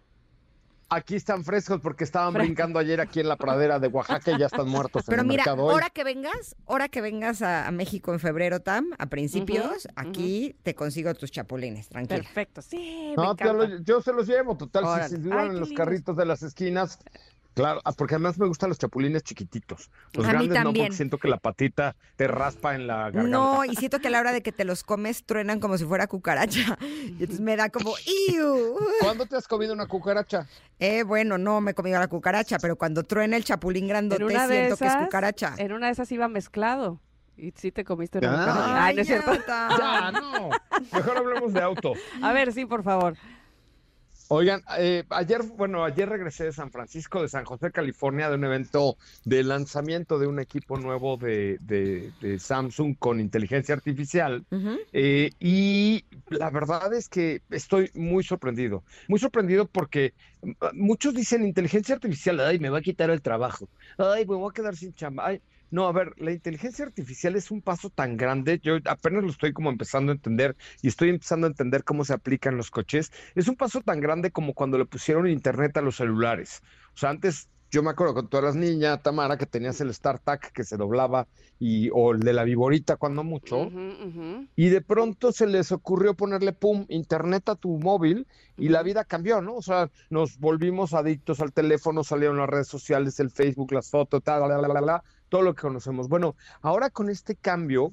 Aquí están frescos porque estaban brincando ayer aquí en la pradera de Oaxaca y ya están muertos en Pero el mira, mercado hoy. ahora que vengas, ahora que vengas a, a México en febrero, Tam, a principios, aquí te consigo tus chapulines, tranquila. Perfecto, sí, me No, encanta. lo- yo se los llevo, total, Órale. si se duran en los carritos de las esquinas. Claro, ah, porque además me gustan los chapulines chiquititos. Los A mí grandes no, también. porque siento que la patita te raspa en la garganta. No, y siento que a la hora de que te los comes truenan como si fuera cucaracha. Y entonces me da como ¡iu! ¿Cuándo te has comido una cucaracha? Eh, bueno, no me he comido la cucaracha, pero cuando truena el chapulín grandote siento que es cucaracha. En una de esas iba mezclado. Y sí te comiste una Ah. cucaracha. Ay, no es cierto. Ya, no. Mejor hablemos de auto. A ver, sí, por favor. Oigan, eh, ayer, bueno, ayer regresé de San Francisco, de San José, California, de un evento de lanzamiento de un equipo nuevo de, de- de Samsung con inteligencia artificial. Eh, y la verdad es que estoy muy sorprendido, muy sorprendido porque mm, muchos dicen inteligencia artificial, ay, me va a quitar el trabajo, ay, me voy a quedar sin chamba. Ay, no, a ver, la inteligencia artificial es un paso tan grande, yo apenas lo estoy como empezando a entender y estoy empezando a entender cómo se aplica en los coches. Es un paso tan grande como cuando le pusieron internet a los celulares. O sea, antes yo me acuerdo con todas las niñas, Tamara, que tenías el StarTAC que se doblaba y, o el de la viborita cuando mucho, y de pronto se les ocurrió ponerle, pum, internet a tu móvil y la vida cambió, ¿no? O sea, nos volvimos adictos al teléfono, salieron las redes sociales, el Facebook, las fotos, tal, la, la, la, todo lo que conocemos. Bueno, ahora con este cambio,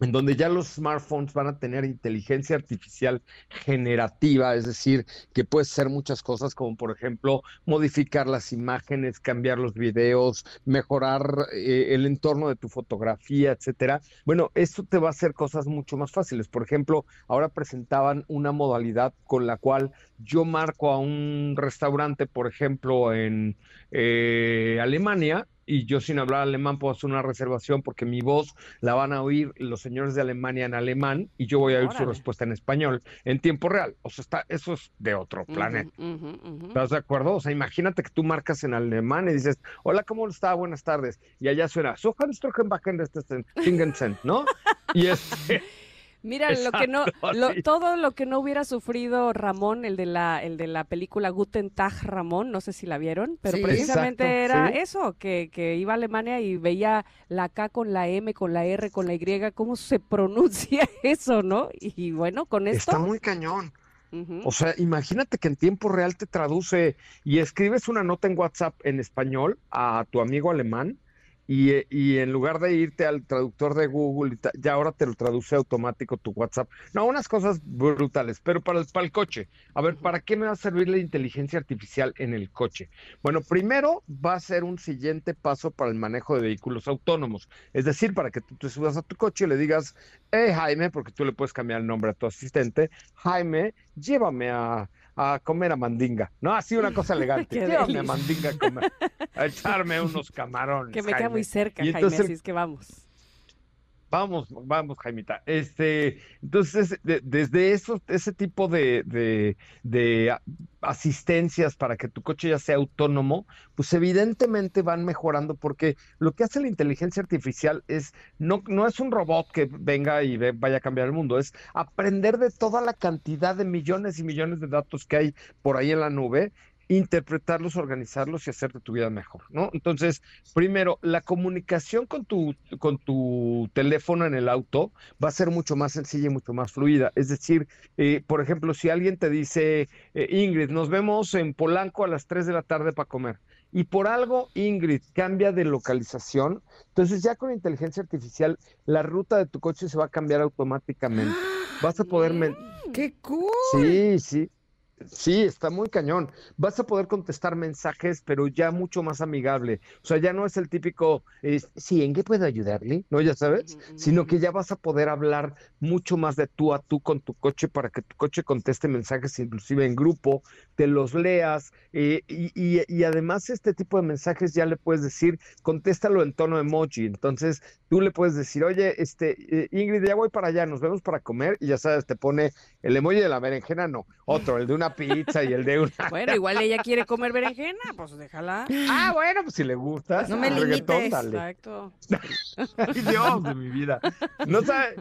en donde ya los smartphones van a tener inteligencia artificial generativa, es decir, que puede ser muchas cosas como por ejemplo modificar las imágenes, cambiar los videos, mejorar eh, el entorno de tu fotografía, etcétera. Bueno, esto te va a hacer cosas mucho más fáciles. Por ejemplo, ahora presentaban una modalidad con la cual yo marco a un restaurante, por ejemplo, en eh, Alemania, y yo sin hablar alemán puedo hacer una reservación porque mi voz la van a oír los señores de Alemania en alemán y yo voy a oír su respuesta en español en tiempo real. O sea, está, eso es de otro planeta. ¿Estás de acuerdo? O sea, imagínate que tú marcas en alemán y dices, hola, ¿cómo está? Buenas tardes. Y allá suena, ¿no? Y este... Mira, lo que no, todo lo que no hubiera sufrido Ramón, el de la, el de la película Guten Tag Ramón, no sé si la vieron, pero precisamente era eso, que, que iba a Alemania y veía la K con la M, con la R, con la Y, cómo se pronuncia eso, ¿no? Y bueno, con esto. Está muy cañón. O sea, imagínate que en tiempo real te traduce y escribes una nota en WhatsApp en español a tu amigo alemán y, y, en lugar de irte al traductor de Google, ya ahora te lo traduce automático tu WhatsApp. No, unas cosas brutales, pero para el, para el coche. A ver, ¿para qué me va a servir la inteligencia artificial en el coche? Bueno, primero va a ser un siguiente paso para el manejo de vehículos autónomos. Es decir, para que tú te subas a tu coche y le digas, hey Jaime, porque tú le puedes cambiar el nombre a tu asistente, Jaime, llévame a a comer a mandinga, ¿no? Así una cosa elegante. Llévame a mandinga a comer, a echarme unos camarones. Que me queda muy cerca, Jaime, así es que vamos. Vamos, vamos, Jaimita. Este, entonces, desde eso, ese tipo de, de, asistencias para que tu coche ya sea autónomo, pues evidentemente van mejorando porque lo que hace la inteligencia artificial es, no, no es un robot que venga y vaya a cambiar el mundo, es aprender de toda la cantidad de millones y millones de datos que hay por ahí en la nube interpretarlos, organizarlos y hacerte tu vida mejor, ¿no? Entonces, primero, la comunicación con tu, con tu teléfono en el auto va a ser mucho más sencilla y mucho más fluida. Es decir, eh, por ejemplo, si alguien te dice, eh, Ingrid, nos vemos en Polanco a las 3 de la tarde para comer, y por algo Ingrid cambia de localización, entonces ya con inteligencia artificial la ruta de tu coche se va a cambiar automáticamente. Vas a poder... ¡Qué cool! Sí, sí. Sí, está muy cañón. Vas a poder contestar mensajes, pero ya mucho más amigable. O sea, ya no es el típico, sí, ¿en qué puedo ayudarle? No, ya sabes, sino que ya vas a poder hablar mucho más de tú a tú con tu coche para que tu coche conteste mensajes inclusive en grupo, te los leas eh, y, y, además este tipo de mensajes ya le puedes decir, contéstalo en tono emoji. Entonces tú le puedes decir, oye, este, eh, Ingrid, ya voy para allá, nos vemos para comer y ya sabes, te pone el emoji de la berenjena, no, otro, el de una pizza y el de una. Bueno, igual ella quiere comer berenjena, pues déjala. Ah, bueno, pues si le gusta. No me limites. Exacto. Ay, Dios de mi vida. No sabe,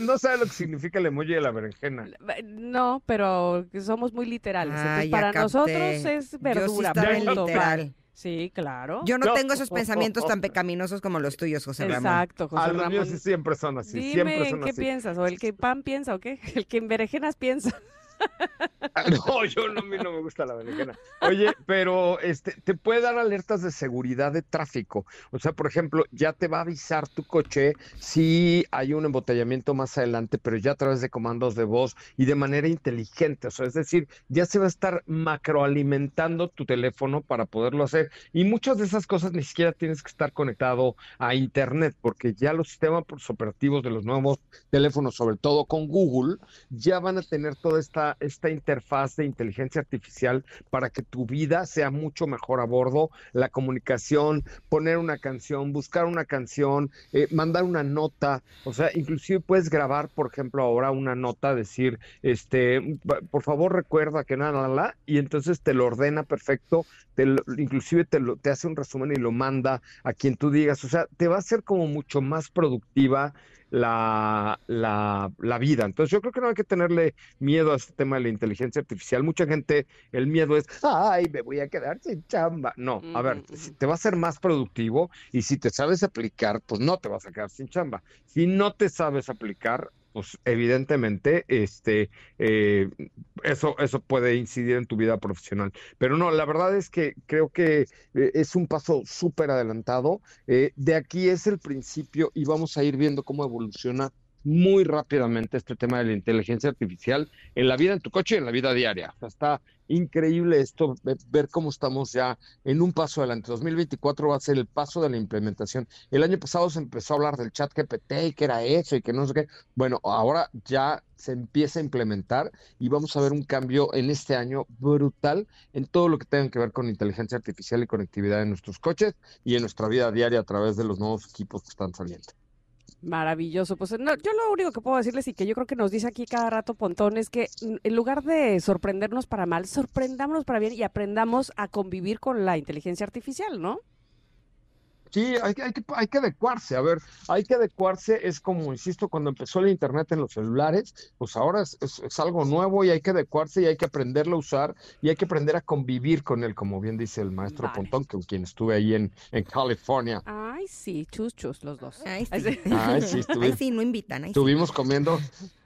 no sabe lo que significa el emoji de la berenjena. No, pero somos muy literales. Ah, para nosotros es verdura. Yo sí literal. Sí, claro. Yo no, tengo esos pensamientos tan pecaminosos como los tuyos, José Ramón. Exacto, José Ramón. Los míos siempre son así. Dime, ¿qué piensas? ¿O el que pan piensa o qué? El que en berenjenas piensa. No, yo no, a mí no me gusta la berenjena. Oye, pero este, te puede dar alertas de seguridad de tráfico. O sea, por ejemplo, ya te va a avisar tu coche si hay un embotellamiento más adelante, pero ya a través de comandos de voz y de manera inteligente. O sea, es decir, ya se va a estar macroalimentando tu teléfono para poderlo hacer. Y muchas de esas cosas ni siquiera tienes que estar conectado a Internet, porque ya los sistemas operativos de los nuevos teléfonos, sobre todo con Google, ya van a tener toda esta, esta interfaz de inteligencia artificial para que tu vida sea mucho mejor a bordo, la comunicación, poner una canción, buscar una canción, eh, mandar una nota, o sea, inclusive puedes grabar, por ejemplo, ahora una nota, decir, este, por favor recuerda que nada, nada, y entonces te lo ordena perfecto, te inclusive te, lo, te hace un resumen y lo manda a quien tú digas, o sea, te va a ser como mucho más productiva la, la, la, vida. Entonces yo creo que no hay que tenerle miedo a este tema de la inteligencia artificial. Mucha gente, el miedo es, ay, me voy a quedar sin chamba. No, a ver, si te va a ser más productivo y si te sabes aplicar, pues no te vas a quedar sin chamba. Si no te sabes aplicar, pues evidentemente este eh, eso eso puede incidir en tu vida profesional. Pero no la verdad es que creo que eh, es un paso súper adelantado. Eh, de aquí es el principio y vamos a ir viendo cómo evoluciona muy rápidamente este tema de la inteligencia artificial en la vida en tu coche y en la vida diaria. está increíble esto, ver cómo estamos ya en un paso adelante. 2024 va a ser el paso de la implementación. El año pasado se empezó a hablar del chat GPT y que era eso y que no sé qué. Bueno, ahora ya se empieza a implementar y vamos a ver un cambio en este año brutal en todo lo que tenga que ver con inteligencia artificial y conectividad en nuestros coches y en nuestra vida diaria a través de los nuevos equipos que están saliendo. Maravilloso. Pues no, yo lo único que puedo decirles y que yo creo que nos dice aquí cada rato Pontón es que mm, en lugar de sorprendernos para mal, sorprendámonos para bien y aprendamos a convivir con la inteligencia artificial, ¿no? Sí, hay, hay, que, hay que adecuarse. A ver, hay que adecuarse. Es como, insisto, cuando empezó el Internet en los celulares, pues ahora es, es, algo nuevo y hay que adecuarse y hay que aprenderlo a usar y hay que aprender a convivir con él, como bien dice el maestro Pontón, que, quien estuve ahí en, en California. Ay, sí, chus, chus, los dos. Ay, sí. Ay, sí, Ay, sí no invitan. estuvimos comiendo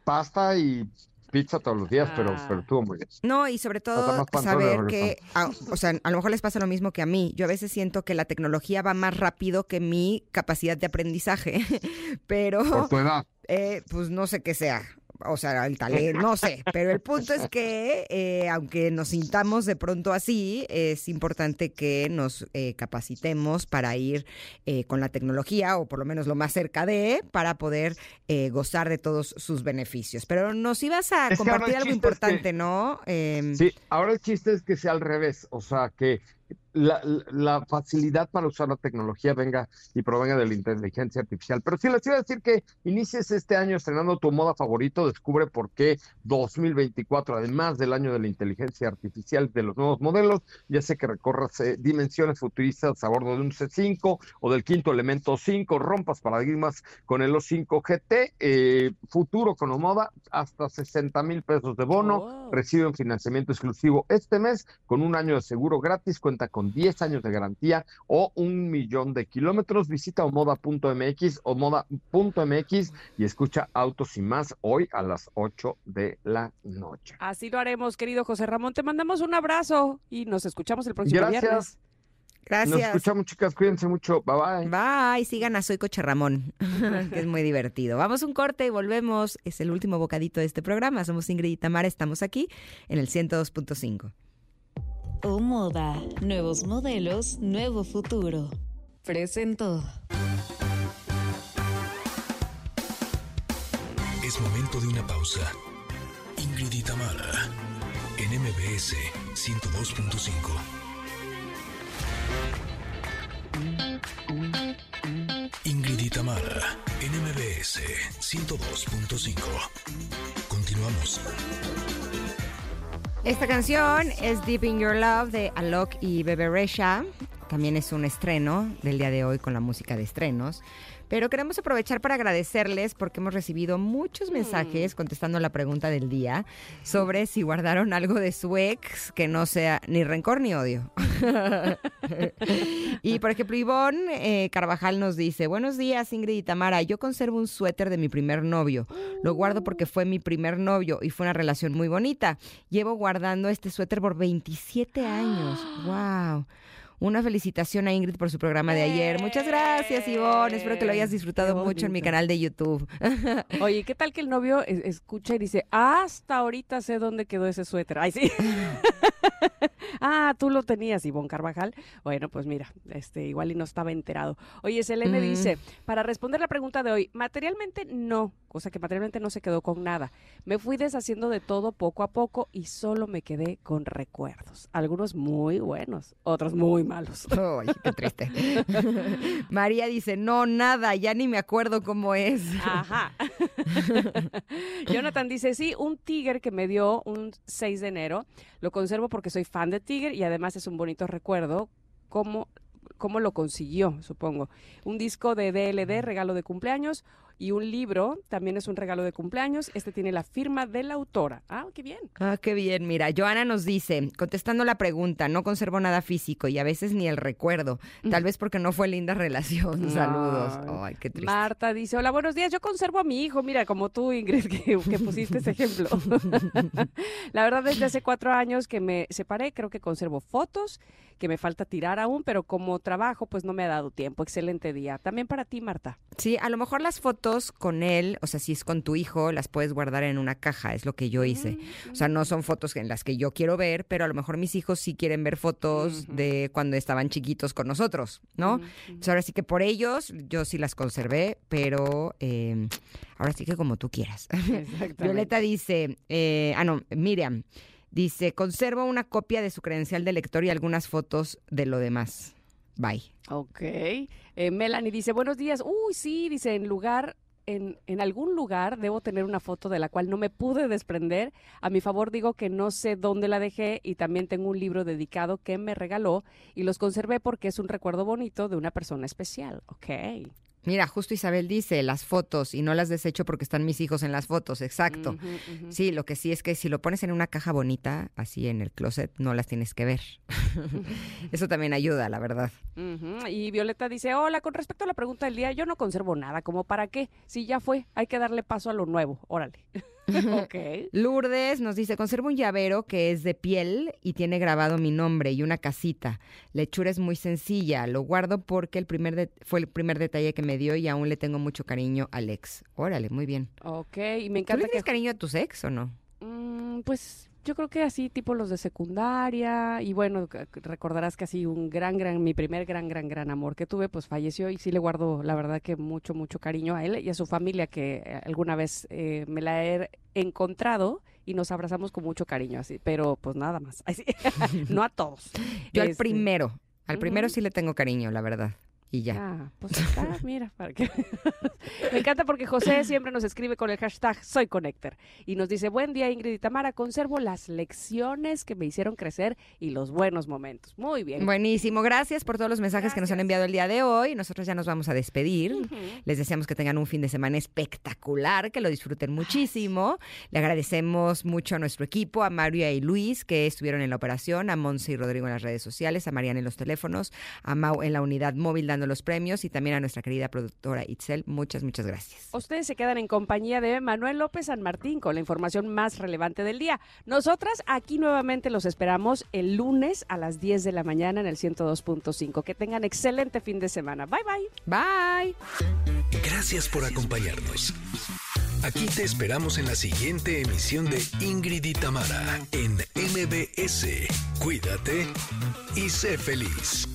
pasta y pizza todos los días, pero, pero ah. estuvo muy bien. No, y sobre todo saber que, a, o sea, a lo mejor les pasa lo mismo que a mí. Yo a veces siento que la tecnología va más rápido que mi capacidad de aprendizaje, pero... Por tu edad. Eh, pues no sé qué sea o sea, el talento, no sé, pero el punto es que eh, aunque nos sintamos de pronto así, es importante que nos eh, capacitemos para ir eh, con la tecnología o por lo menos lo más cerca de, para poder gozar de todos sus beneficios. Pero nos ibas a compartir algo importante, ¿no? Em, sí, ahora el chiste es que sea al revés, o sea, que la, facilidad para usar la tecnología venga y provenga de la inteligencia artificial. Pero sí les iba a decir que inicies este año estrenando tu moda favorito, descubre por qué 2024, además del año de la inteligencia artificial de los nuevos modelos, ya sé que recorras eh, dimensiones futuristas a bordo de un C5 o del quinto elemento 5, rompas paradigmas con el O5 GT, eh, futuro con moda, hasta 60 mil pesos de bono, recibe un financiamiento exclusivo este mes con un año de seguro gratis, cuenta con 10 años de garantía o un millón de kilómetros. Visita omoda.mx, omoda.mx y escucha Autos y más hoy a las 8 de la noche. Así lo haremos, querido José Ramón. Te mandamos un abrazo y nos escuchamos el próximo Gracias. viernes. Gracias. Nos escuchamos, chicas. Cuídense mucho. Bye bye. Bye. Sigan a Soy Coche Ramón, que es muy divertido. Vamos un corte y volvemos. Es el último bocadito de este programa. Somos Ingrid y Tamara. Estamos aquí en el 102.5 o moda. Nuevos modelos, nuevo futuro. Presento. Es momento de una pausa. Ingrid y Tamara, en MBS 102.5. Ingrid y Tamara, en MBS 102.5. Continuamos. Esta canción es Deep in Your Love de Alok y Bebe Resha. También es un estreno del día de hoy con la música de estrenos. Pero queremos aprovechar para agradecerles porque hemos recibido muchos mm. mensajes contestando la pregunta del día sobre si guardaron algo de su ex que no sea ni rencor ni odio. y por ejemplo, Ivonne eh, Carvajal nos dice, buenos días Ingrid y Tamara, yo conservo un suéter de mi primer novio. Lo guardo porque fue mi primer novio y fue una relación muy bonita. Llevo guardando este suéter por 27 años. ¡Wow! Una felicitación a Ingrid por su programa de ayer. Muchas gracias, Ivonne. Espero que lo hayas disfrutado mucho en mi canal de YouTube. Oye, ¿qué tal que el novio escucha y dice, hasta ahorita sé dónde quedó ese suéter? Ay, sí. ah, tú lo tenías, Ivonne Carvajal. Bueno, pues mira, este, igual y no estaba enterado. Oye, Selene mm. dice, para responder la pregunta de hoy, materialmente no, cosa que materialmente no se quedó con nada. Me fui deshaciendo de todo poco a poco y solo me quedé con recuerdos. Algunos muy buenos, otros muy malos. Ay, qué triste. María dice, no, nada, ya ni me acuerdo cómo es. Ajá. Jonathan dice, sí, un Tiger que me dio un 6 de enero. Lo conservo porque soy fan de Tiger y además es un bonito recuerdo como cómo lo consiguió, supongo. Un disco de DLD, regalo de cumpleaños, y un libro. También es un regalo de cumpleaños. Este tiene la firma de la autora. Ah, qué bien. Ah, qué bien. Mira, Joana nos dice, contestando la pregunta, no conservo nada físico y a veces ni el recuerdo. Tal vez porque no fue linda relación. Saludos. Ay, qué triste. Marta dice, hola, buenos días. Yo conservo a mi hijo. Mira, como tú, Ingrid, que, que pusiste ese ejemplo. la verdad, desde hace cuatro años que me separé, creo que conservo fotos que me falta tirar aún, pero como trabajo, pues no me ha dado tiempo. Excelente día. También para ti, Marta. Sí, a lo mejor las fotos con él, o sea, si es con tu hijo, las puedes guardar en una caja, es lo que yo hice. O sea, no son fotos en las que yo quiero ver, pero a lo mejor mis hijos sí quieren ver fotos de cuando estaban chiquitos con nosotros, ¿no? Entonces, ahora sí que por ellos yo sí las conservé, pero eh, ahora sí que como tú quieras. Violeta dice, eh, ah, no, Miriam. Dice, conservo una copia de su credencial de lector y algunas fotos de lo demás. Bye. Ok. Eh, Melanie dice, buenos días. Uy, sí, dice, en lugar, en, en, algún lugar debo tener una foto de la cual no me pude desprender. A mi favor digo que no sé dónde la dejé y también tengo un libro dedicado que me regaló y los conservé porque es un recuerdo bonito de una persona especial. Ok. Mira, justo Isabel dice las fotos y no las desecho porque están mis hijos en las fotos, exacto. Uh -huh, uh -huh. Sí, lo que sí es que si lo pones en una caja bonita, así en el closet, no las tienes que ver. Eso también ayuda, la verdad. Uh -huh. Y Violeta dice, hola, con respecto a la pregunta del día, yo no conservo nada, como para qué, si ya fue, hay que darle paso a lo nuevo, órale. Okay. Lourdes nos dice, conservo un llavero que es de piel y tiene grabado mi nombre y una casita. La hechura es muy sencilla, lo guardo porque el primer fue el primer detalle que me dio y aún le tengo mucho cariño al ex. Órale, muy bien. Ok, y me encanta ¿Tú le tienes que... cariño a tus ex o no? Mm, pues yo creo que así, tipo los de secundaria, y bueno, recordarás que así un gran, gran, mi primer gran, gran, gran amor que tuve, pues falleció y sí le guardo, la verdad que mucho, mucho cariño a él y a su familia que eh, alguna vez eh, me la he encontrado y nos abrazamos con mucho cariño, así, pero pues nada más, así, no a todos. Yo este... al primero, al primero uh -huh. sí le tengo cariño, la verdad y ya. Ah, pues está, mira, para que... me encanta porque José siempre nos escribe con el hashtag Soy Connector y nos dice, buen día Ingrid y Tamara, conservo las lecciones que me hicieron crecer y los buenos momentos. Muy bien. Buenísimo, gracias por todos los mensajes gracias. que nos han enviado el día de hoy. Nosotros ya nos vamos a despedir. Uh -huh. Les deseamos que tengan un fin de semana espectacular, que lo disfruten muchísimo. Le agradecemos mucho a nuestro equipo, a Mario y Luis que estuvieron en la operación, a Monse y Rodrigo en las redes sociales, a Mariana en los teléfonos, a Mau en la unidad móvil dando los premios y también a nuestra querida productora Itzel. Muchas, muchas gracias. Ustedes se quedan en compañía de Manuel López San Martín con la información más relevante del día. Nosotras aquí nuevamente los esperamos el lunes a las 10 de la mañana en el 102.5. Que tengan excelente fin de semana. Bye, bye. Bye. Gracias por acompañarnos. Aquí te esperamos en la siguiente emisión de Ingrid y Tamara en MBS. Cuídate y sé feliz.